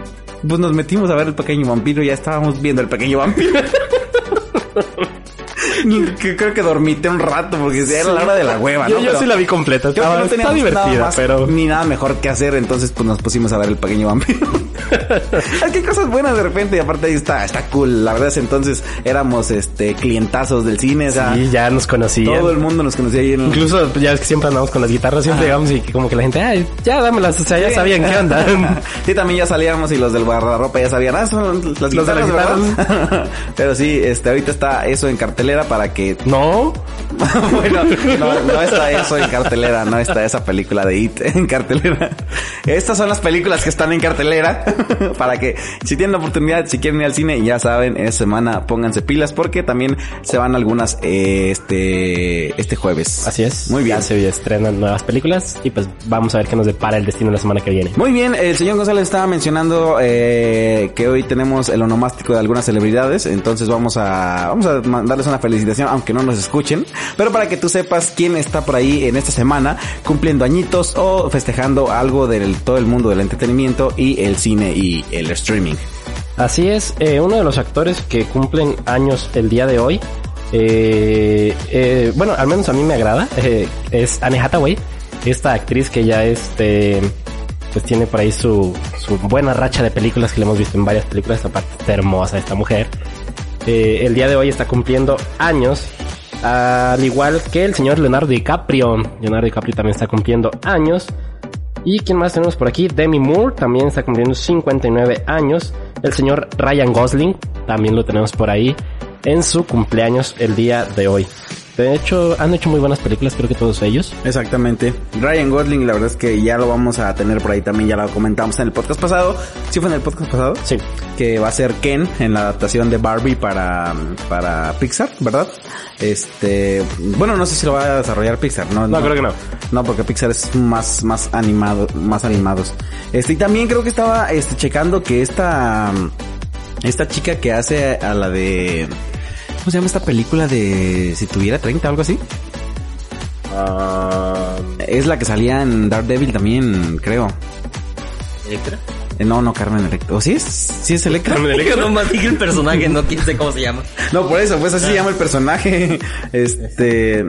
Pues nos metimos a ver el pequeño vampiro y ya estábamos viendo el pequeño vampiro. *laughs* *laughs* Que creo que dormite un rato porque era la hora de la hueva, Yo, ¿no? yo Pero sí la vi completa. creo que Estaba, no está divertida, más pero... ni nada mejor que hacer, entonces pues nos pusimos a ver el pequeño vampiro. es que hay cosas buenas de repente y aparte ahí está, está cool. La verdad es entonces éramos este clientazos del cine, o sea, Sí, ya nos conocían. todo el mundo nos conocía ahí en Incluso ya ves que siempre andamos con las guitarras, siempre llegamos y como que la gente, ay, ya dámelas, o sea, ya Sí. sabían qué onda. *laughs* sí, también ya salíamos y los del guardarropa ya sabían, ah, son las Los de las guitarras, ¿verdad? *laughs* Pero sí, este, ahorita está eso en cartelera para que no, *laughs* bueno, no, no está eso en cartelera, no está esa película de It en cartelera. Estas son las películas que están en cartelera *laughs* para que si tienen la oportunidad, si quieren ir al cine, ya saben, esta semana pónganse pilas porque también se van algunas eh, este este jueves. así es. Muy bien. Ya se estrenan nuevas películas y pues vamos a ver qué nos depara el destino la semana que viene. Muy bien, el señor González estaba mencionando eh, que hoy tenemos el onomástico de algunas celebridades, entonces vamos a vamos a mandarles una felicitación, aunque no nos escuchen, pero para que tú sepas quién está por ahí en esta semana cumpliendo añitos o festejando algo del todo el mundo del entretenimiento y el cine y el streaming. Así es, eh, uno de los actores que cumplen años el día de hoy, eh, eh, bueno, al menos a mí me agrada, *laughs* es Anne Hathaway, esta actriz que ya este, pues tiene por ahí su, buena racha de películas que le hemos visto en varias películas, aparte está hermosa esta mujer. El día de hoy está cumpliendo años, al igual que el señor Leonardo DiCaprio. Leonardo DiCaprio también está cumpliendo años. ¿Y quién más tenemos por aquí? Demi Moore también está cumpliendo 59 años. El señor Ryan Gosling también lo tenemos por ahí en su cumpleaños el día de hoy. De hecho, han hecho muy buenas películas, creo que todos ellos. Exactamente. Ryan Gosling, la verdad es que ya lo vamos a tener por ahí también, ya lo comentamos en el podcast pasado. ¿Sí fue en el podcast pasado? Sí. que va a ser Ken en la adaptación de Barbie para, para Pixar, ¿verdad? Este, bueno, no sé si lo va a desarrollar Pixar, ¿no? No, creo que no. No, porque Pixar es más, más animado, más animados. Este, y también creo que estaba, este, checando que esta, esta chica que hace a la de, ¿cómo se llama esta película de si tuviera 30 algo así? Es la que salía en Daredevil también, creo. ¿Electra? Eh, No, no, Carmen Electra. ¿O sí es? ¿Sí es Electra? *laughs* No más dije el personaje, no sé cómo se llama. No, por eso, pues así se llama el personaje. *laughs* Este.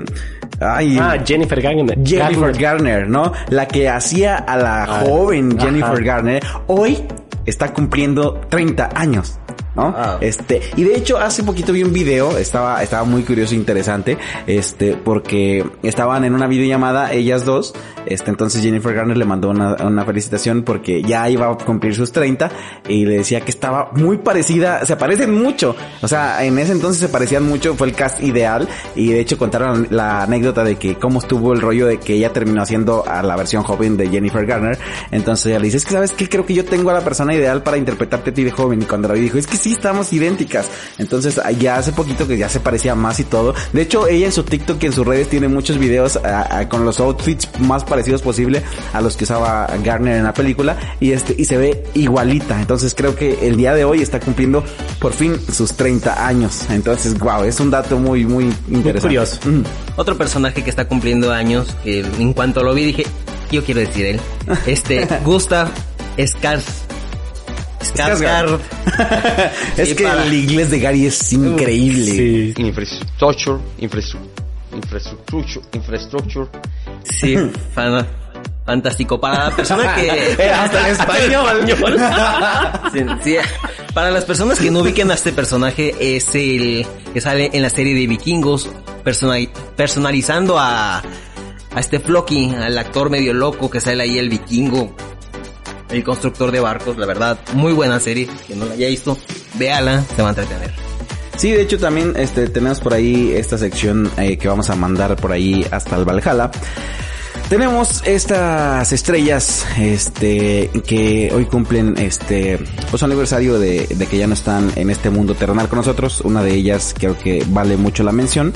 Ay. Ah, Jennifer Garner. Jennifer Garner. Garner, ¿no? La que hacía a la Ah, joven ajá. Jennifer Garner. Hoy está cumpliendo 30 años. ¿No? Ah. Este, y de hecho hace poquito vi un video, estaba, estaba muy curioso e interesante, este, porque estaban en una videollamada ellas dos, este, entonces Jennifer Garner le mandó una, una felicitación porque ya iba a cumplir sus 30 y le decía que estaba muy parecida, se parecen mucho, o sea, en ese entonces se parecían mucho, fue el cast ideal y de hecho contaron la anécdota de que cómo estuvo el rollo de que ella terminó haciendo a la versión joven de Jennifer Garner, entonces ella le dice, es que sabes que creo que yo tengo a la persona ideal para interpretarte a ti de joven y cuando la vi dijo, es que sí estamos idénticas, entonces ya hace poquito que ya se parecía más y todo, de hecho ella en su TikTok y en sus redes tiene muchos videos a- a- con los outfits más parecidos posible a los que usaba Garner en la película y este y se ve igualita, entonces creo que el día de hoy está cumpliendo por fin sus 30 años, entonces wow, es un dato muy muy interesante. curioso. Mm. Otro personaje que está cumpliendo años, que en cuanto lo vi dije, yo quiero decir él. *laughs* Este, Gustav Skars. Skarsgård. *laughs* es Sí, que para- el inglés de Gary es increíble. Sí. infrastructure, infrastru- infrastructure, infrastructure. Sí, *laughs* fan- fantástico. Para la persona que... *laughs* Hasta en español. Sí, sí. Para las personas que no ubiquen a este personaje, es el que sale en la serie de vikingos, persona- personalizando a, a este Floki, al actor medio loco que sale ahí, el vikingo, el constructor de barcos, la verdad, muy buena serie, que no la haya visto, véala, se va a entretener. Sí, de hecho también este tenemos por ahí esta sección eh, que vamos a mandar por ahí hasta el Valhalla. Tenemos estas estrellas, este, que hoy cumplen, este, pues aniversario de, de que ya no están en este mundo terrenal con nosotros. Una de ellas creo que vale mucho la mención,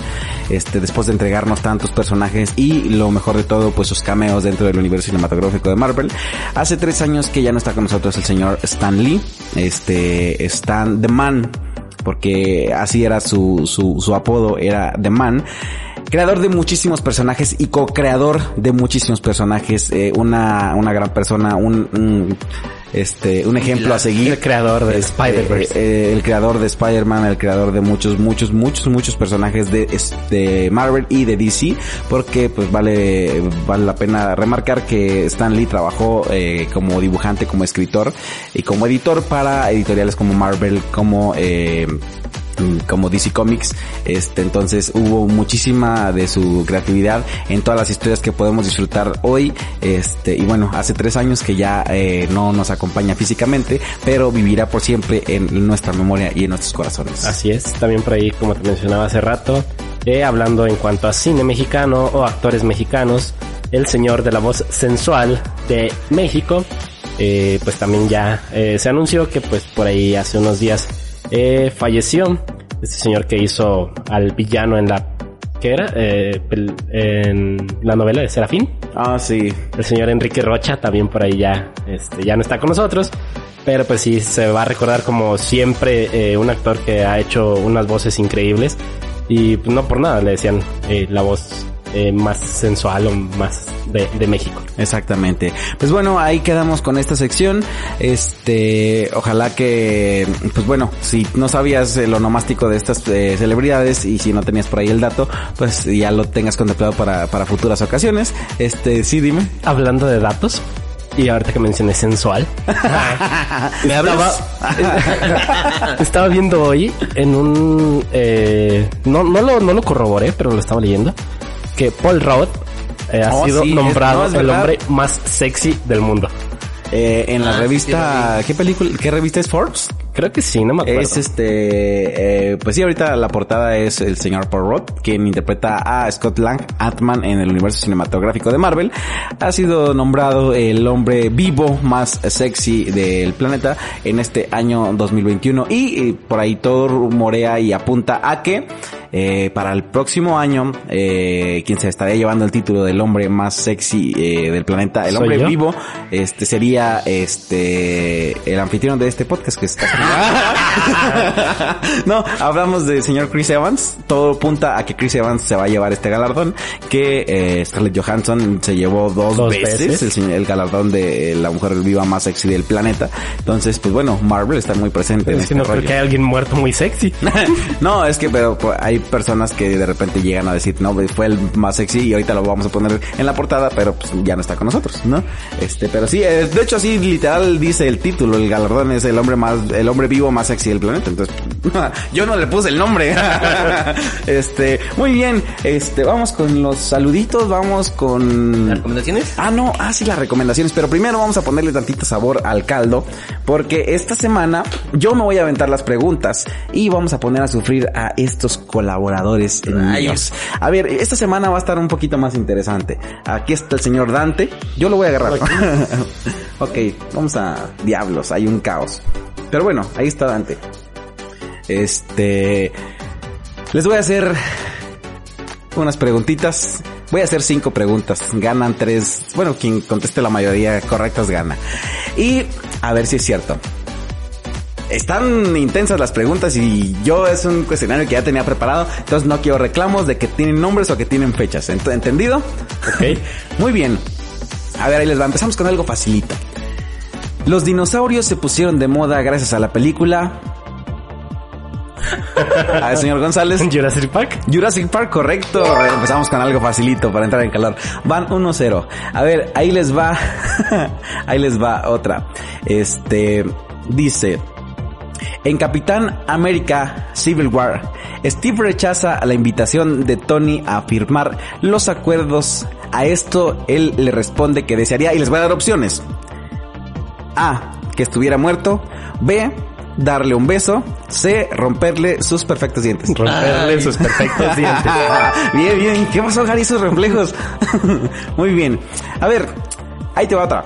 este, después de entregarnos tantos personajes y lo mejor de todo, pues sus cameos dentro del universo cinematográfico de Marvel. Hace tres años que ya no está con nosotros el señor Stan Lee, este, Stan The Man, porque así era su, su, su apodo, era The Man. Creador de muchísimos personajes y co-creador de muchísimos personajes, eh, una, una gran persona, un, un, este, un ejemplo a seguir. El creador de Este, Spider-Verse. eh, el creador de Spider-Man, el creador de muchos, muchos, muchos, muchos personajes de, de Marvel y de DC, porque pues vale, vale la pena remarcar que Stan Lee trabajó eh, como dibujante, como escritor y como editor para editoriales como Marvel, como eh, como DC Comics, este entonces hubo muchísima de su creatividad en todas las historias que podemos disfrutar hoy, este y bueno hace tres años que ya eh, no nos acompaña físicamente, pero vivirá por siempre en nuestra memoria y en nuestros corazones. Así es, también por ahí, como te mencionaba hace rato, eh, hablando en cuanto a cine mexicano o actores mexicanos, el señor de la voz sensual de México, eh, pues también ya eh, se anunció que pues por ahí hace unos días eh, falleció este señor que hizo al villano en la ¿qué era? Eh, en la novela de Serafín. Ah, sí. El señor Enrique Rocha también por ahí ya, este, ya no está con nosotros. Pero pues sí, se va a recordar como siempre eh, un actor que ha hecho unas voces increíbles. Y pues, no por nada le decían eh, la voz eh, más sensual o más de, de México. Exactamente. Pues bueno, ahí quedamos con esta sección. Este, ojalá que, pues bueno, si no sabías el onomástico de estas eh, celebridades y si no tenías por ahí el dato, pues ya lo tengas contemplado para, para futuras ocasiones. Este, sí, dime. Hablando de datos, y ahorita que mencioné sensual, *laughs* ¿Me hablas? *laughs* estaba viendo hoy en un, eh, no, no lo, no lo corroboré, pero lo estaba leyendo, que Paul Rudd eh, ha Oh, sido sí, es- nombrado no, es el hombre más sexy del mundo. Eh, en la Ah, sí, revista, ¿qué película, qué revista es Forbes? Creo que sí, no me acuerdo. Es este, eh, pues sí, ahorita la portada es el señor Paul Rudd, quien interpreta a Scott Lang, Ant-Man en el universo cinematográfico de Marvel. Ha sido nombrado el hombre vivo más sexy del planeta en este año 2021 y eh, por ahí todo rumorea y apunta a que eh, para el próximo año, eh, quien se estaría llevando el título del hombre más sexy eh, del planeta, el ¿Soy hombre yo? vivo, este sería este el anfitrión de este podcast que está *laughs* no, hablamos del señor Chris Evans. Todo apunta a que Chris Evans se va a llevar este galardón. Que eh, Scarlett Johansson se llevó dos, Dos veces, veces. El, galardón de la mujer viva más sexy del planeta. Entonces, pues bueno, Marvel está muy presente en Es que este no creo que haya alguien muerto muy sexy. *laughs* no, es que pero pues, hay hay personas que de repente llegan a decir, no, fue el más sexy y ahorita lo vamos a poner en la portada, pero pues ya no está con nosotros, ¿no? Este, pero sí, eh, de hecho así literal dice el título, el galardón es el hombre más, el hombre vivo más sexy del planeta, entonces *laughs* yo no le puse el nombre. *laughs* este, muy bien, este, vamos con los saluditos, vamos con... ¿Las recomendaciones? Ah, no, ah, sí, las recomendaciones. Pero primero vamos a ponerle tantito sabor al caldo. Porque esta semana yo me voy a aventar las preguntas. Y vamos a poner a sufrir a estos colaboradores míos. A ver, esta semana va a estar un poquito más interesante. Aquí está el señor Dante. Yo lo voy a agarrar. *laughs* ok, vamos a... Diablos, hay un caos. Pero bueno, ahí está Dante. Este... Les voy a hacer unas preguntitas. Voy a hacer cinco preguntas. Ganan tres. Bueno, quien conteste la mayoría correctas gana. Y a ver si es cierto. Están intensas las preguntas y yo es un cuestionario que ya tenía preparado, entonces no quiero reclamos de que tienen nombres o que tienen fechas. Ent- ¿Entendido? Ok. Muy bien. A ver, ahí les va. Empezamos con algo facilito. Los dinosaurios se pusieron de moda gracias a la película. *laughs* A ver, señor González. Jurassic Park. Jurassic Park, correcto. Ver, empezamos con algo facilito para entrar en calor. Van 1-0. A ver, ahí les va. *laughs* ahí les va otra. Este dice. En Capitán América Civil War, Steve rechaza la invitación de Tony a firmar los acuerdos. A esto él le responde que desearía y les voy a dar opciones. A. Que estuviera muerto. B. Darle un beso. C. Romperle sus perfectos dientes. Romperle sus perfectos dientes. *laughs* bien, bien. ¿Qué pasó, Gary? Sus reflejos. *laughs* Muy bien. A ver, ahí te va otra.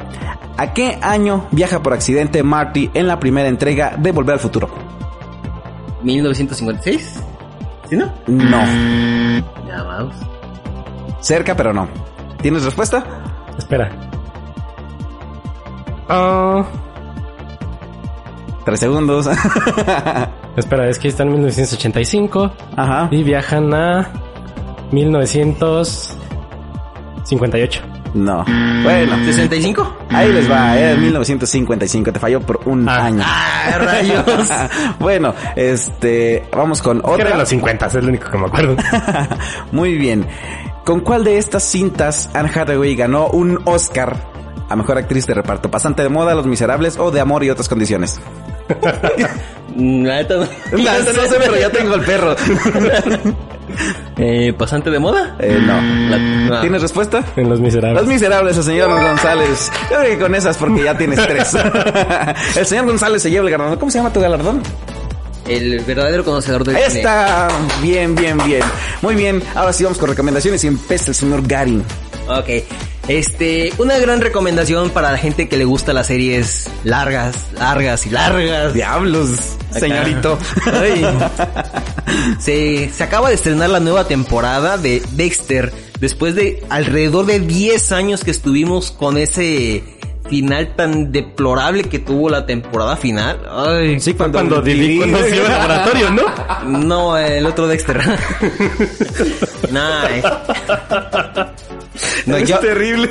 ¿A qué año viaja por accidente Marty en la primera entrega de Volver al Futuro? 1956. ¿Sí, no? No. Ya vamos. Cerca, pero no. ¿Tienes respuesta? Espera. Ah, Tres segundos. *laughs* espera, es que está en 1985 Ajá. y viajan a 1958. No. Bueno, ¿65? ahí les va. Era 1955. Te falló por un Ah. año. ¡Ah, *laughs* rayos! bueno, este, vamos con otra. los 50, es lo único que me acuerdo. *laughs* Muy bien. ¿Con cuál de estas cintas Anne Hathaway ganó un Oscar a mejor actriz de reparto? ¿Pasante de moda, Los Miserables o de amor y otras condiciones? *laughs* La neta no. *laughs* La neta no sé, pero ya tengo el perro. *laughs* Eh, ¿Pasante de moda? Eh, no. La- ¿Tienes respuesta? En Los Miserables. Los Miserables, el señor González. Yo creo que con esas porque ya tienes tres. el señor González se lleva el galardón. ¿Cómo se llama tu galardón? El verdadero conocedor del está. Bien, bien, bien. Muy bien. Ahora sí vamos con recomendaciones y empieza el señor Garin. Ok. Este, una gran recomendación para la gente que le gusta las series largas, largas y largas. Diablos, Acá. señorito. Ay. *laughs* Se, se acaba de estrenar la nueva temporada de Dexter después de alrededor de 10 años que estuvimos con ese final tan deplorable que tuvo la temporada final. Ay, Sí, Fue cuando Didi conoció el *laughs* laboratorio, ¿no? no, el otro Dexter. *laughs* nah, eh. No, es yo, terrible.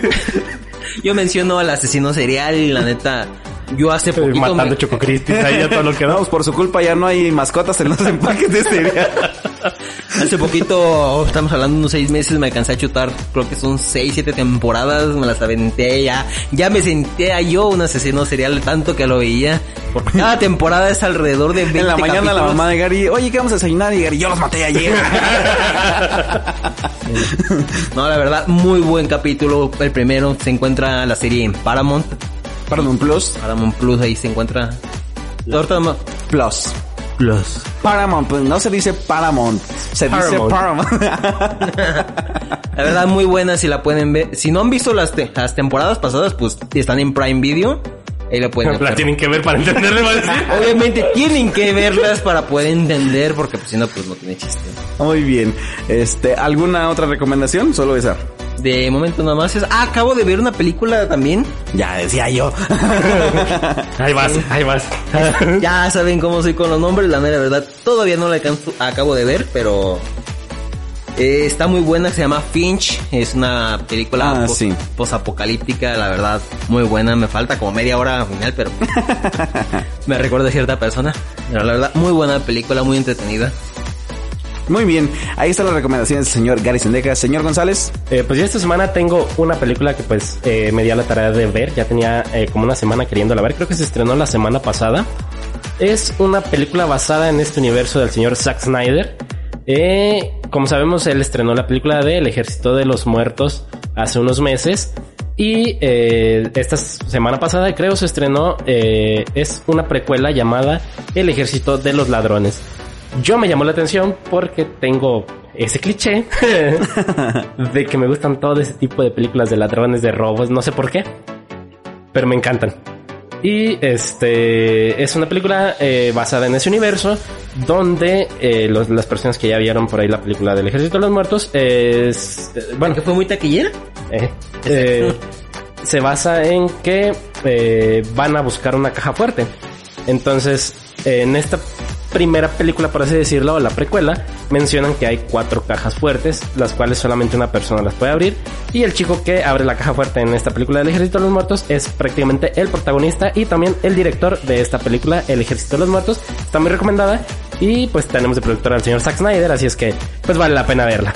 *laughs* yo menciono al asesino serial y la neta, yo hace poquito Matando me- Choco Crispis ahí a todo lo que da. Vamos, por su culpa ya no hay mascotas en los empaques de cereal. Hace poquito, estamos hablando de unos seis meses, me alcancé a chutar, creo que son seis, siete temporadas, me las aventé ya, ya me sentía yo un asesino serial tanto que lo veía, porque cada temporada es alrededor de 20 En la mañana la mamá de Gary, oye, ¿qué vamos a desayunar? Y Gary, yo los maté ayer. *laughs* No, la verdad, muy buen capítulo, el primero se encuentra la serie en Paramount, Paramount Plus. Paramount Plus, ahí se encuentra... Ahorita no- Plus. Plus. Paramount, pues no se dice Paramount, se dice Paramount. *laughs* *laughs* La verdad, muy buena si la pueden ver. Si no han visto las, te- las temporadas pasadas, pues están en Prime Video. Ahí la pueden La ver. tienen que ver para entenderle, va a decir. *laughs* Obviamente tienen que verlas para poder entender, porque pues, si no, pues no tiene chiste. Muy bien. Este, ¿alguna otra recomendación? Solo esa. De momento nada más es... Ah, acabo de ver una película también. Ya decía yo. *laughs* Ahí vas, ahí vas. *laughs* Ya saben cómo soy con los nombres, la mera verdad. Todavía no la alcanzo- acabo de ver, pero... eh, está muy buena, se llama Finch. Es una película Ah, pos- sí. posapocalíptica, la verdad. Muy buena, me falta como media hora al final, pero... *laughs* me recuerda a cierta persona. Pero la verdad, muy buena película, muy entretenida. Muy bien, ahí están las recomendaciones del señor Gary Sendejas. Señor González. Eh, pues yo esta semana tengo una película que pues eh, me di la tarea de ver. Ya tenía eh, como una semana queriéndola ver. Creo que se estrenó la semana pasada. Es una película basada en este universo del señor Zack Snyder. Eh, como sabemos, él estrenó la película de El Ejército de los Muertos hace unos meses. Y esta semana pasada creo se estrenó, es una precuela llamada El Ejército de los Ladrones. Yo me llamó la atención porque tengo ese cliché *laughs* de que me gustan todo ese tipo de películas de ladrones, de robos, no sé por qué, pero me encantan. Y este es una película eh, basada en ese universo donde eh, los- las personas que ya vieron por ahí la película del Ejército de los Muertos es eh, bueno ¿Que fue muy taquillera? eh, se basa en que van a buscar una caja fuerte. Entonces, en esta primera película, por así decirlo, la precuela, mencionan que hay cuatro cajas fuertes, las cuales solamente una persona las puede abrir. Y el chico que abre la caja fuerte en esta película del Ejército de los Muertos es prácticamente el protagonista y también el director de esta película, El Ejército de los Muertos. Está muy recomendada. Y pues tenemos de productor al señor Zack Snyder, así es que pues vale la pena verla.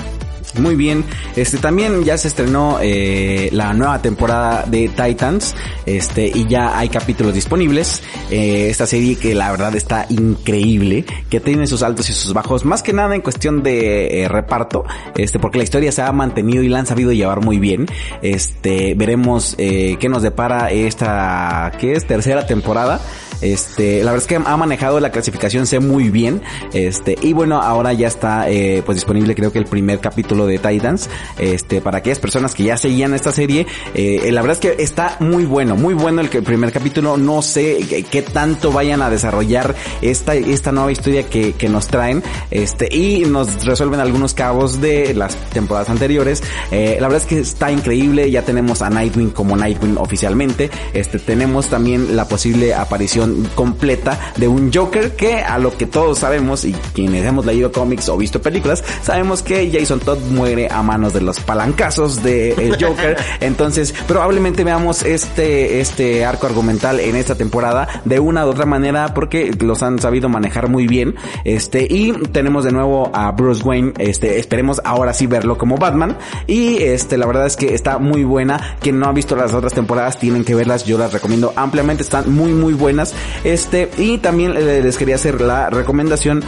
Muy bien. Este también ya se estrenó eh, la nueva temporada de Titans. Este, y ya hay capítulos disponibles. Eh, esta serie que la verdad está increíble. Que tiene sus altos y sus bajos. Más que nada en cuestión de eh, reparto. Este, porque la historia se ha mantenido y la han sabido llevar muy bien. Este, veremos eh, qué nos depara esta, ¿qué es? Tercera temporada. Este, la verdad es que ha manejado la clasificación C muy bien. Este, y bueno, ahora ya está eh, pues disponible creo que el primer capítulo de Titans. Este, para aquellas personas que ya seguían esta serie, eh, la verdad es que está muy bueno, muy bueno el, primer capítulo. No sé qué tanto vayan a desarrollar esta, esta nueva historia que, que nos traen. Este, y nos resuelven algunos cabos de las temporadas anteriores. Eh, la verdad es que está increíble. Ya tenemos a Nightwing como Nightwing oficialmente. Este, tenemos también la posible aparición completa de un Joker que a lo que todos sabemos y quienes hemos leído cómics o visto películas, sabemos que Jason Todd muere a manos de los palancazos de el *laughs* Joker. Entonces, probablemente veamos este, este arco argumental en esta temporada de una u otra manera porque los han sabido manejar muy bien. Este, y tenemos de nuevo a Bruce Wayne, este, esperemos ahora sí verlo como Batman. Y este, la verdad es que está muy buena. Quien no ha visto las otras temporadas tienen que verlas, yo las recomiendo ampliamente, están muy muy buenas. Este, y también eh, les quería hacer la recomendación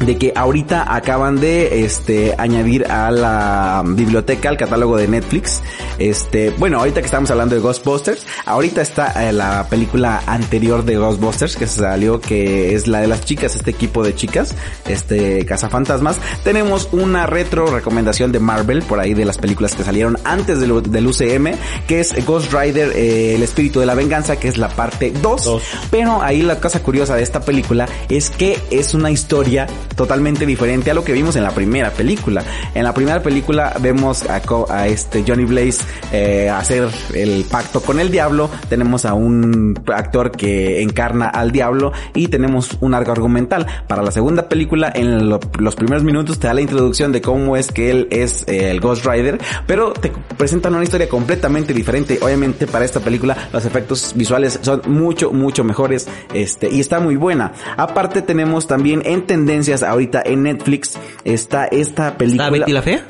de que ahorita acaban de este añadir a la biblioteca al catálogo de Netflix. Este, bueno, ahorita que estamos hablando de Ghostbusters, ahorita está eh, la película anterior de Ghostbusters que salió que es la de las chicas, este equipo de chicas, este cazafantasmas. Tenemos una retro recomendación de Marvel por ahí de las películas que salieron antes del, del UCM, que es Ghost Rider eh, el espíritu de la venganza, que es la parte 2. Dos. Pero ahí la cosa curiosa de esta película es que es una historia totalmente diferente a lo que vimos en la primera película. En la primera película vemos a, este Johnny Blaze eh, hacer el pacto con el diablo. Tenemos a un actor que encarna al diablo y tenemos un arco argumental. Para la segunda película, en lo- los primeros minutos te da la introducción de cómo es que él es eh, el Ghost Rider, pero te presentan una historia completamente diferente. Obviamente para esta película los efectos visuales son mucho, mucho mejores, este, y está muy buena. Aparte tenemos también en tendencias ahorita en Netflix está esta ¿Está película. Betty la Fea?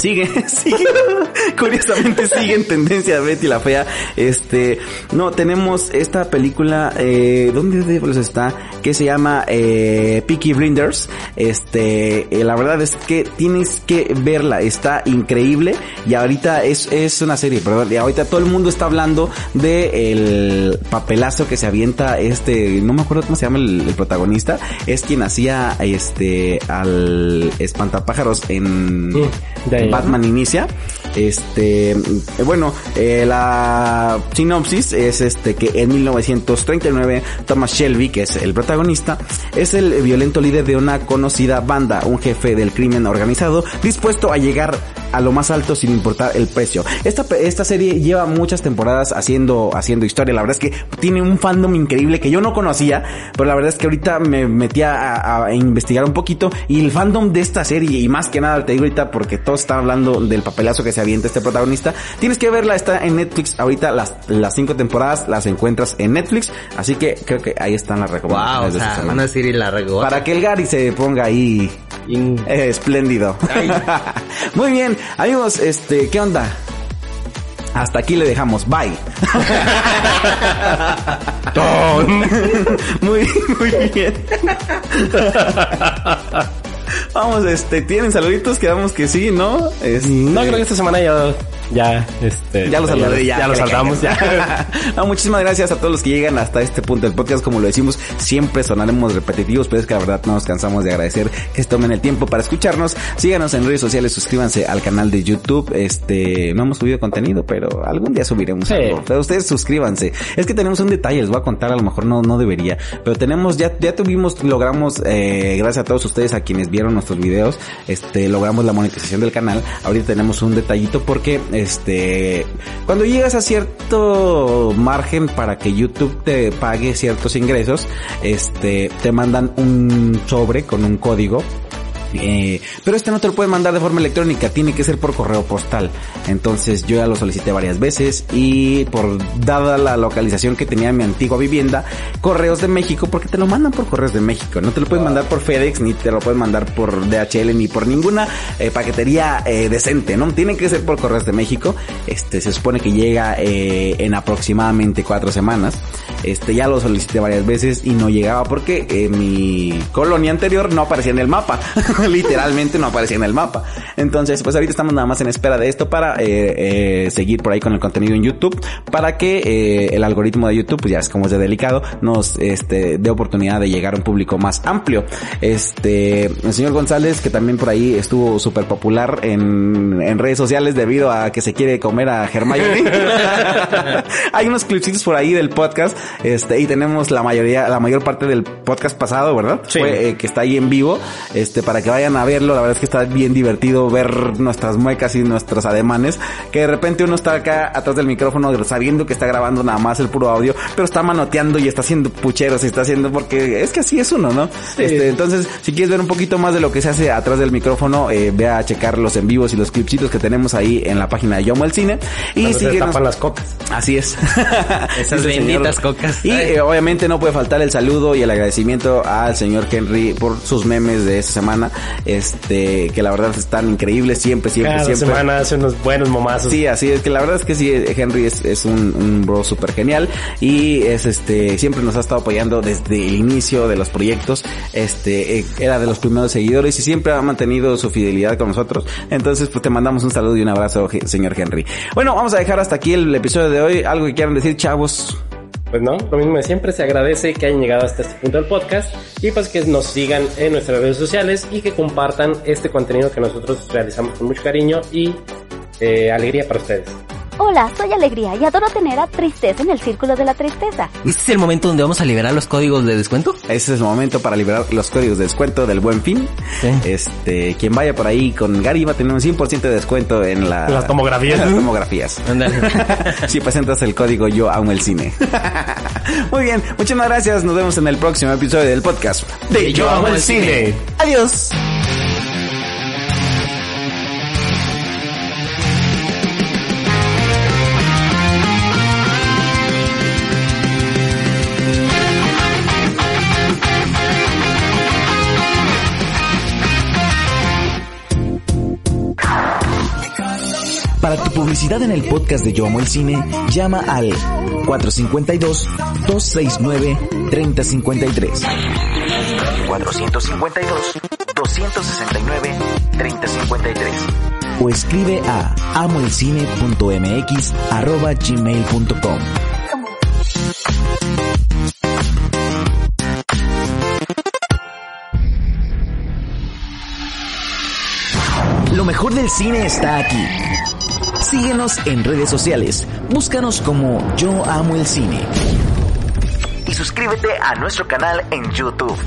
Sigue, *laughs* sigue. Curiosamente sigue en tendencia Betty la Fea. Este, no, tenemos esta película, eh, ¿dónde diablos está? Que se llama, eh, Peaky Blinders. Este, eh, la verdad es que tienes que verla, está increíble. Y ahorita es, es una serie, pero y ahorita todo el mundo está hablando de el papelazo que se avienta este, no me acuerdo cómo se llama el, protagonista. Es quien hacía, este, al espantapájaros en, Sí, de. Batman inicia. Este, eh, bueno, eh, la sinopsis es este que en 1939 Thomas Shelby, que es el protagonista, es el violento líder de una conocida banda, un jefe del crimen organizado, dispuesto a llegar a lo más alto sin importar el precio. Esta, esta serie lleva muchas temporadas haciendo, haciendo historia. La verdad es que tiene un fandom increíble que yo no conocía, pero la verdad es que ahorita me metí a, a investigar un poquito y el fandom de esta serie, y más que nada te digo ahorita porque todos están hablando del papelazo que se avienta este protagonista, tienes que verla, está en Netflix. Ahorita las, las cinco temporadas las encuentras en Netflix, así que creo que ahí están las Wow, recomendaciones o de esta sea, van a decir y la regó. Para que el Gary se ponga ahí In- Eh, espléndido. *laughs* Muy bien, amigos, este, ¿qué onda? Hasta aquí le dejamos. Bye. *laughs* *laughs* muy, muy bien. Vamos, este, ¿tienen saluditos? Quedamos que sí, ¿no? Este, No, creo que esta semana ya, ya, este... Ya lo saludé, ya. Ya lo saludamos, ya. *laughs* No, muchísimas gracias a todos los que llegan hasta este punto del podcast. Como lo decimos, siempre sonaremos repetitivos, pero es que la verdad no nos cansamos de agradecer que se tomen el tiempo para escucharnos. Síganos en redes sociales, suscríbanse al canal de YouTube. Este, no hemos subido contenido, pero algún día subiremos Sí. algo. Pero ustedes suscríbanse. Es que tenemos un detalle, les voy a contar, a lo mejor no, no debería, pero tenemos, ya, ya tuvimos, logramos, eh, gracias a todos ustedes, a quienes vieron nuestros videos, este, logramos la monetización del canal. Ahorita tenemos un detallito porque, este, cuando llegas a cierto margen para que YouTube te pague ciertos ingresos, este, te mandan un sobre con un código eh, pero este no te lo pueden mandar de forma electrónica, tiene que ser por correo postal. Entonces yo ya lo solicité varias veces y por dada la localización que tenía mi antigua vivienda, Correos de México, porque te lo mandan por Correos de México, no te lo pueden mandar por FedEx, ni te lo pueden mandar por DHL, ni por ninguna eh, paquetería eh, decente, ¿no? Tiene que ser por Correos de México. Este se supone que llega eh, en aproximadamente cuatro semanas. Este ya lo solicité varias veces y no llegaba porque mi colonia anterior no aparecía en el mapa. *laughs* *laughs* Literalmente no aparecía en el mapa. Entonces, pues ahorita estamos nada más en espera de esto para eh, eh, seguir por ahí con el contenido en YouTube. Para que eh, el algoritmo de YouTube, pues ya es como es de delicado, nos este, dé oportunidad de llegar a un público más amplio. Este, el señor González, que también por ahí estuvo súper popular en, en redes sociales debido a que se quiere comer a Hermione. *laughs* Hay unos clipsitos por ahí del podcast, este, y tenemos la mayoría, la mayor parte del podcast pasado, ¿verdad? Sí. Fue, eh, que está ahí en vivo, este, para que vayan a verlo, la verdad es que está bien divertido ver nuestras muecas y nuestros ademanes, que de repente uno está acá atrás del micrófono sabiendo que está grabando nada más el puro audio, pero está manoteando y está haciendo pucheros y está haciendo, porque es que así es uno, ¿no? Este, entonces, si quieres ver un poquito más de lo que se hace atrás del micrófono, eh, ve a checar los en vivos y los clipsitos que tenemos ahí en la página de Yomo el Cine. Y se síguenos. tapan las cocas. Así es. *laughs* Esas benditas señor. cocas. Y eh, obviamente no puede faltar el saludo y el agradecimiento al señor Henry por sus memes de esta semana. Este, que la verdad están increíbles siempre, siempre, Cada siempre. semana hace unos buenos momazos. Sí, así es que la verdad es que sí, Henry es, es un, un bro súper genial y es este, siempre nos ha estado apoyando desde el inicio de los proyectos, este, eh, era de los primeros seguidores y siempre ha mantenido su fidelidad con nosotros. Entonces, pues te mandamos un saludo y un abrazo, señor Henry. Bueno, vamos a dejar hasta aquí el episodio de hoy. Algo que quieran decir, chavos. Pues no, lo mismo de siempre, se agradece que hayan llegado hasta este punto del podcast y pues que nos sigan en nuestras redes sociales y que compartan este contenido que nosotros realizamos con mucho cariño y eh, alegría para ustedes. Hola, soy Alegría y adoro tener a Tristeza en el círculo de la tristeza. ¿Este es el momento donde vamos a liberar los códigos de descuento? Ese es el momento para liberar los códigos de descuento del buen fin. Sí. Este, quien vaya por ahí con Gary va a tener un 100% de descuento en la, Las tomografías. en las tomografías. *laughs* Si presentas el código yo amo el cine. *laughs* Muy bien, muchísimas gracias. Nos vemos en el próximo episodio del podcast de Yo Amo el Cine. Adiós. Publicidad en el podcast de Yo Amo el Cine, llama al 452-269-3053. 452-269-3053. O escribe a amoelcine.mx arroba gmail.com. Lo mejor del cine está aquí. Síguenos en redes sociales. Búscanos como Yo Amo el Cine. Y suscríbete a nuestro canal en YouTube.